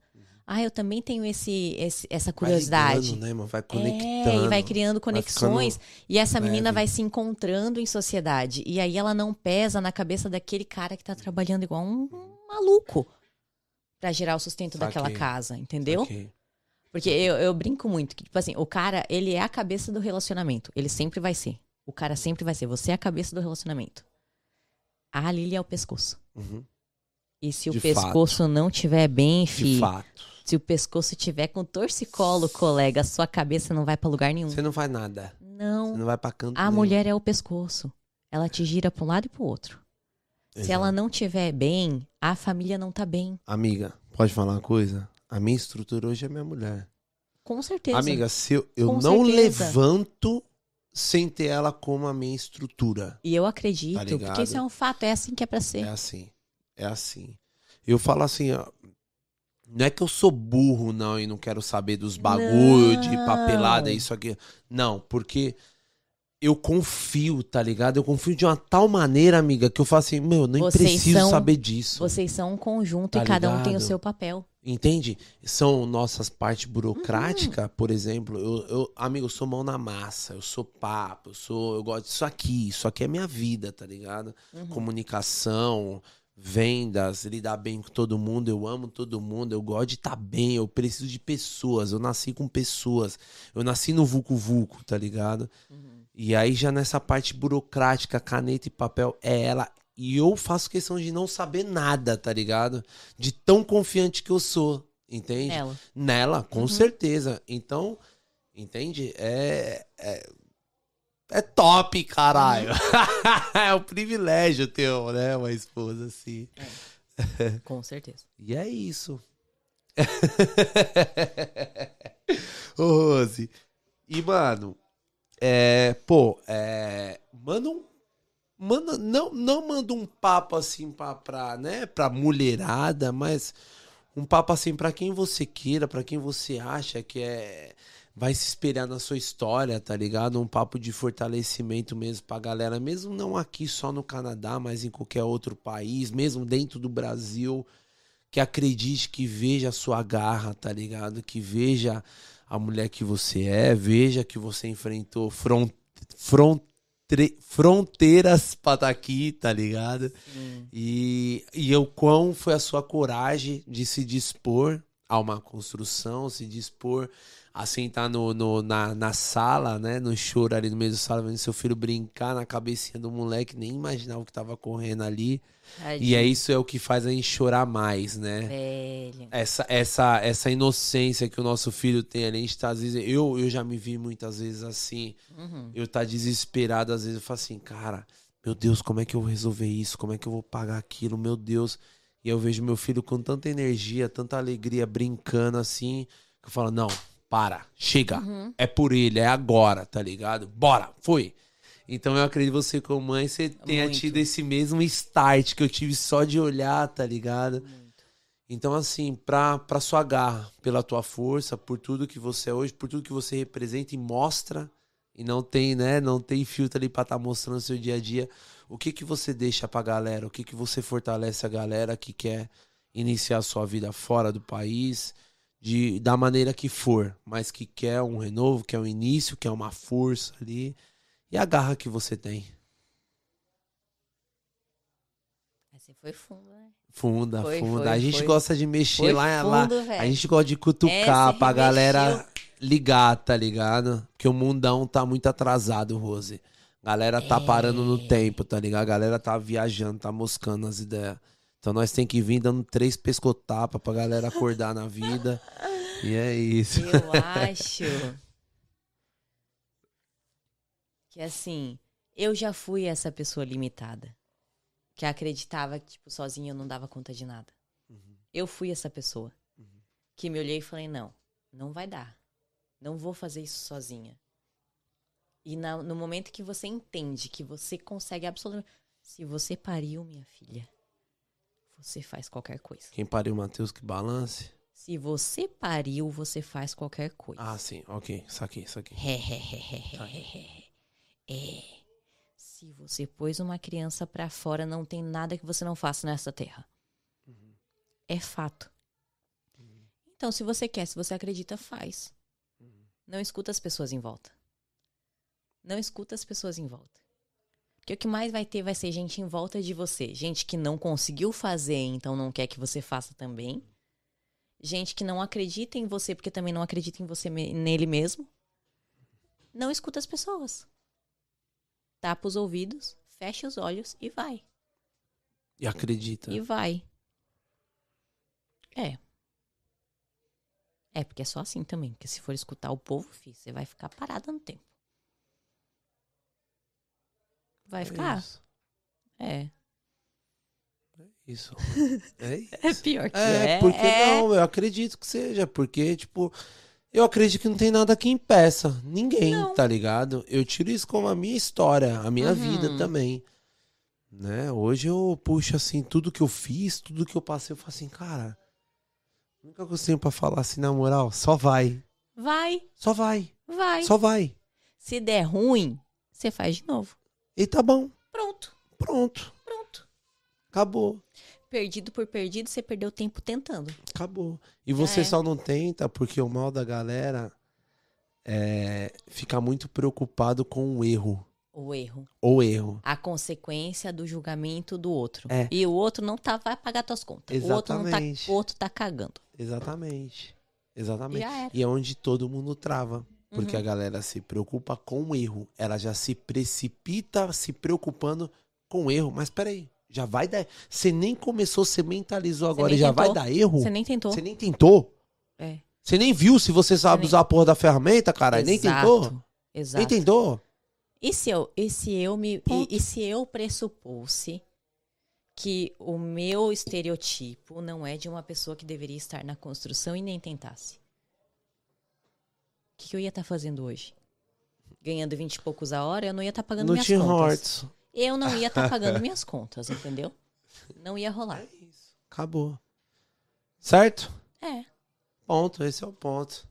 B: Ah, eu também tenho esse, esse- essa
A: Vai
B: curiosidade.
A: ligando, né? Vai
B: É,
A: conectando.
B: e vai criando conexões. e essa menina
A: leve.
B: vai se encontrando em sociedade. E aí ela não pesa na cabeça daquele cara que tá trabalhando igual um maluco pra gerar o sustento daquela
A: Saquei.
B: casa, entendeu?
A: Ok.
B: Porque eu, eu brinco muito que, tipo assim, o cara, ele é a cabeça do relacionamento. Ele sempre vai ser. O cara sempre vai ser. Você é a cabeça do relacionamento. A Lili é o pescoço.
A: Uhum.
B: E se o
A: De
B: pescoço não tiver bem,
A: De
B: fi,
A: fato.
B: Se o pescoço tiver com torcicolo, colega, sua cabeça não vai pra lugar nenhum.
A: Você não faz nada. Você
B: Não.
A: não vai pra canto
B: A
A: nenhum.
B: mulher é o pescoço. Ela te gira pra um lado e pro outro. Se
A: Exato.
B: ela não tiver bem, a família não tá bem.
A: Amiga, pode falar uma coisa? A minha estrutura hoje é minha mulher.
B: Com certeza.
A: Amiga, se eu, eu
B: Com
A: não
B: certeza.
A: levanto sem ter ela como a minha estrutura.
B: E eu acredito,
A: Tá
B: porque isso é um fato, é assim que é pra ser.
A: É assim. É assim. Eu falo assim, ó. Não é que eu sou burro, não, e não quero saber dos bagulho de
B: Não.
A: papelada, isso aqui. Não, porque eu confio, tá ligado? Eu confio de uma tal maneira, amiga, que eu falo assim, meu, eu nem
B: Vocês
A: preciso
B: são-
A: saber disso.
B: Vocês são um conjunto
A: Tá
B: e cada um tem o
A: ligado?
B: seu papel.
A: Entende? São nossas partes
B: Uhum.
A: burocráticas, por exemplo. Eu, eu, amigo, eu sou mão na massa, eu sou papo, eu sou. Eu gosto disso aqui. Isso aqui é minha vida, tá ligado?
B: Uhum.
A: Comunicação, vendas, lidar bem com todo mundo. Eu amo todo mundo, eu gosto de estar bem, eu preciso de pessoas. Eu nasci com pessoas. Eu nasci no Vucu Vucu, tá ligado?
B: Uhum.
A: E aí, já nessa parte burocrática, caneta e papel, é ela. E eu faço questão de não saber nada, tá ligado? De tão confiante que eu sou, entende?
B: Nela.
A: Nela, com
B: Uhum.
A: certeza. Então, entende? É, é, é top, caralho. [laughs] é um privilégio ter, né, uma esposa assim.
B: Com certeza. [laughs]
A: E é isso. [laughs] Ô, Rose. E, mano, é, pô, é, manda um, manda, não, não manda um papo assim pra, pra, né, pra mulherada, mas um papo assim pra quem você queira, pra quem você acha que é vai se espelhar na sua história, tá ligado? Um papo de fortalecimento mesmo pra galera, mesmo não aqui só no Canadá, mas em qualquer outro país, mesmo dentro do Brasil, que acredite, que veja a sua garra, tá ligado? Que veja a mulher que você é, veja que você enfrentou front, front, fronteiras pra estar tá aqui, tá ligado?
B: Sim.
A: E, e o quão foi a sua coragem de se dispor a uma construção, se dispor a sentar no, no, na, na sala, né? No choro ali no meio da sala, vendo seu filho brincar na cabecinha do moleque, nem imaginava o que tava correndo ali. E é isso é o que faz a gente chorar mais, né?
B: Velho.
A: Essa, essa, essa inocência que o nosso filho tem ali, a gente tá, às vezes, eu, eu já me vi muitas vezes assim,
B: Uhum.
A: eu tá desesperado, às vezes eu falo assim, cara, meu Deus, como é que eu vou resolver isso? Como é que eu vou pagar aquilo? Meu Deus. E eu vejo meu filho com tanta energia, tanta alegria, brincando assim, que eu falo, não, para, chega.
B: Uhum.
A: É por ele, é agora, tá ligado? Bora, foi. Então eu acredito você, como mãe, você tenha
B: Muito.
A: tido esse mesmo start que eu tive só de olhar, tá ligado?
B: Muito.
A: Então, assim, pra, pra sua garra, pela tua força, por tudo que você é hoje, por tudo que você representa e mostra, e não tem, né, não tem filtro ali pra estar mostrando o seu dia a dia, o que que você deixa pra galera? O que que você fortalece a galera que quer iniciar a sua vida fora do país, de da maneira que for, mas que quer um renovo, quer um início, quer uma força ali, e a garra que você tem?
B: Essa foi fundo, né?
A: Funda,
B: Foi,
A: funda.
B: foi,
A: a gente
B: foi.
A: gosta de mexer lá, lá,
B: fundo,
A: A gente gosta de cutucar
B: Essa
A: pra galera ligar, tá ligado? Porque o mundão tá muito atrasado, Rose. Galera tá
B: É.
A: parando no tempo, tá ligado? A galera tá viajando, tá moscando as ideias. Então nós tem que vir dando três pescotapas pra galera acordar na vida. E é isso.
B: Eu acho que assim, eu já fui essa pessoa limitada. Que acreditava que, tipo, sozinha eu não dava conta de nada. Eu fui essa pessoa. Que me olhei e falei, não, não vai dar. Não vou fazer isso sozinha. E na- no momento que você entende que você consegue absolutamente. Se você pariu, minha filha, você faz qualquer coisa.
A: Quem pariu, Matheus, que balance.
B: Se você pariu, você faz qualquer coisa.
A: Ah, sim, ok. Isso aqui, isso aqui.
B: É. Se você pôs uma criança pra fora, não tem nada que você não faça nessa terra. É fato. Então, se você quer, se você acredita, faz. Não escuta as pessoas em volta. Não escuta as pessoas em volta. Porque o que mais vai ter vai ser gente em volta de você. Gente que não conseguiu fazer, então não quer que você faça também. Gente que não acredita em você porque também não acredita em você nele mesmo. Não escuta as pessoas. Tapa os ouvidos, fecha os olhos e vai.
A: E acredita.
B: E vai. É. É, porque é só assim também. Porque se for escutar o povo, filho, você vai ficar parada no tempo. Vai
A: É
B: ficar?
A: isso.
B: É.
A: Isso. [laughs] É isso.
B: É pior que
A: É,
B: é.
A: porque
B: é.
A: não, eu acredito que seja, porque, tipo, eu acredito que não tem nada que impeça ninguém,
B: Não.
A: tá ligado? Eu tiro isso como a minha história, a minha
B: Uhum.
A: vida também. Né? Hoje eu puxo assim, tudo que eu fiz, tudo que eu passei, eu falo assim, cara, nunca gostei pra falar assim, na moral, só vai.
B: Vai,
A: Só vai.
B: vai.
A: Só vai.
B: Se der ruim, você faz de novo.
A: E tá bom.
B: Pronto,
A: Pronto.
B: pronto.
A: Acabou.
B: Perdido por perdido, você perdeu tempo tentando.
A: Acabou. E você
B: É.
A: só não tenta porque o mal da galera é ficar muito preocupado com o erro.
B: O erro.
A: O erro.
B: A consequência do julgamento do outro.
A: É.
B: E o outro não tá, vai pagar tuas contas. O outro, não tá,
A: Exatamente.
B: o outro tá cagando.
A: Exatamente. Exatamente. E é onde todo mundo trava. Porque
B: Uhum.
A: a galera se preocupa com o erro. Ela já se precipita se preocupando com o erro. Mas peraí, já vai dar. Você nem começou, você mentalizou agora e já vai dar erro?
B: Você nem tentou.
A: Você nem tentou?
B: É.
A: Você nem viu se você sabe
B: nem-
A: usar a porra da ferramenta, caralho? Nem tentou?
B: Exato.
A: Nem tentou?
B: E se eu, e se eu me. E, e se eu pressupuse que o meu estereotipo não é de uma pessoa que deveria estar na construção e nem tentasse? O que, que eu ia estar fazendo hoje? Ganhando 20 e poucos a hora, eu não ia estar pagando
A: No
B: minhas
A: Tim
B: contas.
A: Hortons.
B: eu não ia estar [laughs] pagando minhas contas, entendeu? Não ia rolar.
A: É isso. Acabou. Certo?
B: É.
A: Ponto, esse é o ponto.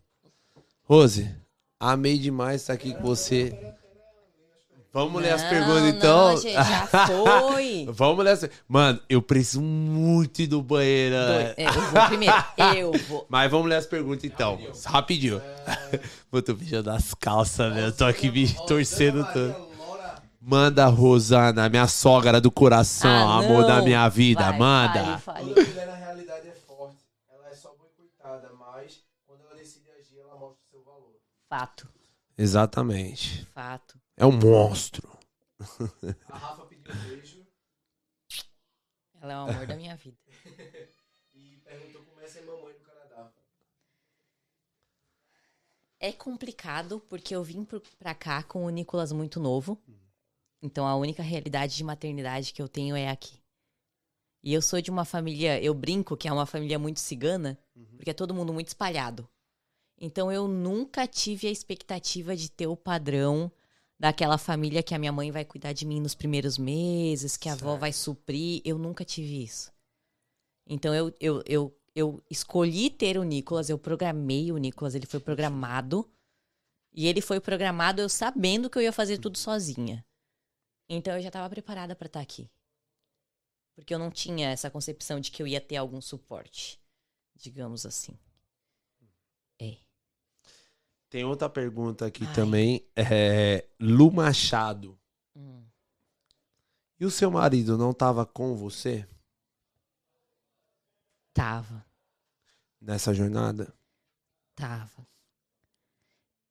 A: Rose, amei demais estar aqui com você. Vamos ler as perguntas então?
B: Não, gente, já foi. [laughs]
A: Vamos ler as... Mano, eu preciso muito ir do banheiro.
B: Dois. É, eu vou primeiro. [laughs] Eu vou.
A: Mas vamos ler as perguntas então. Rapidinho. [laughs] Vou tô mijando as calças, velho. Eu tô aqui me torcendo todo. Manda, Rosana, minha sogra do coração,
B: Ah,
A: amor
B: não.
A: da minha vida.
B: Vai,
A: Manda.
B: fale,
C: Quando
B: fale.
C: a mulher na realidade é forte, ela é só boicotada, mas quando ela decide agir, ela mostra o seu valor.
B: Fato.
A: Exatamente.
B: Fato.
A: É um monstro.
C: A Rafa pediu um beijo
B: Ela é o amor da minha vida. [laughs]
C: e perguntou como é ser mamãe no Canadá.
B: É complicado porque eu vim pra cá com o Nicolas muito novo. Então a única realidade de maternidade que eu tenho é aqui. E eu sou de uma família, eu brinco que é uma família muito cigana, porque é todo mundo muito espalhado. Então eu nunca tive a expectativa de ter o padrão daquela família que a minha mãe vai cuidar de mim nos primeiros meses, que a avó
A: Certo.
B: vai suprir. Eu nunca tive isso. Então eu, eu, eu, eu escolhi ter o Nicolas, eu programei o Nicolas, ele foi programado. E ele foi programado eu sabendo que eu ia fazer tudo sozinha. Então eu já estava preparada para estar aqui. Porque eu não tinha essa concepção de que eu ia ter algum suporte, digamos assim.
A: Tem outra pergunta aqui
B: Ai.
A: também. É, Lu Machado.
B: Hum.
A: E o seu marido não tava com você
B: Tava.
A: nessa jornada?
B: Tava.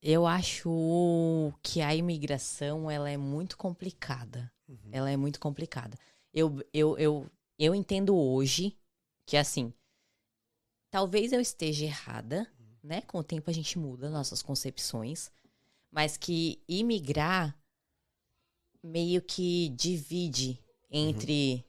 B: Eu acho que a imigração ela é muito complicada. Ela é muito complicada. Eu, eu, eu, eu entendo hoje que, assim, talvez eu esteja errada, né? Com o tempo a gente muda nossas concepções, mas que imigrar meio que divide entre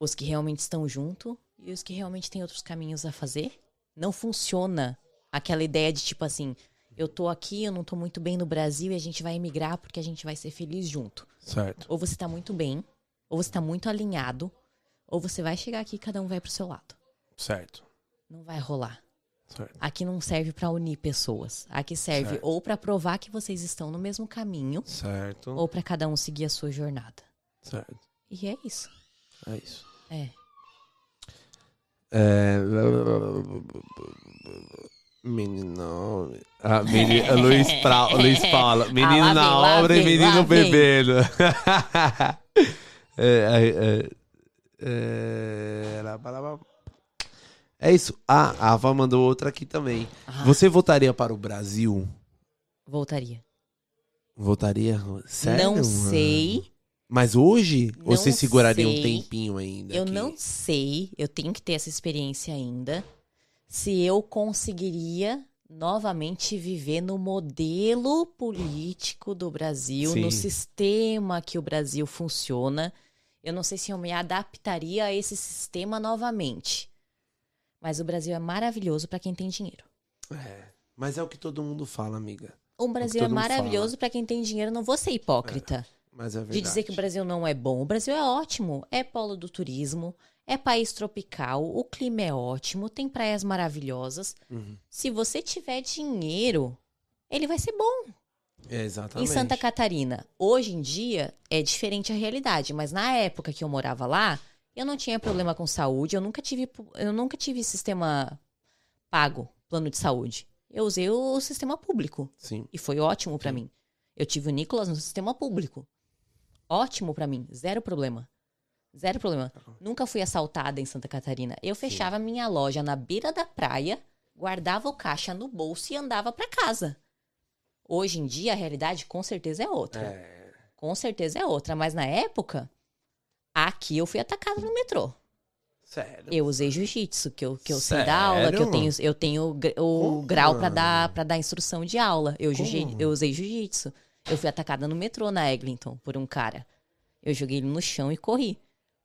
B: os que realmente estão junto e os que realmente têm outros caminhos a fazer. Não funciona aquela ideia de tipo assim, eu tô aqui, eu não tô muito bem no Brasil e a gente vai emigrar porque a gente vai ser feliz junto.
A: Certo.
B: Ou você tá muito bem, ou você tá muito alinhado, ou você vai chegar aqui e cada um vai pro seu lado.
A: Certo.
B: Não vai rolar.
A: Certo.
B: Aqui não serve pra unir pessoas. Aqui serve
A: Certo.
B: ou pra provar que vocês estão no mesmo caminho,
A: Certo.
B: ou pra cada um seguir a sua jornada.
A: Certo.
B: E é isso.
A: É isso.
B: É.
A: É... Menino. Ah, menino [laughs] Luiz, pra... Luiz Paula. Menino
B: Ah,
A: na
B: vem,
A: obra e
B: vem,
A: menino
B: lá vem.
A: bebendo. [laughs] é, é, é, é. É isso. Ah, a Ava mandou outra aqui também.
B: Ah,
A: Você voltaria para o Brasil?
B: Voltaria.
A: Voltaria? Sério?
B: não sei.
A: Mas hoje? Ou
B: Não
A: você seguraria um
B: sei.
A: tempinho ainda?
B: Eu
A: aqui?
B: não sei, eu tenho que ter essa experiência ainda. Se eu conseguiria novamente viver no modelo político do Brasil, no
A: Sim.
B: sistema que o Brasil funciona. Eu não sei se eu me adaptaria a esse sistema novamente. Mas o Brasil é maravilhoso para quem tem dinheiro.
A: É, mas é o que todo mundo fala, amiga.
B: O Brasil é
A: mundo
B: maravilhoso para quem tem dinheiro. Não vou ser hipócrita.
A: Mas é
B: de
A: verdade.
B: dizer que o Brasil não é bom. O Brasil é ótimo. É polo do turismo, é país tropical, o clima é ótimo, tem praias maravilhosas.
A: Uhum.
B: Se você tiver dinheiro, ele vai ser bom.
A: É, exatamente.
B: Em Santa Catarina, hoje em dia é diferente a realidade, mas na época que eu morava lá, eu não tinha problema com saúde, eu nunca tive, eu nunca tive sistema pago, plano de saúde. Eu usei o sistema público.
A: Sim.
B: E foi ótimo pra
A: Sim.
B: mim. Eu tive o Nicolas no sistema público. Ótimo pra mim, zero problema. Zero problema. Nunca fui assaltada em Santa Catarina. Eu fechava minha loja na beira da praia, guardava o caixa no bolso e andava pra casa. Hoje em dia a realidade com certeza é outra.
A: É.
B: Com certeza é outra, mas na época aqui eu fui atacada no metrô.
A: Sério.
B: Eu usei jiu-jitsu, que eu, que eu sei dar aula, que eu tenho, eu tenho o grau pra
A: mano?
B: dar, pra dar instrução de aula. Eu, jiu- eu usei jiu-jitsu. Eu fui atacada no metrô na Eglinton por um cara. Eu joguei ele no chão e corri.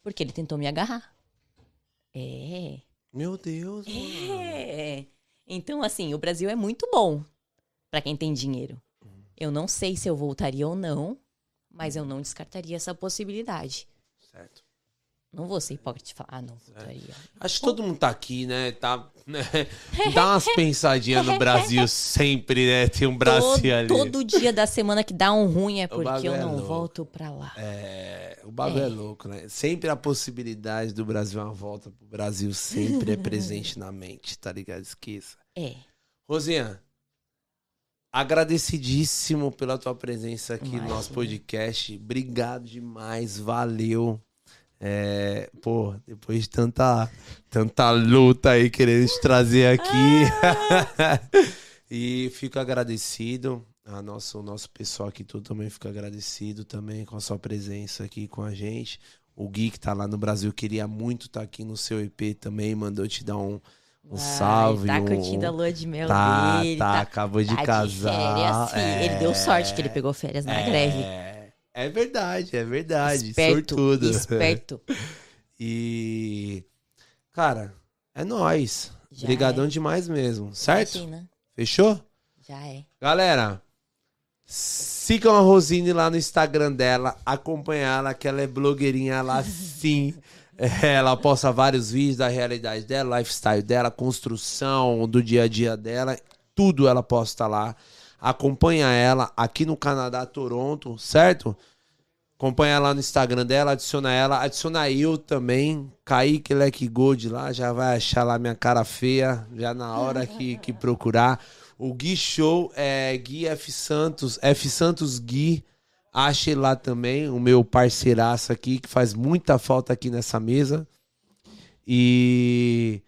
B: Porque ele tentou me agarrar. É.
A: Meu Deus, mano.
B: É. Então, assim, o Brasil é muito bom pra quem tem dinheiro. Eu não sei se eu voltaria ou não, Mas eu não descartaria essa possibilidade.
A: Certo.
B: Não vou ser hipócrita e falar, ah, não.
A: Acho que todo mundo tá aqui, né? Tá, né? [laughs] Dá umas pensadinhas no Brasil sempre, né? Tem um Brasil ali.
B: todo dia da semana que dá um ruim é porque eu
A: é
B: não
A: louco.
B: volto pra lá.
A: É, o bagulho é. louco, né? Sempre a possibilidade do Brasil, uma volta pro Brasil, sempre é presente na mente, tá ligado? Esqueça. [laughs]
B: É.
A: Rosinha, agradecidíssimo pela tua presença aqui no nosso podcast. Obrigado demais, valeu. É, pô, depois de tanta, tanta luta aí querendo te trazer aqui. [laughs] e fico agradecido. A nosso, o nosso pessoal aqui todo também fica agradecido também com a sua presença aqui com a gente. O Gui que tá lá no Brasil queria muito estar aqui no seu EP também, mandou te dar um, um
B: Ai,
A: salve.
B: Tá
A: um,
B: curtindo a lua de mel
A: Tá,
B: dele.
A: tá, acabou de
B: tá
A: casar.
B: férias, sim. Ele deu sorte que ele pegou férias na
A: é,
B: greve.
A: É verdade, é verdade.
B: Esperto,
A: sortudo.
B: esperto. [laughs]
A: E. Cara, é nóis.
B: Já
A: Obrigadão
B: é.
A: demais mesmo, certo?
B: Imagina,
A: Fechou?
B: Já é.
A: Galera, sigam a Rosine lá no Instagram dela, acompanha ela, que ela é blogueirinha lá [laughs] sim. É, Ela posta vários vídeos da realidade dela, lifestyle dela, construção do dia a dia dela, tudo ela posta lá. Acompanha ela aqui no Canadá, Toronto, certo? Acompanha lá no Instagram dela, adiciona ela, adiciona eu também, Kaique Leque Gold lá, já vai achar lá minha cara feia, já na hora que, que procurar. O Gui Show é Gui F Santos, F Santos Gui, ache lá também, o meu parceiraço aqui, que faz muita falta aqui nessa mesa. E,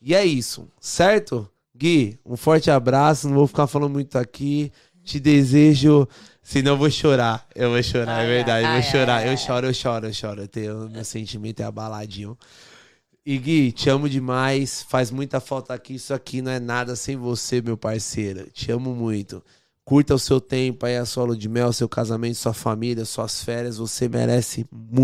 A: e é isso, certo? Gui, um forte abraço, não vou ficar falando muito aqui, te desejo... Senão eu vou chorar. Eu vou chorar, é verdade. eu vou chorar. eu choro, eu choro, eu choro. Eu tenho, meu sentimento é abaladinho. E Gui, te amo demais. Faz muita falta aqui. Isso aqui não é nada sem você, meu parceiro. Te amo muito. Curta o seu tempo aí, a sua lua de mel, seu casamento, sua família, suas férias. Você merece muito.